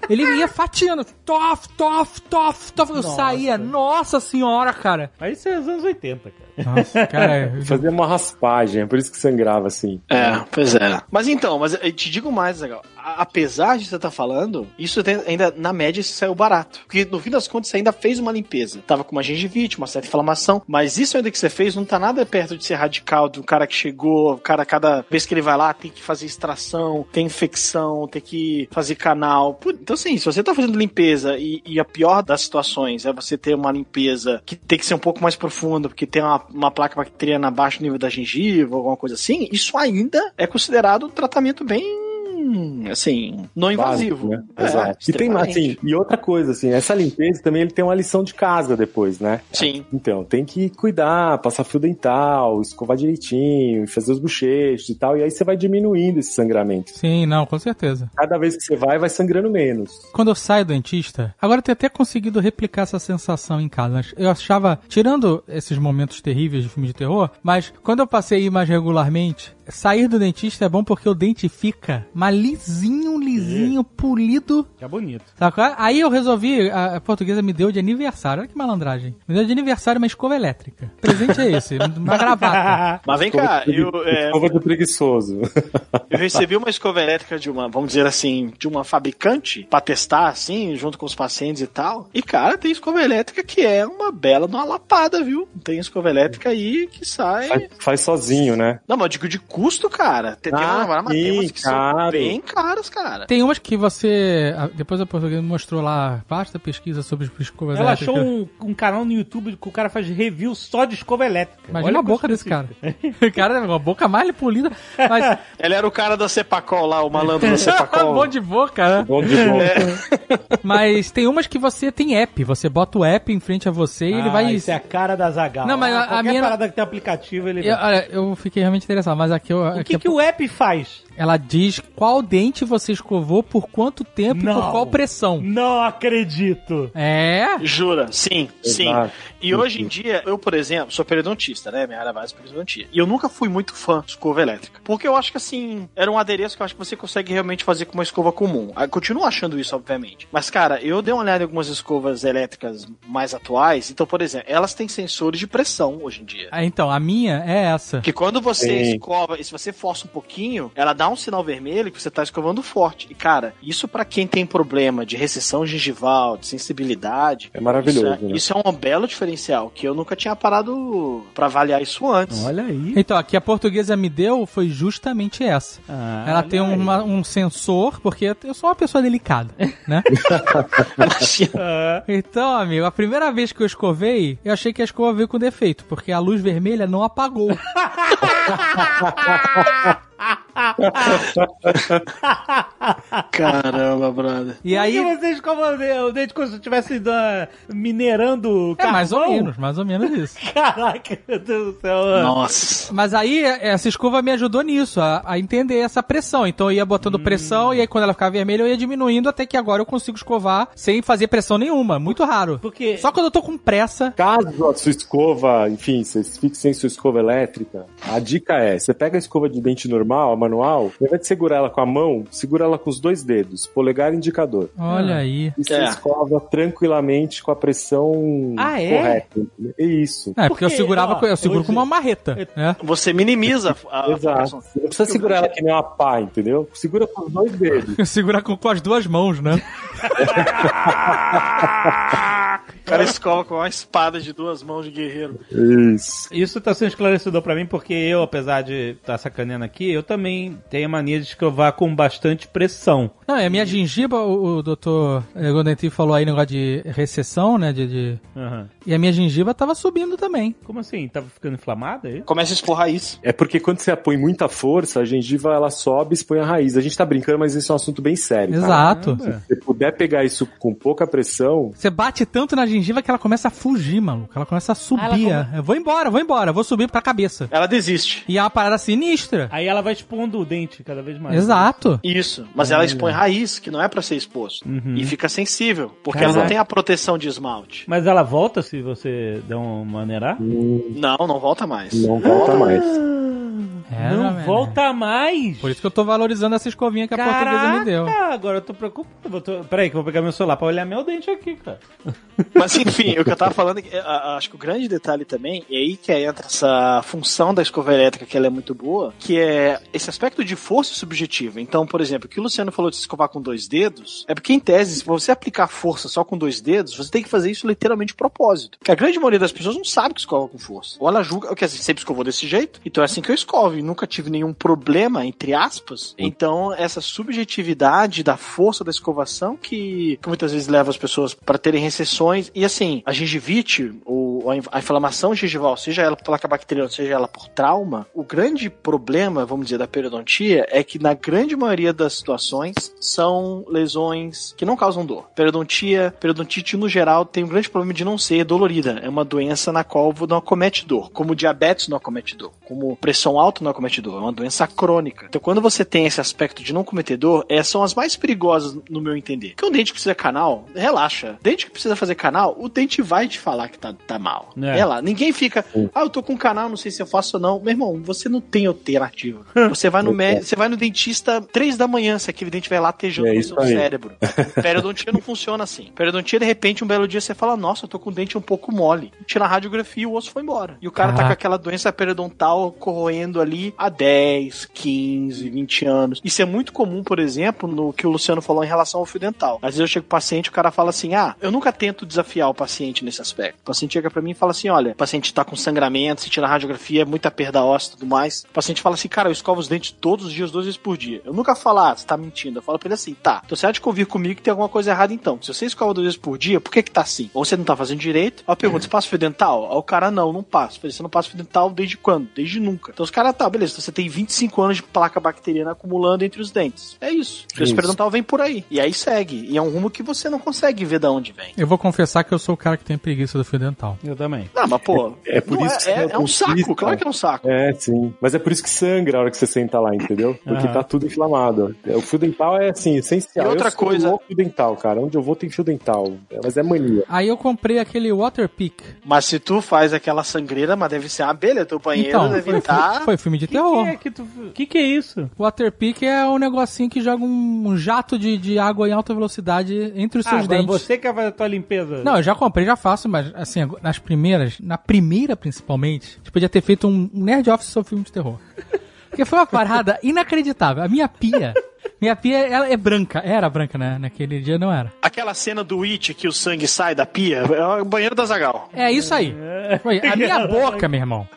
ele ia fatiando, tof, tof, tof, tof. Eu saía, nossa senhora, cara. Mas isso é os anos 80, cara. Nossa, cara. Fazia uma raspagem, é por isso que sangrava assim. É, pois é. Mas então, mas eu te digo mais, legal. Apesar de você estar falando, isso ainda, na média, saiu barato. Porque no fim das contas, você ainda fez uma limpeza. Tava com uma gengivite, uma certa inflamação. Mas isso ainda que você fez não tá nada perto de ser radical do cara que chegou. O cara, cada vez que ele vai lá, tem que fazer extração, tem infecção, tem que fazer canal. Então, assim, se você tá fazendo limpeza e, e a pior das situações é você ter uma limpeza que tem que ser um pouco mais profunda, porque tem uma, uma placa bacteriana abaixo do nível da gengiva, alguma coisa assim, isso ainda é considerado um tratamento bem. Assim, não invasivo. Básico, né? É, Exato. E tem mais, assim, e outra coisa, assim, essa limpeza também ele tem uma lição de casa depois, né? Sim. Então, tem que cuidar, passar fio dental, escovar direitinho, fazer os bochechos e tal, e aí você vai diminuindo esse sangramento. Sim, não, com certeza. Cada vez que você vai, vai sangrando menos. Quando eu saio do dentista, agora eu tenho até conseguido replicar essa sensação em casa. Eu achava, tirando esses momentos terríveis de filme de terror, mas quando eu passei a ir mais regularmente, sair do dentista é bom porque o dente fica mais lisinho, lisinho, polido. Que é bonito. Sabe qual é? Aí eu resolvi, a, portuguesa me deu de aniversário, olha que malandragem. Me deu de aniversário uma escova elétrica. O presente é esse, (laughs) uma gravata. Mas vem cá, eu, é, Escova de preguiçoso. eu recebi uma escova elétrica de uma, vamos dizer assim, de uma fabricante pra testar, assim, junto com os pacientes e tal. E, cara, tem escova elétrica que é uma bela de uma lapada, viu? Tem escova elétrica aí que sai. faz, faz sozinho, né? Não, mas eu digo de custo, cara. Tem, tem, Ah, uma, mas tem umas que caro. são bem caras, cara. Tem umas que você. a- Depois a portuguesa mostrou lá, vasta pesquisa sobre as escovas Ela elétricas. achou um, um canal no YouTube que o cara faz review só de escova elétrica. Imagina Olha a boca desse cara. O cara tem uma boca mais polida, mas (laughs) Ele era o cara da Cepacol lá, o malandro da (laughs) Cepacol. bom de boca, né? Bom de bom. (laughs) Mas tem umas que você tem app, você bota o app em frente a você e ele Ah, vai. Isso é a cara da Zagal. Não, mas a- a Qualquer minha- parada que tem aplicativo, ele. Eu, olha, eu fiquei realmente interessado, mas aqui, eu, O aqui que, que o app faz? ela diz qual dente você escovou, por quanto tempo e Não. por qual pressão. Não acredito. É? Jura? Sim, sim. Exato. E hoje em dia, eu, por exemplo, sou periodontista, né? Minha área básica é periodontia. E eu nunca fui muito fã de escova elétrica. Porque eu acho que, assim, era um adereço que eu acho que você consegue realmente fazer com uma escova comum. Eu continuo achando isso, obviamente. Mas, cara, eu dei uma olhada em algumas escovas elétricas mais atuais. Então, por exemplo, elas têm sensores de pressão hoje em dia. Ah, Então, a minha é essa. Que quando você Sim. escova, e se você força um pouquinho, ela dá um sinal vermelho que você tá escovando forte. E, cara, isso pra quem tem problema de recessão gengival, de sensibilidade. É maravilhoso, Isso é, né? isso é um belo diferencial, que eu nunca tinha parado pra avaliar isso antes. Olha aí. Então, a que a portuguesa me deu foi justamente essa. Ah, Ela tem uma- um sensor, porque eu sou uma pessoa delicada, né? (laughs) Ah, Então, amigo, a primeira vez que eu escovei, eu achei que a escova veio com defeito, porque a luz vermelha não apagou. (laughs) (laughs) Caramba, brother. E aí. Por que você escova o dente como se estivesse ah, minerando É mais ou carvão? menos, mais ou menos isso. (laughs) Caraca, meu Deus do céu. Nossa. Mas aí, essa escova me ajudou nisso, a, a entender essa pressão. Então eu ia botando pressão e aí quando ela ficava vermelha eu ia diminuindo até que agora eu consigo escovar sem fazer pressão nenhuma. Muito raro. Porque Só quando eu tô com pressa. Caso a sua escova, enfim, vocês fixem sua escova elétrica, a dica é: você pega a escova de dente normal, a manual, ao invés de segurar ela com a mão, segura ela com os dois dedos, polegar e indicador. Olha aí. E você É. escova tranquilamente com a pressão Ah, é? correta. É isso. É, porque eu segurava, ó, eu seguro hoje- com uma marreta, né? Você minimiza a, a Exato. Você não precisa segurar ela que nem uma pá, entendeu? Segura com os dois dedos. (laughs) Segurar com, com as duas mãos, né? (laughs) (laughs) O cara escova com uma espada de duas mãos de guerreiro. Isso. Isso tá sendo esclarecedor pra mim, porque eu, apesar de estar sacaneando aqui, eu também tenho a mania de escovar com bastante pressão. Não, é a minha gengiba, o, o doutor eh, Gondentin falou aí negócio de recessão, né? De, de- Aham. E a minha gengiba tava subindo também. Como assim? Tava ficando inflamada? é isso? Começa a expor raiz. É porque quando você põe muita força, a gengiva ela sobe e expõe a raiz. A gente tá brincando, mas isso é um assunto bem sério. cara. Exato. Caramba. Se você puder pegar isso com pouca pressão, Você bate tanto na gengiva que ela começa a fugir, maluco. Ela começa a subir. Ah, ela Eu vou embora, vou embora, vou subir pra cabeça. Ela desiste. E é uma parada sinistra. Aí ela vai expondo o dente cada vez mais. Exato. Isso. Mas ela expõe raiz, que não é pra ser exposto. E fica sensível. Porque ela não Caraca. tem a proteção de esmalte. Mas ela volta se você der uma maneirar? Não, não volta mais. não volta mais. É, não volta mais! Por isso que eu tô valorizando essa escovinha que a portuguesa me deu. agora eu tô preocupado. Vou tô- Peraí que eu vou pegar meu celular pra olhar meu dente aqui, cara. (laughs) Mas enfim, o que eu tava falando, é que, acho que o grande detalhe também, é aí que entra essa função da escova elétrica, que ela é muito boa, que é esse aspecto de força subjetiva. Então, por exemplo, o que o Luciano falou de se escovar com dois dedos, é porque em tese, se você aplicar força só com dois dedos, você tem que fazer isso literalmente de propósito. Porque a grande maioria das pessoas não sabe que escova com força. Ou ela julga, quer dizer, sempre escovou desse jeito, então é assim que eu escovo, e nunca tive nenhum problema, entre aspas. Então, essa subjetividade da força da escovação que, que muitas vezes leva as pessoas para terem recessões. E assim, a gengivite, ou a inflamação gengival, seja ela por placa bacteriana, seja ela por trauma, o grande problema, vamos dizer, da periodontia é que na grande maioria das situações são lesões que não causam dor. Periodontia, periodontite no geral tem um grande problema de não ser dolorida. É uma doença na qual não acomete dor, como diabetes não acomete dor, como pressão alta não acomete dor, é uma doença crônica. Então quando você tem esse aspecto de não cometer dor, é, são as mais perigosas no meu entender. Porque um dente que precisa canal, relaxa. Dente que precisa fazer canal, o dente vai te falar que tá, tá mal. É. É lá. Ninguém fica, ah, eu tô com canal, não sei se eu faço ou não. Meu irmão, você não tem alternativa. (laughs) Você vai no médico, você vai no dentista três da manhã, se aquele dente vai latejando É no seu aí. cérebro. (laughs) Periodontia não funciona assim. Periodontia, de repente, um belo dia você fala, nossa, eu tô com o dente um pouco mole. Tira a radiografia e o osso foi embora. E o cara tá Caraca. com aquela doença periodontal corroendo ali há 10, 15, 20 anos. Isso é muito comum, por exemplo, no que o Luciano falou em relação ao fio dental. Às vezes eu chego pro paciente e o cara fala assim: ah, eu nunca tento desafiar o paciente nesse aspecto. O paciente chega pra mim e fala assim: olha, o paciente tá com sangramento, se tira a radiografia, é muita perda óssea e tudo mais. O paciente fala assim: cara, eu escovo os dentes todos os dias, duas vezes por dia. Eu nunca falo, ah, você tá mentindo. Eu falo pra ele assim: tá, então você há de convir comigo que tem alguma coisa errada então. Se você escova duas vezes por dia, por que que tá assim? Ou você não tá fazendo direito? Aí eu pergunto: você passa fio dental? Aí o cara, não, não passa. Eu falei, você não passa fio dental desde quando? Desde nunca. Então os caras, tá, beleza, você tem 25 anos de placa bacteriana acumulando entre os dentes. É isso. O Isso. periodontal vem por aí. E aí segue. E é um rumo que você não consegue ver de onde vem. Eu vou confessar que eu sou o cara que tem preguiça do fio dental. Eu também. Não, mas pô. É por não isso que é, você é, é é um saco, claro que é um saco. É, sim. Mas é por isso que sangra a hora que você senta lá, entendeu? Porque Aham. tá tudo inflamado. É, O fio dental é, assim, essencial. E outra eu sou coisa- fio dental, cara. Onde eu vou tem fio dental. É, Mas é mania. Aí eu comprei aquele Waterpik. Mas se tu faz aquela sangreira, mas deve ser uma abelha, teu banheiro Então, deve foi, estar. foi filme de Que terror. que é que tu. Que que é isso? Waterpik é um negocinho que joga um jato de, de água em alta velocidade entre os Ah, seus dentes. você que vai a tua limpeza. Não, eu já comprei, já faço, mas assim, nas primeiras, na primeira principalmente, a gente podia ter feito um Nerd Office sobre filme de terror. (laughs) Porque foi uma parada inacreditável. A minha pia, minha pia, ela é branca. Era branca, né? Naquele dia não era. Aquela cena do It que o sangue sai da pia, é o banheiro da Zagal. É isso aí. A minha boca, meu irmão.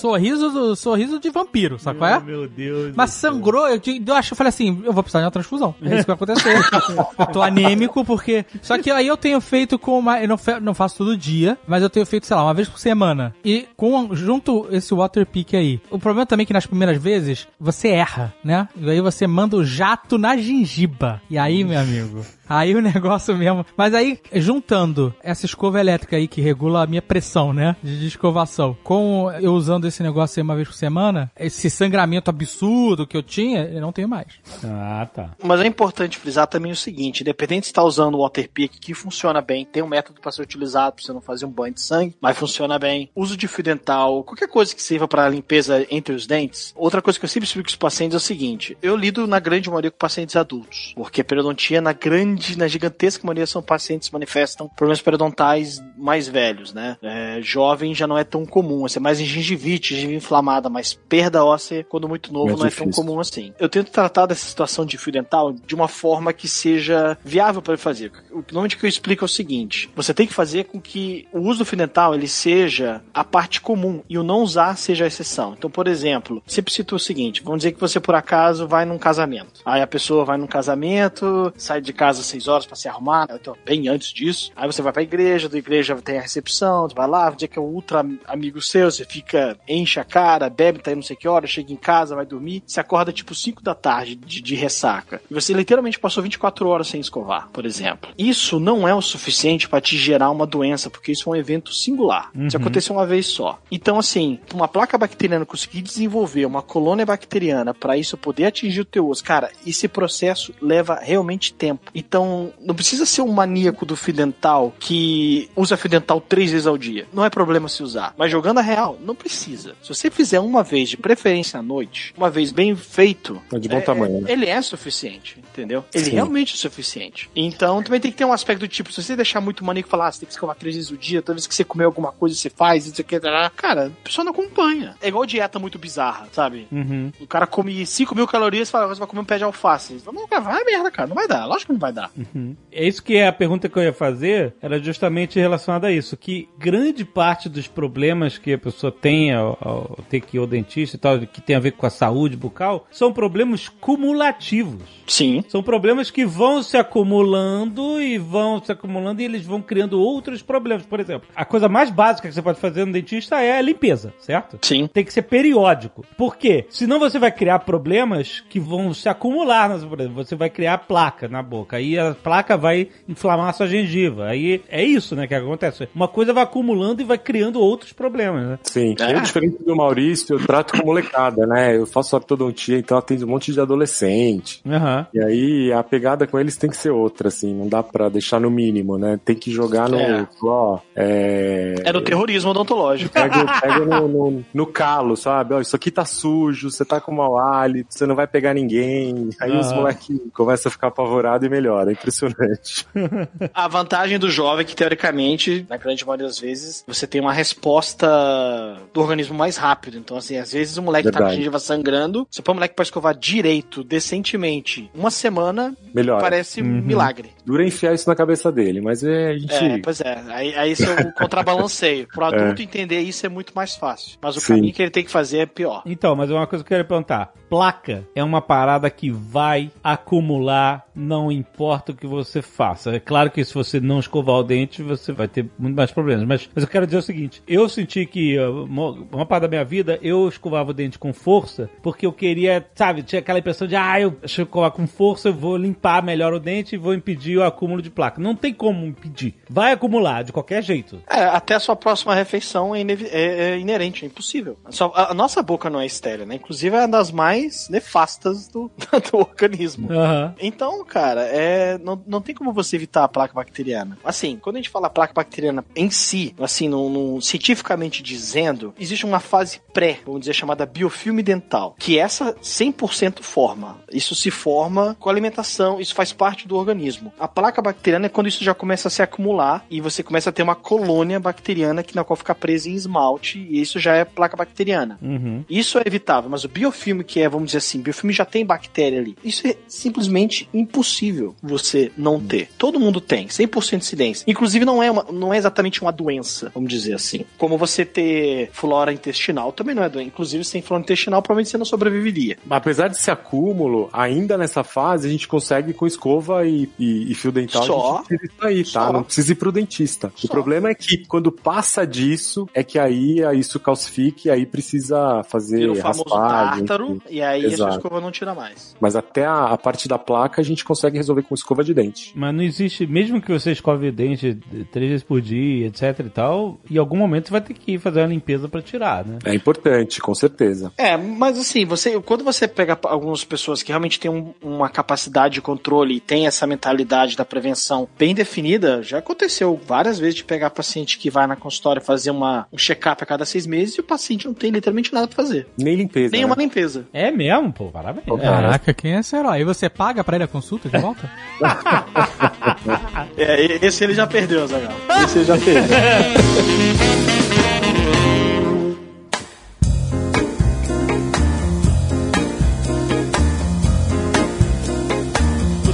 Sorriso, do, sorriso de vampiro, sabe qual é? Meu Deus. Mas sangrou, eu, eu acho, eu falei assim, eu vou precisar de uma transfusão. É isso que vai acontecer. eu (laughs) tô anêmico porque... Só que aí eu tenho feito com uma... Eu não, não faço todo dia, mas eu tenho feito, sei lá, uma vez por semana. E com junto esse water pick aí. O problema também é que nas primeiras vezes, você erra, né? E aí você manda o jato na gengiba. E aí, meu amigo... Aí o (laughs) negócio mesmo. Mas aí, juntando essa escova elétrica aí que regula a minha pressão, né? De escovação, com eu usando esse negócio aí uma vez por semana, esse sangramento absurdo que eu tinha, eu não tenho mais. Ah, tá. Mas é importante frisar também o seguinte: independente se está usando o Waterpik, que funciona bem, tem um método para ser utilizado para você não fazer um banho de sangue, mas funciona bem. Uso de fio dental, qualquer coisa que sirva para limpeza entre os dentes. Outra coisa que eu sempre explico para os pacientes é o seguinte: eu lido na grande maioria com pacientes adultos, porque a periodontia, na grande, na gigantesca maioria, são pacientes que manifestam problemas periodontais mais velhos, né? É, jovem já não é tão comum, é mais em gengivite, gengiva inflamada, mas perda óssea, quando muito novo, Mais não é tão difícil. comum assim. Eu tento tratar dessa situação de fio dental de uma forma que seja viável para fazer. O normalmente que eu explico é o seguinte: você tem que fazer com que o uso do fio dental ele seja a parte comum e o não usar seja a exceção. Então, por exemplo, sempre cito o seguinte: vamos dizer que você por acaso vai num casamento. Aí a pessoa vai num casamento, sai de casa 6 horas para se arrumar, então bem antes disso. Aí você vai pra igreja, da igreja tem a recepção, tu vai lá, um dia que é um ultra amigo seu, você fica, enche a cara, bebe até não sei que hora, chega em casa, vai dormir, você acorda tipo 5 da tarde de, de ressaca. E você literalmente passou 24 horas sem escovar, por exemplo. Isso não é o suficiente para te gerar uma doença, porque isso é um evento singular. Isso aconteceu uma vez só. Então, assim, uma placa bacteriana conseguir desenvolver uma colônia bacteriana para isso poder atingir o teu osso, cara, esse processo leva realmente tempo. Então, não precisa ser um maníaco do fio dental que usa fio dental três vezes ao dia. Não é problema se usar. Mas jogando a real, não precisa. Se você fizer uma vez, de preferência à noite, uma vez bem feito, É de bom tamanho, né? ele é suficiente, entendeu? Ele Sim. realmente é suficiente. Então também tem que ter um aspecto do tipo, se você deixar muito maníaco e falar, ah, você tem que escovar três vezes o dia, toda vez que você comer alguma coisa você faz, isso aqui, cara, a pessoa não acompanha. É igual dieta muito bizarra, sabe? Uhum. O cara come 5 mil calorias e fala, você vai comer um pé de alface. Não, vai merda, cara, não vai dar. Lógico que não vai dar. É isso que é a pergunta que eu ia fazer, era justamente relacionada a isso, que grande parte dos problemas que a pessoa tem ao, ao ter que ir ao dentista e tal, que tem a ver com a saúde bucal, são problemas cumulativos. Sim. São problemas que vão se acumulando e vão se acumulando e eles vão criando outros problemas. Por exemplo, a coisa mais básica que você pode fazer no dentista é a limpeza, certo? Sim. Tem que ser periódico. Por quê? Senão você vai criar problemas que vão se acumular. Por exemplo, você vai criar placa na boca. Aí a placa vai inflamar a sua gengiva. Aí é isso, né, que acontece. Uma coisa vai acumulando e vai criando outros problemas, né? Sim, É. eu, diferente do Maurício, eu trato com molecada, né? Eu faço ortodontia, então atendo um monte de adolescente. Aham. E aí a pegada com eles tem que ser outra, assim, não dá pra deixar no mínimo, né? Tem que jogar no. É. Ó, é. É do terrorismo odontológico. Pega, (laughs) pega no, no, no calo, sabe? Ó, isso aqui tá sujo, você tá com mau hálito, você não vai pegar ninguém. Aí os Aham. moleques começam a ficar apavorados e melhora. É impressionante. (laughs) A vantagem do jovem é que, teoricamente, na grande maioria das vezes, você tem uma resposta do organismo mais rápido. Então, assim, às vezes o moleque tá com a Verdade. gengiva sangrando, você põe o moleque pra escovar direito, decentemente, uma semana, Melhora. parece um milagre. Dura enfiar isso na cabeça dele, mas é, a gente. É, pois é. Aí, aí isso é o contrabalanceio. Pro (laughs) adulto entender isso é muito mais fácil. Mas o Sim. caminho que ele tem que fazer é pior. Então, mas é uma coisa que eu queria perguntar. Placa é uma parada que vai acumular, não importa o que você faça. É claro que se você não escovar o dente, você vai ter muito mais problemas. Mas, mas eu quero dizer o seguinte: eu senti que uma, uma parte da minha vida eu escovava o dente com força, porque eu queria, sabe, tinha aquela impressão de, ah, eu escovar com força, eu vou limpar melhor o dente e vou impedir o acúmulo de placa. Não tem como impedir. Vai acumular, de qualquer jeito. É, até a sua próxima refeição é, é- é inerente, é impossível. A, sua- a- a nossa boca não é estéreo, né? Inclusive é uma das mais nefastas do, (laughs) do organismo. Aham. Então, cara, é, não, não tem como você evitar a placa bacteriana. Assim, quando a gente fala placa bacteriana em si, assim, no, no- cientificamente dizendo, existe uma fase pré, vamos dizer, chamada biofilme dental, que essa 100% forma. Isso se forma com a alimentação, isso faz parte do organismo. A placa bacteriana é quando isso já começa a se acumular e você começa a ter uma colônia bacteriana que na qual fica presa em esmalte, e isso já é placa bacteriana. Uhum. Isso é evitável, mas o biofilme que é, vamos dizer assim, biofilme já tem bactéria ali. Isso é simplesmente impossível você não ter. Todo mundo tem, 100% de incidência. Inclusive não é, uma, não é exatamente uma doença, vamos dizer assim. Como você ter flora intestinal também não é doença. Inclusive sem flora intestinal provavelmente você não sobreviveria. Apesar desse acúmulo, ainda nessa fase a gente consegue com escova e, e, e fio dental Só? a gente tira isso aí, tá? Só? Não precisa ir pro dentista. O Só. problema é que quando passa disso, é que aí isso calcifica e aí precisa fazer Vira o famoso raspagem. tártaro e aí a sua Exato. escova não tira mais. Mas até a, a parte da placa a gente consegue resolver com escova de dente. Mas não existe, mesmo que você escove o dente três vezes por dia, etc e tal, em algum momento você vai ter que fazer uma limpeza pra tirar, né? É importante, com certeza. É, mas assim, você quando você pega algumas pessoas que realmente têm um- uma capacidade de controle e tem essa mentalidade da prevenção bem definida, já aconteceu várias vezes de pegar paciente que vai na consultória fazer uma, um check-up a cada seis meses e o paciente não tem literalmente nada pra fazer. Nem limpeza. Nem né? uma limpeza. É mesmo, pô, parabéns. Pô, É. Caraca, quem é esse herói? E você paga pra ir à consulta de volta? (laughs) É, esse ele já perdeu, Zagal. Esse ele já perdeu. (laughs)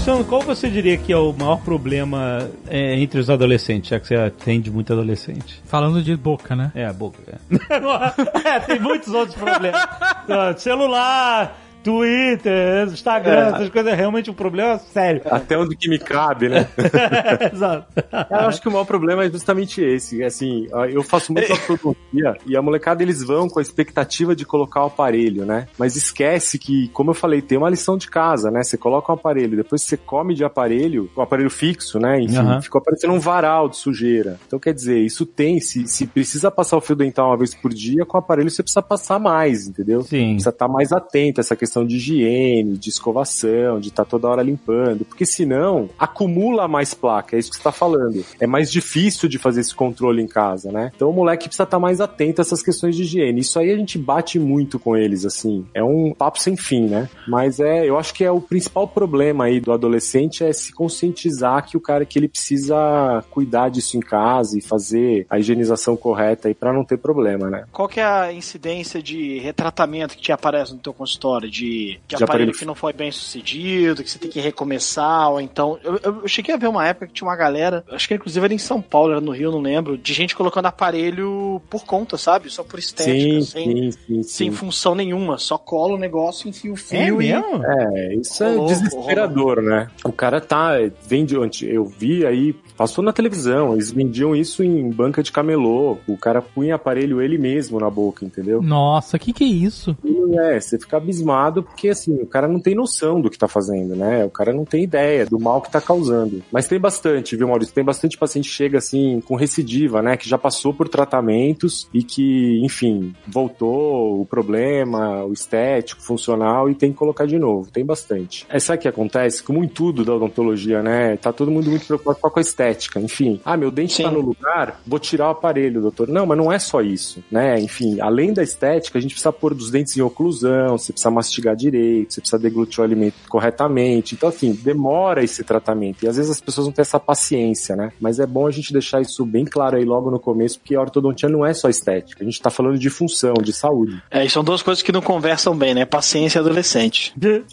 Luciano, qual você diria que é o maior problema é, entre os adolescentes, já que você atende muito adolescente? Falando de boca, né? É, boca. É, (laughs) É, tem muitos outros problemas. (laughs) Celular, Twitter, Instagram, É. essas coisas é realmente um problema sério. Até onde que me cabe, né? (laughs) Exato. Eu acho que o maior problema é justamente esse. Assim, eu faço muito (laughs) ortodontia e a molecada eles vão com a expectativa de colocar o aparelho, né? Mas esquece que, como eu falei, tem uma lição de casa, né? Você coloca o aparelho, depois você come de aparelho, o aparelho fixo, né? Enfim, Aham. ficou parecendo um varal de sujeira. Então, quer dizer, isso tem, se, se precisa passar o fio dental uma vez por dia, com o aparelho você precisa passar mais, entendeu? Sim. Precisa estar mais atento a essa questão de higiene, de escovação, de estar toda hora limpando, porque senão acumula mais placa, é isso que você está falando. É mais difícil de fazer esse controle em casa, né? Então o moleque precisa estar mais atento a essas questões de higiene. Isso aí a gente bate muito com eles, assim. É um papo sem fim, né? Mas é, eu acho que é o principal problema aí do adolescente é se conscientizar que o cara que ele precisa cuidar disso em casa e fazer a higienização correta aí para não ter problema, né? Qual que é a incidência de retratamento que te aparece no teu consultório? De, de, De aparelho, aparelho que não foi bem sucedido, que você tem que recomeçar, ou então. Eu, eu- eu cheguei a ver uma época que tinha uma galera, acho que inclusive era em São Paulo, era no Rio, não lembro, de gente colocando aparelho por conta, sabe? Só por estética, Sim, sem, sim, sim, sem função nenhuma. Só cola o negócio, enfia o É fio e. mesmo? É, isso é Rolou, desesperador, né? O cara tá, vende onde eu vi aí, passou na televisão, eles vendiam isso em banca de camelô, o cara punha aparelho ele mesmo na boca, entendeu? Nossa, que que é isso? É, você fica abismado porque assim, o cara não tem noção do que tá fazendo, né? O cara não tem ideia do mal que tá causando. Mas tem bastante, viu, Maurício? Tem bastante paciente que chega assim com recidiva, né? Que já passou por tratamentos e que, enfim, voltou o problema, o estético, funcional e tem que colocar de novo. Tem bastante. É, sabe o que acontece? Como em tudo da odontologia, né? Tá todo mundo muito preocupado com a estética. Enfim, ah, meu dente Sim. tá no lugar, vou tirar o aparelho, doutor. Não, mas não é só isso, né? Enfim, além da estética, a gente precisa pôr dos dentes em oclusão, você precisa mastigar direito, você precisa deglutir o alimento corretamente. Então, assim, demora esse tratamento. E às vezes as pessoas não têm essa paciência, né? Mas é bom a gente deixar isso bem claro aí logo no começo, porque a ortodontia não é só estética. A gente tá falando de função, de saúde. É, e são duas coisas que não conversam bem, né? Paciência e adolescente. (laughs)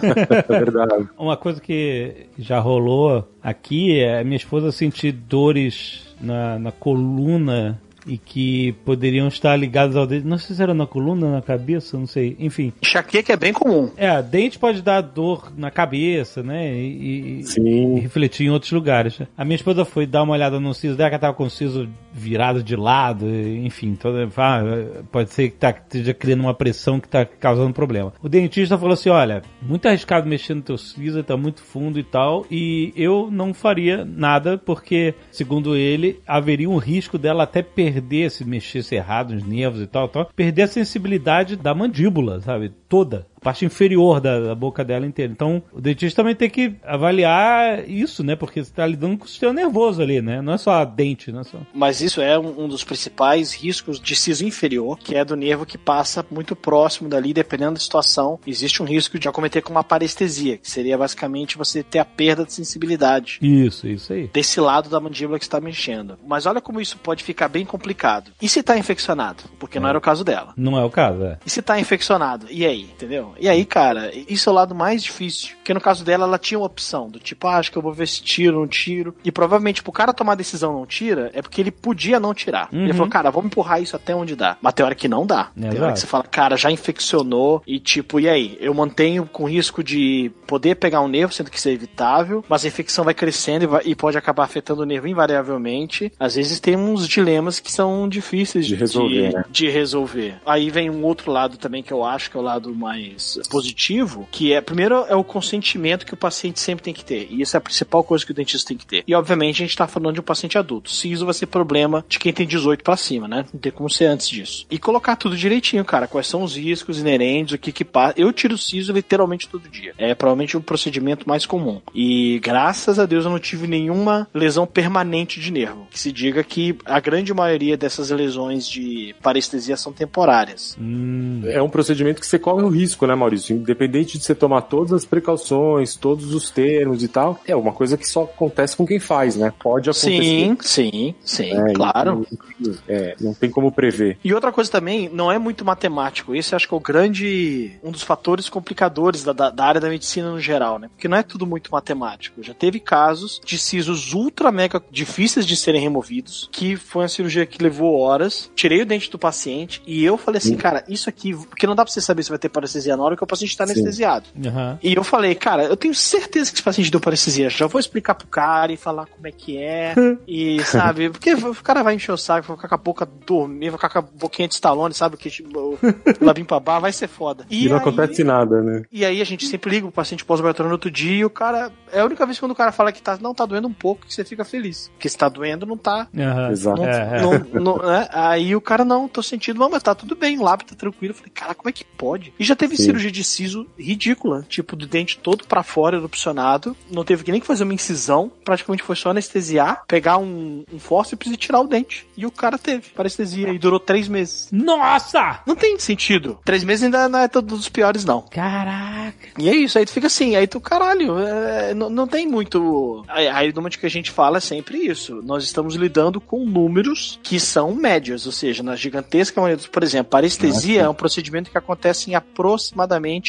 É verdade. Uma coisa que já rolou aqui é a minha esposa sentir dores na, na coluna e que poderiam estar ligadas ao dente. Não sei se era na coluna, na cabeça, não sei. Enfim. Enxaqueca é bem comum. É, dente pode dar dor na cabeça, né? E, e- Sim. e refletir em outros lugares. A minha esposa foi dar uma olhada no siso dela, que ela tava com o siso virado de lado, enfim, ah, pode ser que tá, esteja criando uma pressão que tá causando problema. O dentista falou assim: olha, muito arriscado mexer no teu siso, tá muito fundo e tal, e eu não faria nada, porque, segundo ele, haveria um risco dela até perder, se mexesse errado nos nervos e tal, tal, perder a sensibilidade da mandíbula, sabe? Toda parte inferior da, da boca dela inteira. Então, o dentista também tem que avaliar isso, né? Porque você tá lidando com o sistema nervoso ali, né? Não é só a dente, não é só... Mas isso é um um dos principais riscos de siso inferior, que é do nervo que passa muito próximo dali, dependendo da situação. Existe um risco de acometer com uma parestesia, que seria basicamente você ter a perda de sensibilidade Isso, isso aí. desse lado da mandíbula que está mexendo. Mas olha como isso pode ficar bem complicado. E se tá infeccionado? Porque não era o caso dela. Não é o caso, é. E se tá infeccionado? E aí, entendeu? E aí, cara, isso é o lado mais difícil. Porque no caso dela, ela tinha uma opção do tipo, ah, acho que eu vou ver se tiro ou não tiro. E provavelmente, pro cara tomar a decisão não tira, é porque ele podia não tirar. Uhum. Ele falou, cara, vamos empurrar isso até onde dá. Mas tem hora que não dá. Tem hora Exato. que você fala, cara, já infeccionou e tipo, e aí? Eu mantenho com risco de poder pegar um nervo, sendo que isso é evitável, mas a infecção vai crescendo e, vai- e pode acabar afetando o nervo invariavelmente. Às vezes tem uns dilemas que são difíceis De resolver, de, né? de resolver. Aí vem um outro lado também que eu acho que é o lado mais positivo, que é, primeiro, é o consentimento que o paciente sempre tem que ter. E isso é a principal coisa que o dentista tem que ter. E obviamente a gente tá falando de um paciente adulto. Se isso vai ser problema de quem tem 18 pra cima, né? Não tem como ser antes disso. E colocar tudo direitinho, cara. Quais são os riscos inerentes, o que que passa. Eu tiro o siso literalmente todo dia. É provavelmente o procedimento mais comum. E graças a Deus eu não tive nenhuma lesão permanente de nervo. Que se diga que a grande maioria dessas lesões de parestesia são temporárias. Hum. É um procedimento que você corre o risco, né, Maurício? Independente de você tomar todas as precauções, todos os termos e tal, é uma coisa que só acontece com quem faz, né? Pode acontecer. Sim, sim, sim, né? claro. E, é, não tem como prever. E outra coisa também, não é muito matemático. Esse acho que é o grande. um dos fatores complicadores da, da, da área da medicina no geral, né? Porque não é tudo muito matemático. Já teve casos de sisos ultra mega difíceis de serem removidos, que foi uma cirurgia que levou horas. Tirei o dente do paciente e eu falei assim, cara, isso aqui. Porque não dá pra você saber se vai ter parestesia na hora que o paciente tá Sim. anestesiado. Aham. E eu falei, cara, eu tenho certeza que esse paciente deu parestesia. Já vou explicar pro cara e falar como é que é. (laughs) e, sabe, porque o cara vai encher o saco, vai ficar com a boca dormir, vai ficar com a boquinha de Stallone, sabe? Que tipo, o (laughs) labim pra bar, vai ser foda. E, não aí- acontece nada, né? E aí a gente sempre liga o paciente pós-operatório no outro dia e o cara. É a única vez que quando o cara fala que tá, não tá doendo um pouco que você fica feliz. Porque se tá doendo, não tá. Aham. Exato. Não, É, é. não- não- né? Aí o cara, não, tô sentindo, não, mas tá tudo bem, o lábio tá tranquilo. Eu falei, cara, como é que pode? E já teve Sim. Cirurgia de siso ridícula, tipo, do dente todo pra fora, erupcionado. Não teve que nem que fazer uma incisão, praticamente foi só anestesiar, pegar um, um e tirar o dente. E o cara teve parestesia e durou três meses. Nossa! Não tem sentido. Três meses ainda não é todos dos piores, não. Caraca! E é isso, aí tu fica assim, aí tu, caralho, é, não, não tem muito. Normalmente o que a gente fala é sempre isso. Nós estamos lidando com números que são médios, ou seja, na gigantesca maioria dos. Por exemplo, parestesia é um procedimento que acontece em aproximadamente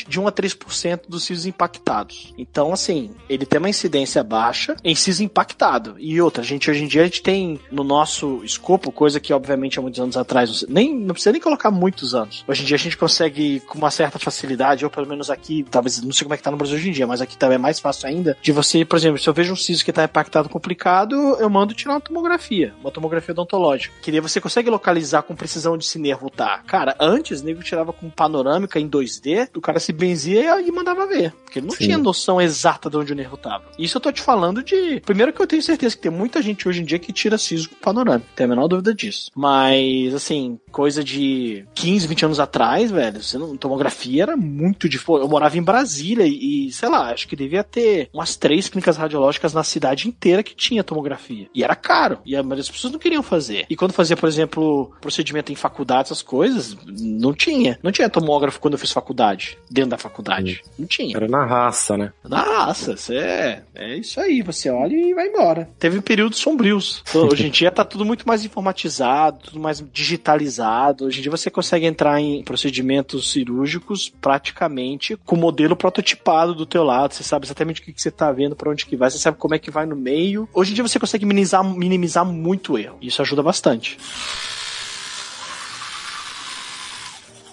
de 1 a 3% dos sisos impactados. Então, assim, ele tem uma incidência baixa em siso impactado. E outra, a gente hoje em dia a gente tem no nosso escopo, coisa que obviamente há muitos anos atrás, nem, não precisa nem colocar muitos anos. Hoje em dia a gente consegue, com uma certa facilidade, ou pelo menos aqui, talvez, não sei como é que tá no Brasil hoje em dia, mas aqui também é mais fácil ainda, de você, por exemplo, se eu vejo um siso que tá impactado complicado, eu mando tirar uma tomografia, uma tomografia odontológica. Que daí você consegue localizar com precisão de se nervo tá. Cara, antes o nego tirava com panorâmica em 2D, o cara se benzia e mandava ver. Porque ele não Sim. tinha noção exata de onde o nervo tava. Isso eu tô te falando de. Primeiro que eu tenho certeza que tem muita gente hoje em dia que tira siso com panorâmica. Tem a menor dúvida disso. Mas, assim, coisa de 15, 20 anos atrás, velho, você não, tomografia era muito difícil. Eu morava em Brasília e, e, sei lá, acho que devia ter umas três clínicas radiológicas na cidade inteira que tinha tomografia. E era caro. E a maioria das pessoas não queriam fazer. E quando fazia, por exemplo, procedimento em faculdade, essas coisas, não tinha. Não tinha tomógrafo quando eu fiz faculdade. Dentro da faculdade. Não tinha. Era na raça, né? Nossa, você é, é isso aí, você olha e vai embora. Teve períodos sombrios. Então, Hoje em dia tá tudo muito mais informatizado, tudo mais digitalizado. Hoje em dia você consegue entrar em procedimentos cirúrgicos praticamente com o modelo prototipado do teu lado. Você sabe exatamente o que, que você tá vendo, pra onde que vai, você sabe como é que vai no meio. Hoje em dia você consegue minimizar, minimizar muito o erro. Isso ajuda bastante.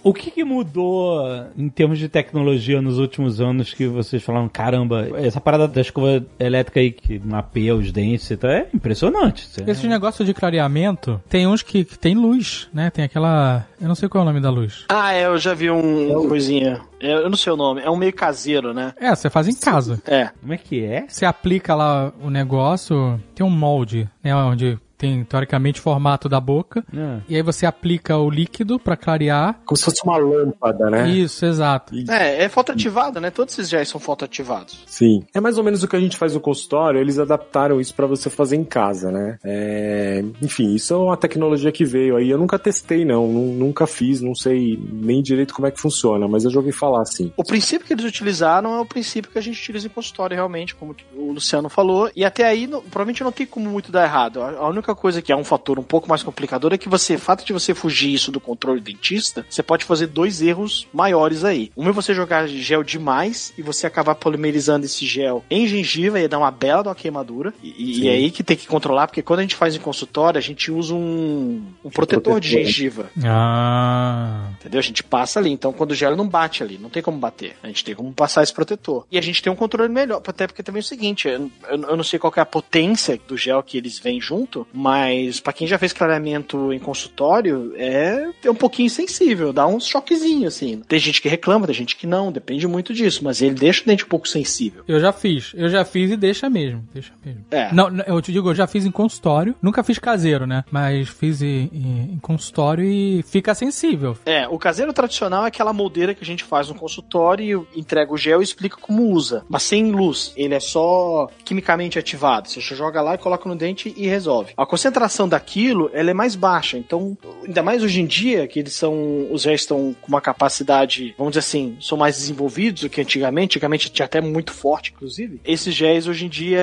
O que, que mudou em termos de tecnologia nos últimos anos que vocês falaram, caramba, essa parada da escova elétrica aí que mapeia os dentes e tal, é impressionante. Isso é- Esses negócios de clareamento, tem uns que, que tem luz, né? Tem aquela. Eu não sei qual é o nome da luz. Ah, é, eu já vi um uma coisinha. É, Eu não sei o nome. É um meio caseiro, né? É, você faz em casa. É. Como é que é? Você aplica lá o negócio, tem um molde, né? Onde tem teoricamente o formato da boca. Ah. E aí você aplica o líquido pra clarear. Como se fosse uma lâmpada, né? Isso, exato. É, é fotoativado, né? Todos esses gés são fotoativados. Sim. É mais ou menos o que a gente faz no consultório, eles adaptaram isso pra você fazer em casa, né? É, Enfim, isso é uma tecnologia que veio aí. Eu nunca testei, não. Nu- Nunca fiz, não sei nem direito como é que funciona, mas eu já ouvi falar assim. O princípio que eles utilizaram é o princípio que a gente utiliza em consultório, realmente, como o Luciano falou. E até aí, provavelmente não tem como muito dar errado. A única única coisa que é um fator um pouco mais complicador é que você, o fato de você fugir isso do controle dentista, você pode fazer dois erros maiores aí. Um é você jogar gel demais e você acabar polimerizando esse gel em gengiva e dar uma bela de uma queimadura. E, e é aí que tem que controlar, porque quando a gente faz em consultório, a gente usa um, um protetor de gengiva. Ah. Entendeu? A gente passa ali. Então, quando o gel não bate ali, não tem como bater. A gente tem como passar esse protetor. E a gente tem um controle melhor. Até porque também é o seguinte: eu, eu- eu não sei qual que é a potência do gel que eles vêm junto, mas pra quem já fez clareamento em consultório, é, é um pouquinho sensível, dá uns choquezinhos assim. Tem gente que reclama, tem gente que não, depende muito disso, mas ele deixa o dente um pouco sensível. Eu já fiz, eu já fiz e deixa mesmo, deixa mesmo. É. Não, eu te digo, eu já fiz em consultório, nunca fiz caseiro, né? Mas fiz em, em- em consultório e fica sensível. É, o caseiro tradicional é aquela moldeira que a gente faz no consultório e entrega o gel e explica como usa. Mas sem luz. Ele é só quimicamente ativado. Você joga lá e coloca no dente e resolve. A concentração daquilo, ela é mais baixa. Então, ainda mais hoje em dia, que eles são. Os géis estão com uma capacidade, vamos dizer assim, são mais desenvolvidos do que antigamente. Antigamente tinha até muito forte, inclusive. Esses géis hoje em dia,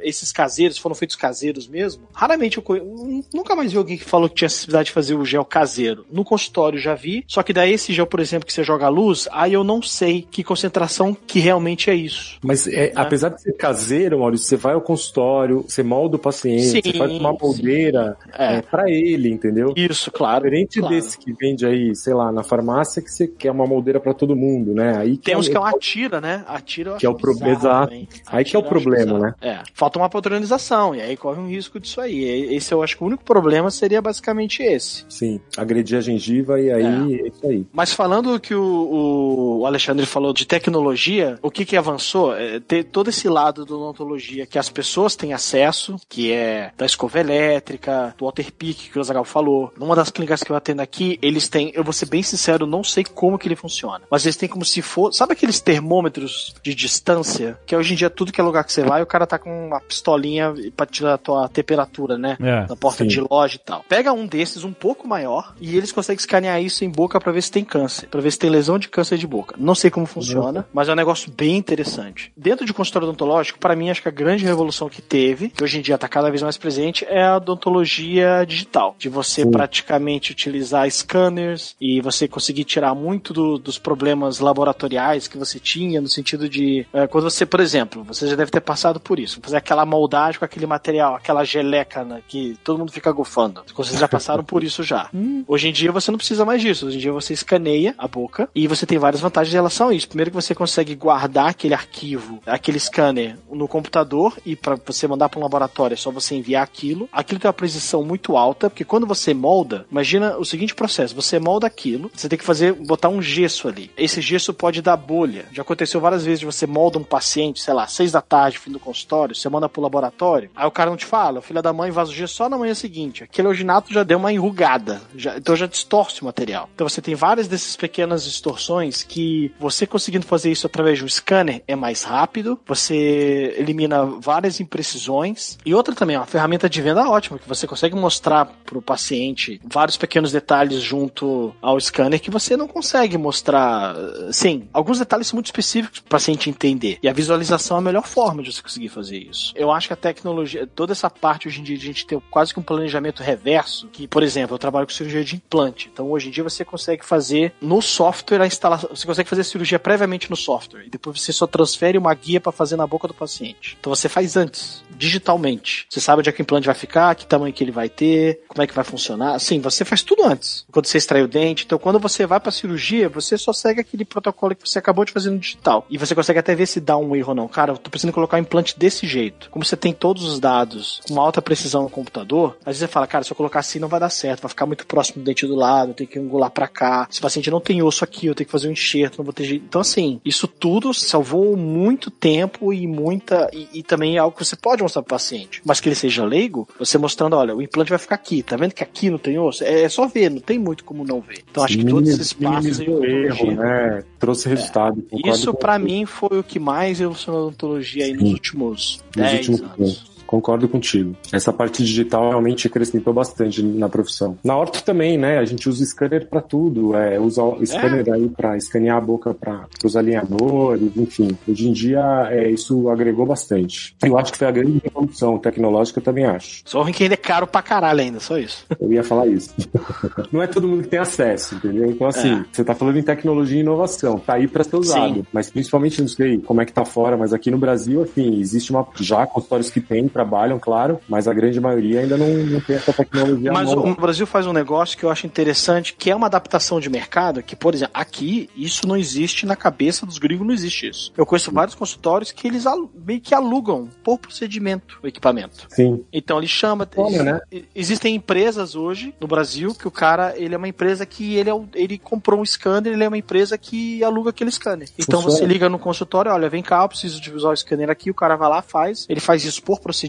esses caseiros, foram feitos caseiros mesmo. Raramente eu nunca mais vi alguém que falou que tinha necessidade de fazer o gel caseiro. No consultório já vi, só que daí esse gel, por exemplo, que você joga a luz, aí eu não sei que concentração que realmente é isso. Mas é, apesar de ser caseiro, Maurício, você vai ao consultório, você molda o paciente, Sim, você faz uma moldeira É. é. para ele, entendeu? Isso, claro. Diferente claro. desse que vende aí, sei lá, na farmácia, que você quer uma moldeira pra todo mundo, né? Aí Tem é uns que é uma tira, né? A tira eu Que é o pro- bizarro exato. Aí que é o Atira problema, bizarro. É. Falta uma padronização, e aí corre um risco disso aí. Esse eu acho que o único problema seria basicamente esse. Sim, agredir a gengiva e aí é, isso aí. Mas falando que o, o Alexandre falou de tecnologia, o que que avançou? É ter todo esse lado da odontologia que as pessoas têm acesso, que é da escova elétrica, do water pick que o Zagal falou. Numa das clínicas que eu atendo aqui, eles têm, eu vou ser bem sincero, não sei como que ele funciona, mas eles têm como se for, sabe aqueles termômetros de distância? Que hoje em dia tudo que é lugar que você vai, o cara tá com uma pistolinha pra tirar a tua temperatura, né? É. na porta sim. de loja e tal. Pega um desses um pouco maior e eles conseguem escanear isso em boca pra ver se tem câncer, Pra ver se tem lesão de câncer de boca. Não sei como funciona, mas é um negócio bem interessante. Dentro de consultório odontológico, pra mim acho que a grande revolução que teve, que hoje em dia tá cada vez mais presente, é a odontologia digital, de você Sim. praticamente utilizar scanners e você conseguir tirar muito do- dos problemas laboratoriais que você tinha no sentido de eh, quando você, por exemplo, você já deve ter passado por isso, fazer aquela moldagem com aquele material, aquela geleca né, que todo mundo fica gofando. Vocês já passaram por isso já. (laughs) Hoje em dia você não precisa mais disso. Hoje em dia você escaneia a boca e você tem várias vantagens em relação a isso. Primeiro que você consegue guardar aquele arquivo, aquele scanner no computador e para você mandar para um laboratório é só você enviar aquilo. Aquilo tem uma precisão muito alta, porque quando você molda, imagina o seguinte processo, você molda aquilo, você tem que fazer botar um gesso ali. Esse gesso pode dar bolha. Já aconteceu várias vezes de você molda um paciente, sei lá, seis da tarde, fim do consultório, você manda pro laboratório, aí o cara não te fala, o filho da mãe vaza o gesso só na manhã seguinte. Aquele originato já deu uma enrugada, já- então já distorce o material. Então você tem várias dessas pequenas distorções que você conseguindo fazer isso através de um scanner é mais rápido, você elimina várias imprecisões. E outra também, é uma ferramenta de venda ótima, que você consegue mostrar pro paciente vários pequenos detalhes junto ao scanner que você não consegue mostrar. Sim, alguns detalhes são muito específicos para o paciente entender. E a visualização é a melhor forma de você conseguir fazer isso. Eu acho que a tecnologia, toda essa parte hoje em dia a gente ter quase que um planejamento reverso, que, por exemplo, eu trabalho com cirurgia de implante. Então, hoje em dia você consegue fazer no software a instalação, você consegue fazer a cirurgia previamente no software e depois você só transfere uma guia para fazer na boca do paciente. Então você faz antes, digitalmente. Você sabe onde é que o implante vai ficar, que tamanho que ele vai ter, como é que vai funcionar. Sim, você faz tudo antes. Quando você extrai o dente, então quando você vai para cirurgia, você só segue aquele protocolo que você acabou de fazer no digital. E você consegue até ver se dá um erro ou não. Cara, eu tô precisando colocar um implante desse jeito. Como você tem todos os dados com uma alta precisão no computador, às vezes você fala, cara, se eu colocar assim não vai dar certo, vai ficar muito próximo do dente do lado, tenho que angular para cá. Se o paciente não tem osso aqui, eu tenho que fazer um enxerto, não vou ter jeito. Então, assim, isso tudo salvou muito tempo e muita. E, e também é algo que você pode mostrar pro paciente. Mas que ele seja leigo, você mostrando, olha, o implante vai ficar aqui, tá vendo que aqui não tem osso? É, é só ver, não tem muito como não ver. Então, acho que todos esses passos. Minimizou erro, né? Trouxe resultado. concordo Isso você. mim foi o que mais evolucionou a odontologia aí nos Sim. últimos Nos 10 últimos anos. tempos. Concordo contigo. Essa parte digital realmente acrescentou bastante na profissão. Na orto também, né? A gente usa o scanner para tudo, é, usa o scanner aí para escanear a boca para os alinhadores, enfim. Hoje em dia é, isso agregou bastante. Eu acho que foi a grande revolução tecnológica, eu também acho. Só ruim que ainda é caro pra caralho ainda, só isso. Eu ia falar isso. (laughs) Não é todo mundo que tem acesso, entendeu? Então, assim, É. você tá falando em tecnologia e inovação, tá aí para ser usado. Sim. Mas principalmente, não sei como é que tá fora, mas aqui no Brasil, assim, existe uma. Já consultórios que tem, trabalham, claro, mas a grande maioria ainda não, não tem essa tecnologia Mas o, nova. o Brasil faz um negócio que eu acho interessante, que é uma adaptação de mercado, que, por exemplo, aqui, isso não existe na cabeça dos gringos, não existe isso. Eu conheço vários consultórios que eles meio que alugam por procedimento o equipamento. Sim. Então ele chama. Olha, né? Existem empresas hoje no Brasil que o cara ele é uma empresa que ele, é ele comprou um scanner, ele é uma empresa que aluga aquele scanner. Então Funciona. você liga no consultório, olha, vem cá, eu preciso de usar o scanner aqui, o cara vai lá, faz. Ele faz isso por procedimento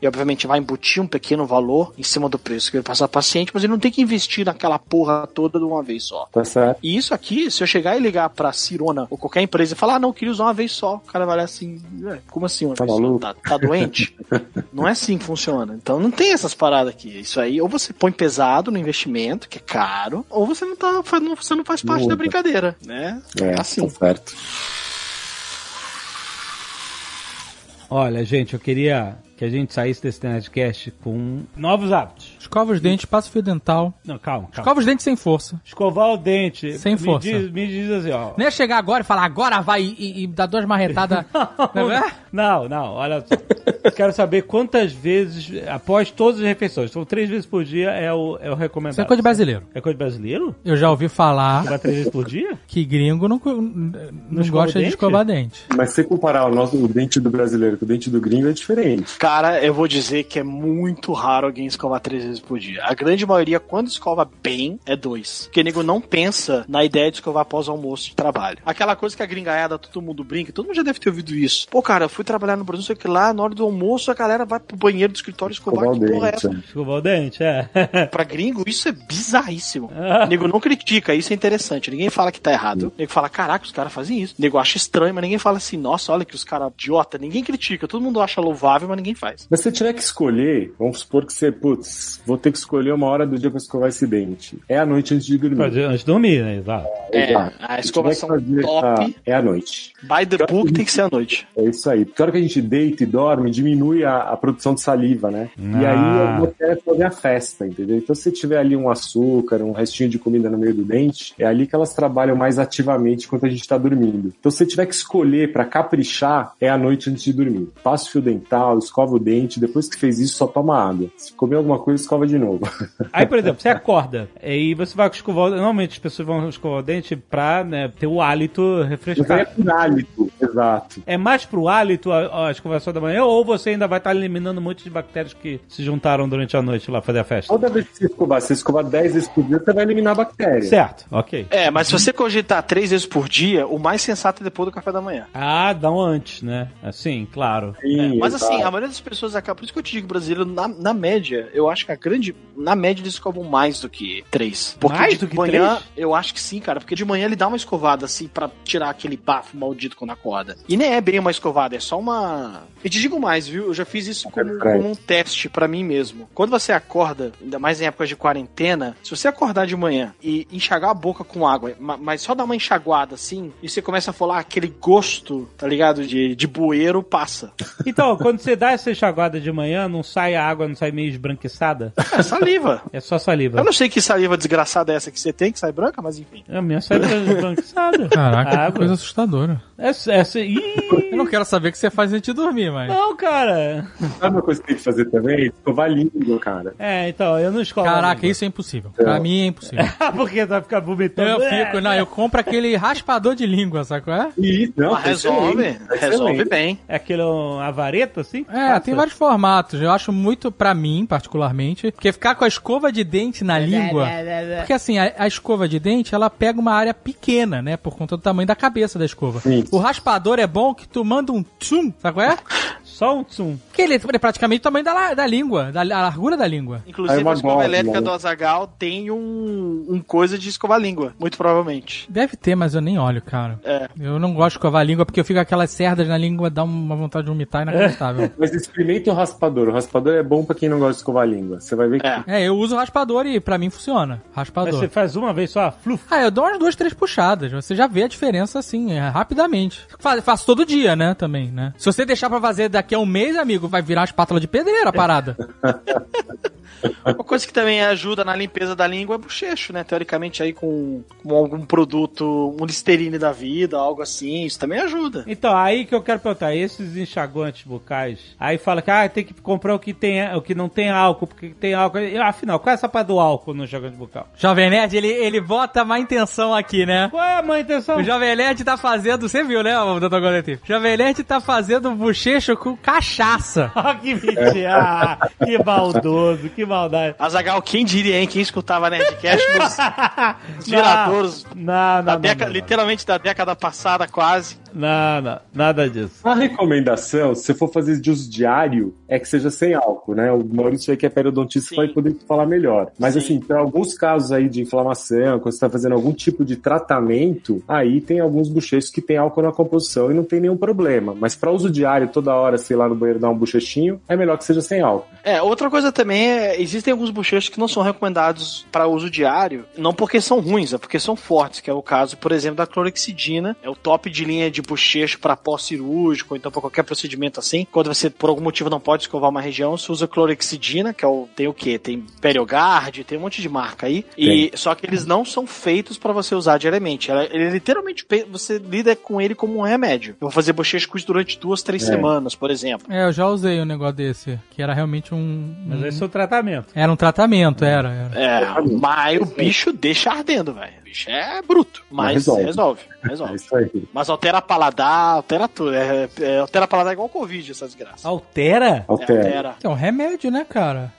e obviamente vai embutir um pequeno valor em cima do preço que ele passa ao paciente, mas ele não tem que investir naquela porra toda de uma vez só. Tá certo. E isso aqui, se eu chegar e ligar pra Cirona ou qualquer empresa e falar, ah, não, eu queria usar uma vez só, o cara vai olhar assim, "Ué, como assim uma Tá vez só? Tá, tá doente? (laughs) não é assim que funciona. Então não tem essas paradas aqui. Isso aí, ou você põe pesado no investimento, que é caro, ou você não tá, você não faz parte Muda. da brincadeira, né? É, assim. tá certo. Olha, gente, eu queria que a gente saísse desse Nerdcast com novos hábitos. Escova os dentes, passa o fio dental. Não, calma, calma. Escova os dentes sem força. Escovar o dente. Sem me força. Diz, me diz assim, ó. Nem é chegar agora e falar, agora vai e, e- dar duas marretadas. (laughs) não é? Não, não, olha só. Quero saber quantas vezes, após todas as refeições, então três vezes por dia é o, é o recomendado. Isso é coisa de brasileiro. É coisa de brasileiro? Eu já ouvi falar Vai três vezes por dia? que gringo não, não, escova gosta de escovar dente. Mas se você comparar o, nosso, o dente do brasileiro com o dente do gringo, é diferente. Cara, eu vou dizer que é muito raro alguém escovar três vezes por dia. A grande maioria, quando escova bem, é dois. Porque nego não pensa na ideia de escovar após o almoço de trabalho. Aquela coisa que a gringaiada, todo mundo brinca, todo mundo já deve ter ouvido isso. Pô, cara, eu fui trabalhar no Brasil, sei que lá, na hora do almoço, a galera vai pro banheiro do escritório escovar. Escovar o que porra é dente. essa? é. Escovar o dente, é. (laughs) Pra gringo, isso é bizarríssimo. Ah. Nego não critica, isso é interessante. Ninguém fala que tá errado. Nego fala, caraca, os caras fazem isso. Nego acha estranho, mas ninguém fala assim, nossa, olha que os caras idiota. Ninguém critica, todo mundo acha louvável, mas ninguém faz. Mas se você tiver que escolher, vamos supor que você, putz, vou ter que escolher uma hora do dia pra escovar esse dente. É a noite antes de dormir. Antes de dormir, né? Exato. É, Exato. a escovação top. essa- É a noite. By the book tem que ser à noite. É isso aí. Porque a hora que a gente deita e dorme, diminui a, a produção de saliva, né? E Ah. aí você quer fazer a festa, entendeu? Então se tiver ali um açúcar, um restinho de comida no meio do dente, é ali que elas trabalham mais ativamente enquanto a gente tá dormindo. Então se você tiver que escolher pra caprichar, é a noite antes de dormir. Passa o fio dental, escova o dente, depois que fez isso, só toma água. Se comer alguma coisa, escova de novo. (laughs) Aí, por exemplo, você acorda e você vai escovar. o- Normalmente as pessoas vão escovar o dente pra né, ter o hálito aí é refrescado. por hálito, exato. É mais pro hálito a, a escovação da manhã ou você ainda vai estar eliminando um monte de bactérias que se juntaram durante a noite lá fazer a festa? Toda vez que você escovar, se você escovar 10 vezes por dia, você vai eliminar a bactéria. Certo, ok. É, mas se você cogitar três vezes por dia, o mais sensato é depois do café da manhã. Ah, dá um antes, né? Assim, claro. Sim, Mas assim, exato. a maioria das pessoas acaba. Por isso que eu te digo, brasileiro, na, na média, eu acho que a grande. Na média, eles escovam mais do que três. Porque Mais de do que manhã, três? eu acho que sim, cara. Porque de manhã ele dá uma escovada assim pra tirar aquele bafo maldito quando acorda. E nem é bem uma escovada, é só uma. E te digo mais, viu? Eu já fiz isso como, como um teste pra mim mesmo. Quando você acorda, ainda mais em épocas de quarentena, se você acordar de manhã e enxagar a boca com água, ma- mas só dar uma enxaguada assim, e você começa a falar aquele gosto, tá ligado? De, de bueiro, passa. Então, quando você dá essa enxaguada de manhã, não sai a água, não sai meio esbranquiçada? É saliva. É só saliva. Eu não sei que saliva desgraçada é essa que você tem, que sai branca, mas enfim. A minha sai esbranquiçada. Caraca, Água. que coisa assustadora. É, é, ih, Eu não quero saber o que você faz antes de dormir, mas. não, cara. Sabe uma coisa que tem que fazer também? Escovar a língua, cara. É, então, eu não escovo. a Caraca, língua. isso é impossível. Pra mim é impossível. (laughs) Porque vai ficar vomitando. Eu fico, não, eu compro aquele raspador de língua, sabe qual é? E não, Mas tá resolve, excelente, tá resolve bem. É aquele um, a vareta, assim? É, Passa. tem vários formatos. Eu acho muito, pra mim, particularmente, porque ficar com a escova de dente na língua. Porque assim, a, a escova de dente, ela pega uma área pequena, né? Por conta do tamanho da cabeça da escova. Sim. O raspador é bom que tu manda um tsum, sabe qual é? (laughs) Só um tsum. Que ele, é praticamente o tamanho da, da língua, da a largura da língua. Inclusive, uma a escova elétrica né? do Azagal tem um, um coisa de escovar língua, muito provavelmente. Deve ter, mas eu nem olho, cara. É. Eu não gosto de escovar a língua porque eu fico com aquelas cerdas na língua, dá uma vontade de vomitar inacreditável. Mas experimente o raspador. O raspador é bom pra quem não gosta de escovar a língua. Você vai ver que É. é, eu uso raspador e pra mim funciona. Mas Raspador. você faz uma vez só, fluf. Ah, eu dou umas duas, três puxadas. Você já vê a diferença assim, é, rapidamente. Fa- faço todo dia, né? Também, né? Se você deixar pra fazer daqui a um mês, amigo, vai virar espátula de pedreira a parada. (laughs) Uma coisa que também ajuda na limpeza da língua é bochecho, né? Teoricamente aí com, com algum produto, um Listerine da vida, algo assim, isso também ajuda. Então, aí que eu quero perguntar, esses enxaguantes bucais, aí fala que ah, tem que comprar o que, tem, o que não tem álcool, porque tem álcool. Afinal, qual é essa parte do álcool no enxaguante bucal? Jovem Nerd, ele, ele bota má intenção aqui, né? Qual é a má intenção? O Jovem Nerd tá fazendo, você viu, né, o Dr. Coletivo? O Jovem Nerd tá fazendo bochecho com cachaça. (laughs) Ah, que mentira! Ah, que maldoso, que maldade. Azagal, quem diria, hein? Quem escutava Nerdcast (laughs) nos tiradores Não, não, da não, década, não, não. literalmente da década passada, quase. Não, não, nada disso. A recomendação, se você for fazer de uso diário, é que seja sem álcool, né? O Maurício aí que é periodontista Sim. vai poder falar melhor. Mas Sim. assim, para alguns casos aí de inflamação, quando você está fazendo algum tipo de tratamento, aí tem alguns bochechos que tem álcool na composição e não tem nenhum problema. Mas para uso diário, toda hora, sei lá, no banheiro dar um bochechinho, é melhor que seja sem álcool. É, outra coisa também é, existem alguns bochechos que não são recomendados para uso diário, não porque são ruins, é porque são fortes, que é o caso, por exemplo, da clorexidina, é o top de linha de bochecho para pós-cirúrgico, ou então para qualquer procedimento assim. Quando você, por algum motivo, não pode escovar uma região, você usa clorexidina, que é o, tem o quê? Tem Periogard, tem um monte de marca aí, e só que eles não são feitos para você usar diariamente. Ela- Ele literalmente, você lida com ele como um remédio. Eu vou fazer bochecho com isso durante duas, três É. semanas, por exemplo. É, eu já usei um negócio desse, que era realmente um... Mas esse é o tratamento. Era um tratamento, era, era. É, mas o bicho deixa ardendo, velho. O bicho é bruto, mas resolve. resolve. (laughs) É resolve. isso aí. Mas altera paladar, altera tudo. É, é, altera paladar igual Covid, essa desgraça. Altera? É, Altera. altera. É um remédio, né, cara?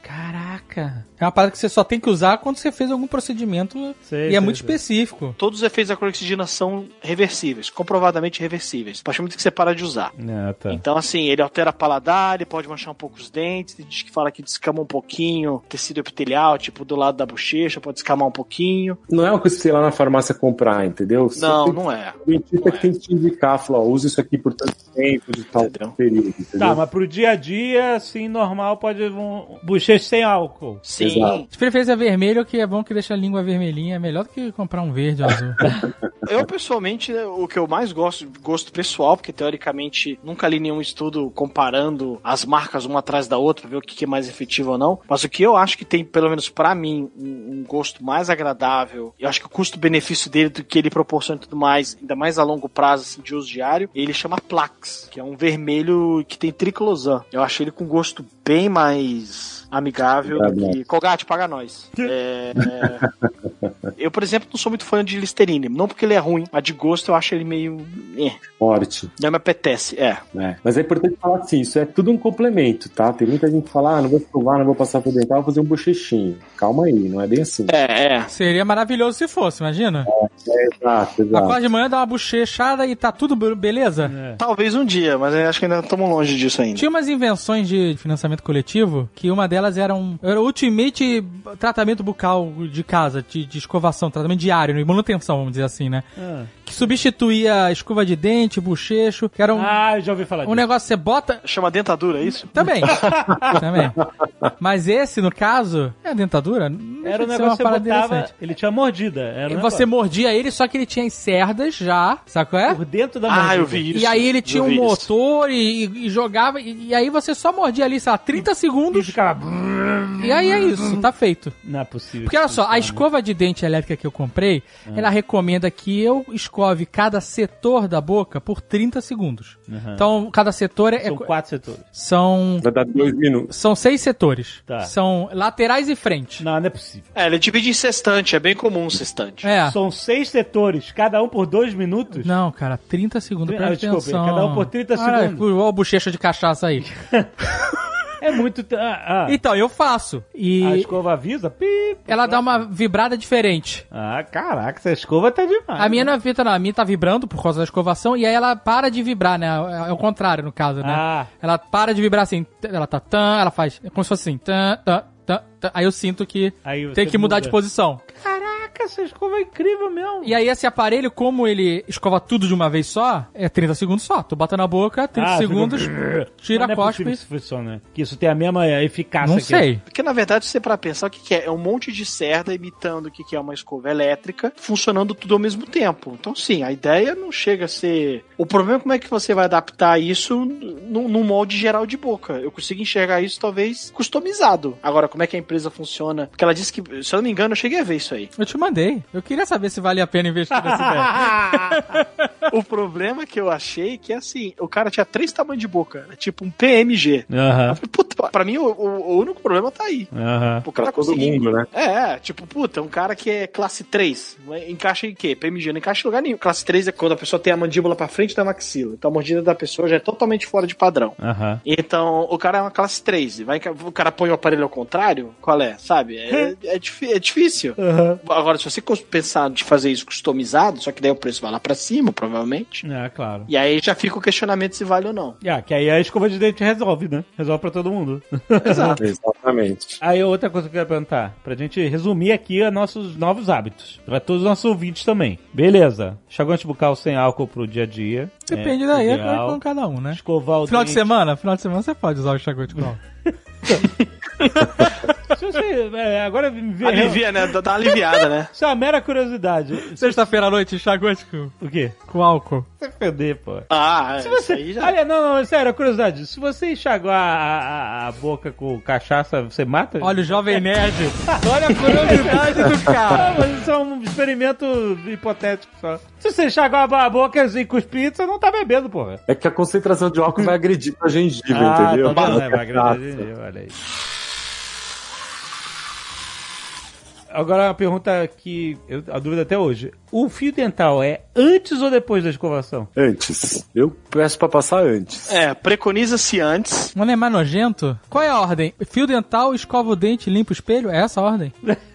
Caraca. É uma parada que você só tem que usar quando você fez algum procedimento Sei, e é sei, muito sei. específico. Todos os efeitos da clorexidina são reversíveis, comprovadamente reversíveis. A partir do momento que você para de usar. Ah, tá. Então, assim, ele altera paladar, ele pode manchar um pouco os dentes. Tem gente que fala que descama um pouquinho tecido epitelial, tipo do lado da bochecha, pode descamar um pouquinho. Não é uma coisa que você ir lá na farmácia comprar, entendeu? Você Não, tem- não é. O dentista não que é. tem que te indicar, falar, ó, usa isso aqui por tanto tempo, de tal Entendeu? período, entendeu? Tá, mas pro dia a dia, assim, normal, pode um bochecho sem álcool. Sim. Exato. De preferência vermelho, que é bom que deixa a língua vermelhinha. É melhor do que comprar um verde ou azul. (laughs) Eu, pessoalmente, né, o que eu mais gosto, gosto pessoal, porque teoricamente nunca li nenhum estudo comparando as marcas uma atrás da outra pra ver o que é mais efetivo ou não. Mas o que eu acho que tem, pelo menos pra mim, um, um gosto mais agradável, eu acho que o custo-benefício dele do que ele proporciona e tudo mais, ainda mais a longo prazo, assim, de uso diário, ele chama Plax, que é um vermelho que tem triclosan. Eu acho ele com gosto bem mais amigável do que. Colgate, paga nós. É, é, Eu, por exemplo, não sou muito fã de Listerine. Não porque ele é ruim, mas de gosto eu acho ele meio. eh, Forte. não me apetece. É. É. Mas é importante falar assim, isso é tudo um complemento, tá? Tem muita gente que fala, ah, não vou escovar, não vou passar por dental, vou fazer um bochechinho. Calma aí, não é bem assim. É, é. Seria maravilhoso se fosse, imagina. É, exato, exato. Acorda de manhã, dá uma bochechada e tá tudo be- beleza. É. Talvez um dia, mas eu acho que ainda estamos longe disso ainda. Tinha umas invenções de financiamento coletivo que uma delas era um era o ultimate tratamento bucal de casa, de, de escovação, tratamento diário, de manutenção, vamos dizer assim, né? Ah. Que substituía escova de dente, bochecho, que era um, Ah, eu já ouvi falar um disso. negócio que você bota. Chama dentadura, é isso? Também. (laughs) Também. Mas esse, no caso, é a dentadura? Não Era um ser negócio que você botava, interessante. ele tinha mordida. Era E um você mordia ele, só que ele tinha as cerdas já, sabe qual é? Por dentro da mordida. Ah, eu vi isso. E aí ele Eu tinha um motor e, e jogava, e, e aí você só mordia ali, sei lá, 30 E segundos, ficava... e aí é isso, tá feito. Não é possível. Porque olha só, a escova de dente elétrica que eu comprei, ela recomenda que eu escove cada setor da boca por 30 segundos. Uhum. Então, cada setor é... São quatro setores. São... Vai dar dois minutos. São seis setores. Tá. São laterais e frente. Não, não é possível. É, ele divide em sextante, é bem comum um sextante. É. São seis setores, cada um por dois minutos. Não, cara, 30 segundos, Ah, presta desculpa, atenção. cada um por 30 Olha, segundos. Olha o bochecha de cachaça aí. (laughs) É muito. Ah, ah. Então, eu faço. A E escova avisa? Pi. ela dá uma vibrada diferente. Ah, caraca, essa escova tá demais. A minha não é vibra, não. A minha tá vibrando por causa da escovação e aí ela para de vibrar, né? É o contrário, no caso, né? Ah. Ela para de vibrar assim. Ela tá tan, ela faz é como se fosse assim. Tan, tan, tan, tan. Aí eu sinto que tem que mudar muda. de posição. Caraca, essa escova é incrível mesmo. E aí esse aparelho, como ele escova tudo de uma vez só, é 30 segundos só. Tu bota na boca, 30 Ah, segundos, fica- tira, Mas não é cospe. possível que isso funcione. Que isso tem a mesma eficácia Não que- sei. Porque na verdade, se você para pensar o que, que é, é um monte de cerda imitando o que, que é uma escova elétrica, funcionando tudo ao mesmo tempo. Então, sim, a ideia não chega a ser. O problema é como é que você vai adaptar isso num, num molde geral de boca. Eu consigo enxergar isso talvez customizado. Agora, como é que a empresa funciona? Porque ela disse que, se eu não me engano, eu cheguei a ver isso aí. Eu te mandei. Eu queria saber se valia a pena investir nessa (laughs) ideia. o problema que eu achei que é assim, o cara tinha três tamanhos de boca, era tipo um PMG. Eu Aham, falei, puta, pra mim o, o- o único problema tá aí. aham. O cara todo conseguir- mundo, né? É, tipo, puta, um cara que é classe 3, encaixa em quê? PMG não encaixa em lugar nenhum. Classe 3 é quando a pessoa tem a mandíbula pra frente da maxila. Então a mordida da pessoa já é totalmente fora de padrão. Aham. Então, o cara é uma classe 3. Vai, o cara põe o aparelho ao contrário? Qual é? Sabe? É, é, difí- é difícil. Agora, se você pensar de fazer isso customizado, só que daí o preço vai lá pra cima, provavelmente. É, claro. E aí já fica o questionamento se vale ou não. Ah, que aí a escova de dente resolve, né? Resolve pra todo mundo. (laughs) Exato. Exatamente. Aí outra coisa que eu quero perguntar, pra gente resumir aqui os nossos novos hábitos, pra todos os nossos ouvintes também. Beleza, enxaguante bucal sem álcool pro dia a dia. Depende é daí, é ideal. com cada um, né? Escovar o Final de dente. semana, final de semana você pode usar o enxaguante álcool. (laughs) Se você, é, agora me Alivia, né? Dá uma aliviada, né? Isso é uma mera curiosidade. Sexta-feira à noite, enxaguante com, O quê? com álcool. Você feder, pô. Ah, é, Se isso você... aí já. Olha, não, não, sério, curiosidade. Se você enxaguar a, a- a boca com cachaça, você mata? Olha o jovem nerd. (laughs) Olha a curiosidade do (laughs) cara. Ah, mas isso é um experimento hipotético só. Se você enxaguar a boca e cuspir, você não tá bebendo, porra. É que a concentração de álcool vai agredir a gengiva, Ah, entendeu? tá vendo, né? Vai agredir, olha aí. Agora uma pergunta que eu, a dúvida até hoje. O fio dental é antes ou depois da escovação? Antes. Eu peço pra passar antes. É, preconiza-se antes. Não é mais nojento? Qual é a ordem? Fio dental, escova o dente, limpa o espelho? É essa a ordem? (laughs)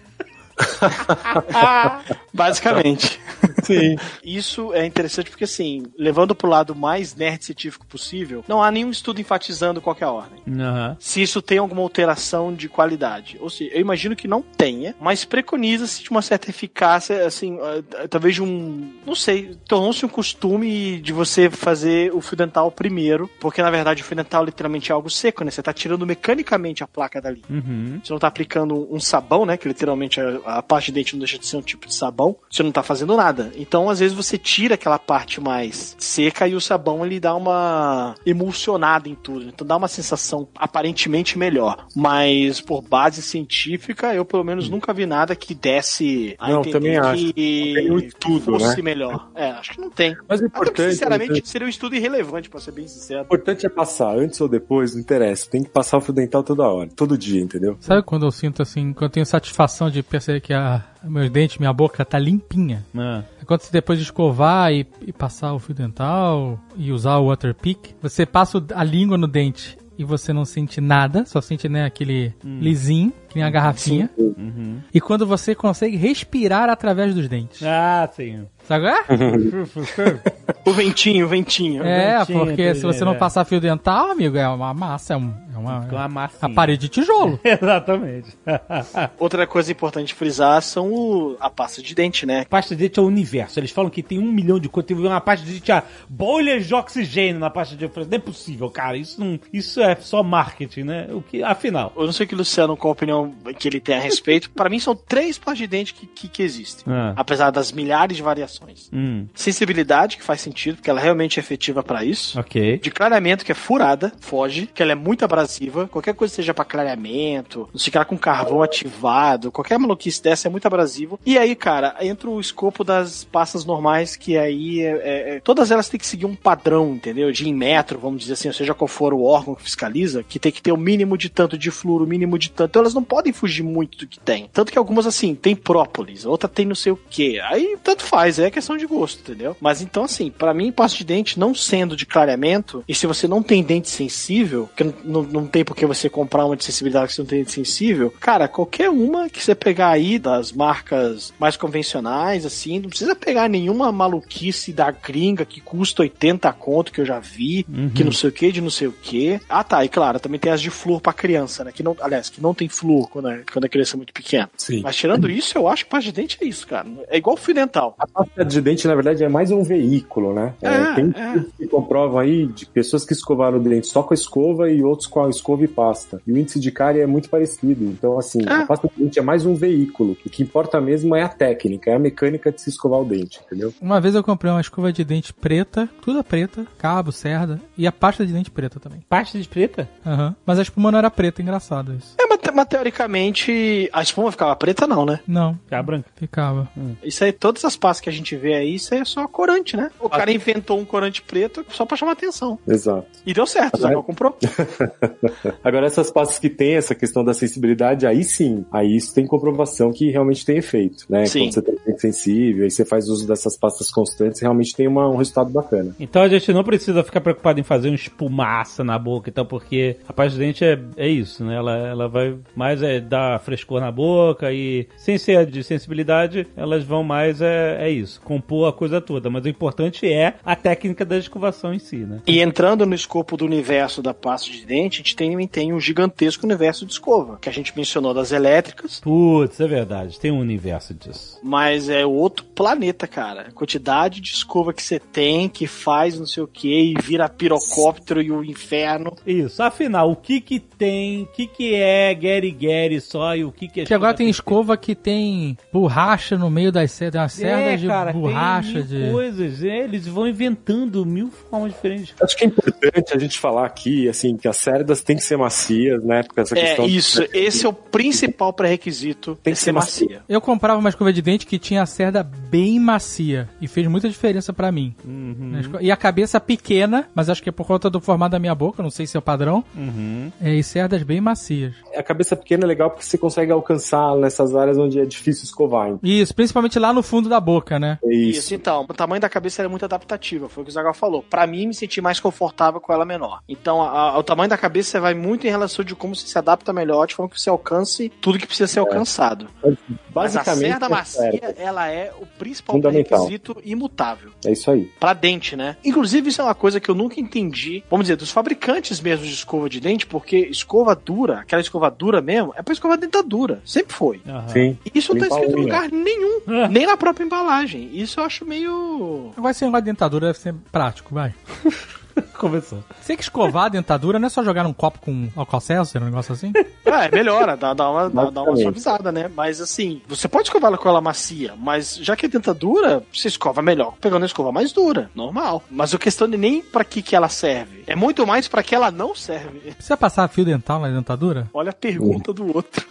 (laughs) Basicamente. Sim. Isso é interessante porque, assim, levando pro lado mais nerd científico possível, não há nenhum estudo enfatizando qual que é a ordem. Aham. Se isso tem alguma alteração de qualidade. Ou seja, eu imagino que não tenha, mas preconiza-se de uma certa eficácia, assim, ah, talvez de um. Não sei, tornou-se um costume de você fazer o fio dental primeiro, porque na verdade o fio dental literalmente é algo seco, né? Você tá tirando mecanicamente a placa dali. Uhum. Você não tá aplicando um sabão, né? Que literalmente a, a parte de dente não deixa de ser um tipo de sabão. Você não tá fazendo nada. Então, às vezes, você tira aquela parte mais seca e o sabão ele dá uma emulsionada em tudo. Então dá uma sensação aparentemente melhor. Mas por base científica, eu pelo menos nunca vi nada que desse a Não, entender também acho. que Não tem um estudo, fosse né? melhor. É, acho que não tem. Mas o porque, importante, sinceramente, seria um estudo irrelevante, pra ser bem sincero. o importante é passar, antes ou depois, não interessa. Tem que passar o fio dental toda hora, todo dia, entendeu? Sabe quando eu sinto assim, quando eu tenho satisfação de perceber que a, meus dentes, minha boca tá limpinha? Ah. É quando você depois de escovar e, e passar o fio dental e usar o Waterpik, você passa o- a língua no dente e você não sente nada, só sente né, aquele lisinho, que nem a garrafinha. Uhum. E quando você consegue respirar através dos dentes. Ah, sim. Sabe é? (laughs) O ventinho, o ventinho. É, ventinho, porque se você não é. passar fio dental, amigo, é uma massa, é, um- é uma, uma massinha. a parede de tijolo. (laughs) Exatamente. (laughs) Outra coisa importante de frisar são o- a pasta de dente, né? pasta de dente é o universo. Eles falam que tem um milhão de coisas. Tem uma pasta de dente a bolhas de oxigênio na pasta de dente. Não é possível, cara. Isso, não, isso é só marketing, né? O que, afinal. Eu não sei que o Luciano, qual a opinião que ele tem a respeito. Pra mim, são três pastas de dente que, que, que existem. Ah. Apesar das milhares de variações. Hum, Sensibilidade, que faz sentido, porque ela realmente é efetiva pra isso. ok. De clareamento, que é furada, foge, que ela é muito abrasiva. Qualquer coisa seja pra clareamento, não lá com carvão ativado, qualquer maluquice dessa é muito abrasivo. E aí, cara, entra o escopo das pastas normais, que aí é, é- é- todas elas têm que seguir um padrão, entendeu? De metro, vamos dizer assim, ou seja qual for o órgão que fiscaliza, que tem que ter o mínimo de tanto de flúor, o mínimo de tanto. Então elas não podem fugir muito do que tem. Tanto que algumas, assim, tem própolis, outra tem não sei o que. Aí tanto faz, é questão de gosto, entendeu? Mas então, assim, pra mim, pasta de dente não sendo de clareamento, e se você não tem dente sensível, que não- não tem por que você comprar uma de sensibilidade que você não tem de sensível. Cara, qualquer uma que você pegar aí das marcas mais convencionais, assim, não precisa pegar nenhuma maluquice da gringa que custa 80 conto que eu já vi, que não sei o que, de não sei o que. Ah, tá, e claro, também tem as de flúor pra criança, né? Que não, aliás, que não tem flúor quando, é, quando a criança é muito pequena. Sim. Mas tirando isso, eu acho que pasta de dente é isso, cara. É igual fio dental. A pasta de dente, na verdade, é mais um veículo, né? É, tem é. que comprovam aí de pessoas que escovaram o dente só com a escova e outros com a escova e pasta. E o índice de cárie é muito parecido. Então, assim, É. a pasta de dente é mais um veículo. O que importa mesmo é a técnica, é a mecânica de se escovar o dente, entendeu? Uma vez eu comprei uma escova de dente preta, toda preta, cabo, cerda, e a pasta de dente preta também. Pasta de preta? Aham. Mas a espuma não era preta, engraçado isso. É, mas, mas teoricamente a espuma ficava preta, não, né? Não, Fica branca. ficava. Isso aí, todas as pastas que a gente vê aí, isso aí é só corante, né? O cara inventou um corante preto só pra chamar atenção. Exato. E deu certo, o Zagal comprou. (laughs) Agora, essas pastas que tem essa questão da sensibilidade, aí sim, aí isso tem comprovação que realmente tem efeito, né? Sim. Quando você tem dente sensível, aí você faz uso dessas pastas constantes, realmente tem uma- um resultado bacana. Então a gente não precisa ficar preocupado em fazer um espumaça na boca e tal, porque a pasta de dente é, é isso, né? Ela, ela vai mais é, dar frescor na boca e sem ser de sensibilidade, elas vão mais é, é isso, compor a coisa toda. Mas o importante é a técnica da escovação em si, né? E entrando no escopo do universo da pasta de dente, gente tem, tem um gigantesco universo de escova, que a gente mencionou das elétricas, Putz, é verdade, tem um universo disso. mas é outro planeta, cara. A quantidade de escova que você tem, que faz não sei o que, e vira pirocóptero e o inferno. Isso, afinal, o que que tem, o que que é Gary Gary só e o que que é... Que agora tem escova que tem borracha no meio das cerdas, tem uma cerda é, de cara, borracha, tem mil de... coisas, é, eles vão inventando mil formas diferentes. Acho que é importante a gente falar aqui, assim, que as cerdas têm que ser macias, né? Porque essa É questão. isso, esse é o principal pré-requisito, tem que ser macia. Eu comprava uma escova de dente que tinha a cerda bem macia e fez muita diferença pra mim. Uhum. E a cabeça pequena, mas acho que é por conta do formato da minha boca, não sei se é o padrão. Uhum. É, e cerdas bem macias. A cabeça pequena é legal porque você consegue alcançar nessas áreas onde é difícil escovar. hein? Isso, principalmente lá no fundo da boca, né? É Isso. isso. então. O tamanho da cabeça era muito adaptativa, foi o que o Zagal falou. Pra mim, me senti mais confortável com ela menor. Então, a- a- o tamanho da cabeça vai muito em relação de como você se adapta melhor, de forma que você alcance tudo que precisa ser alcançado. Mas a Basicamente, cerda é macia, ela é o principal requisito imutável. É isso aí. Pra dente, né? Inclusive, isso é uma coisa que eu nunca entendi, vamos dizer, dos fabricantes mesmo de escova de dente, porque escova dura, aquela escova dura mesmo, é pra escovar dentadura. Sempre foi. Aham. Sim. E Isso não tá escrito em lugar nenhum, (laughs) nem na própria embalagem. Isso eu acho meio. Esse negócio de dentadura deve ser prático, vai. (laughs) (laughs) Começou. Você que escovar a dentadura não é só jogar num copo com álcool Celsius, um negócio assim? (laughs) É, melhora, dá, dá, uma, dá, dá uma suavizada, né? Mas assim, você pode escovar ela com ela macia, mas já que é dentadura, você escova melhor pegando a escova mais dura, normal. Mas a questão de nem pra que, que ela serve, é muito mais pra que ela não serve. Precisa passar fio dental na dentadura? Olha a pergunta do outro.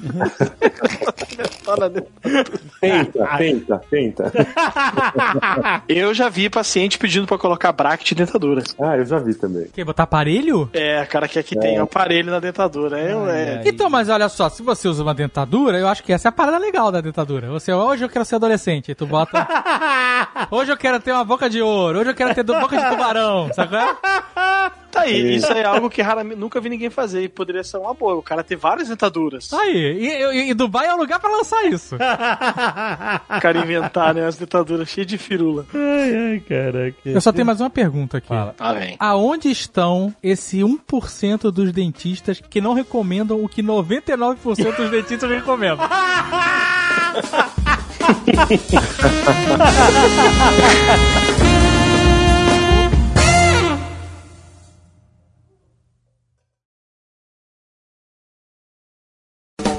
Tenta, tenta, tenta. Eu já vi paciente pedindo pra colocar bracket em dentadura. Ah, eu já vi também. Quer botar aparelho? É, cara quer que tenha aparelho na dentadura. Eu, é. Então, mas olha só, se você usa uma dentadura, eu acho que essa é a parada legal da dentadura. Você, hoje eu quero ser adolescente, tu bota. (laughs) hoje eu quero ter uma boca de ouro, hoje eu quero ter do- boca de tubarão, sacou? (laughs) Tá aí, isso é algo que raramente nunca vi ninguém fazer e poderia ser uma boa. O cara ter várias dentaduras. Aí, e, e- e Dubai é o lugar pra lançar isso. O cara inventar, né? As dentaduras cheias de firula. Ai, ai, caraca. Eu só tenho mais uma pergunta aqui. Fala. Tá bem. Aonde estão esse 1% dos dentistas que não recomendam o que 99% dos dentistas recomendam? (laughs)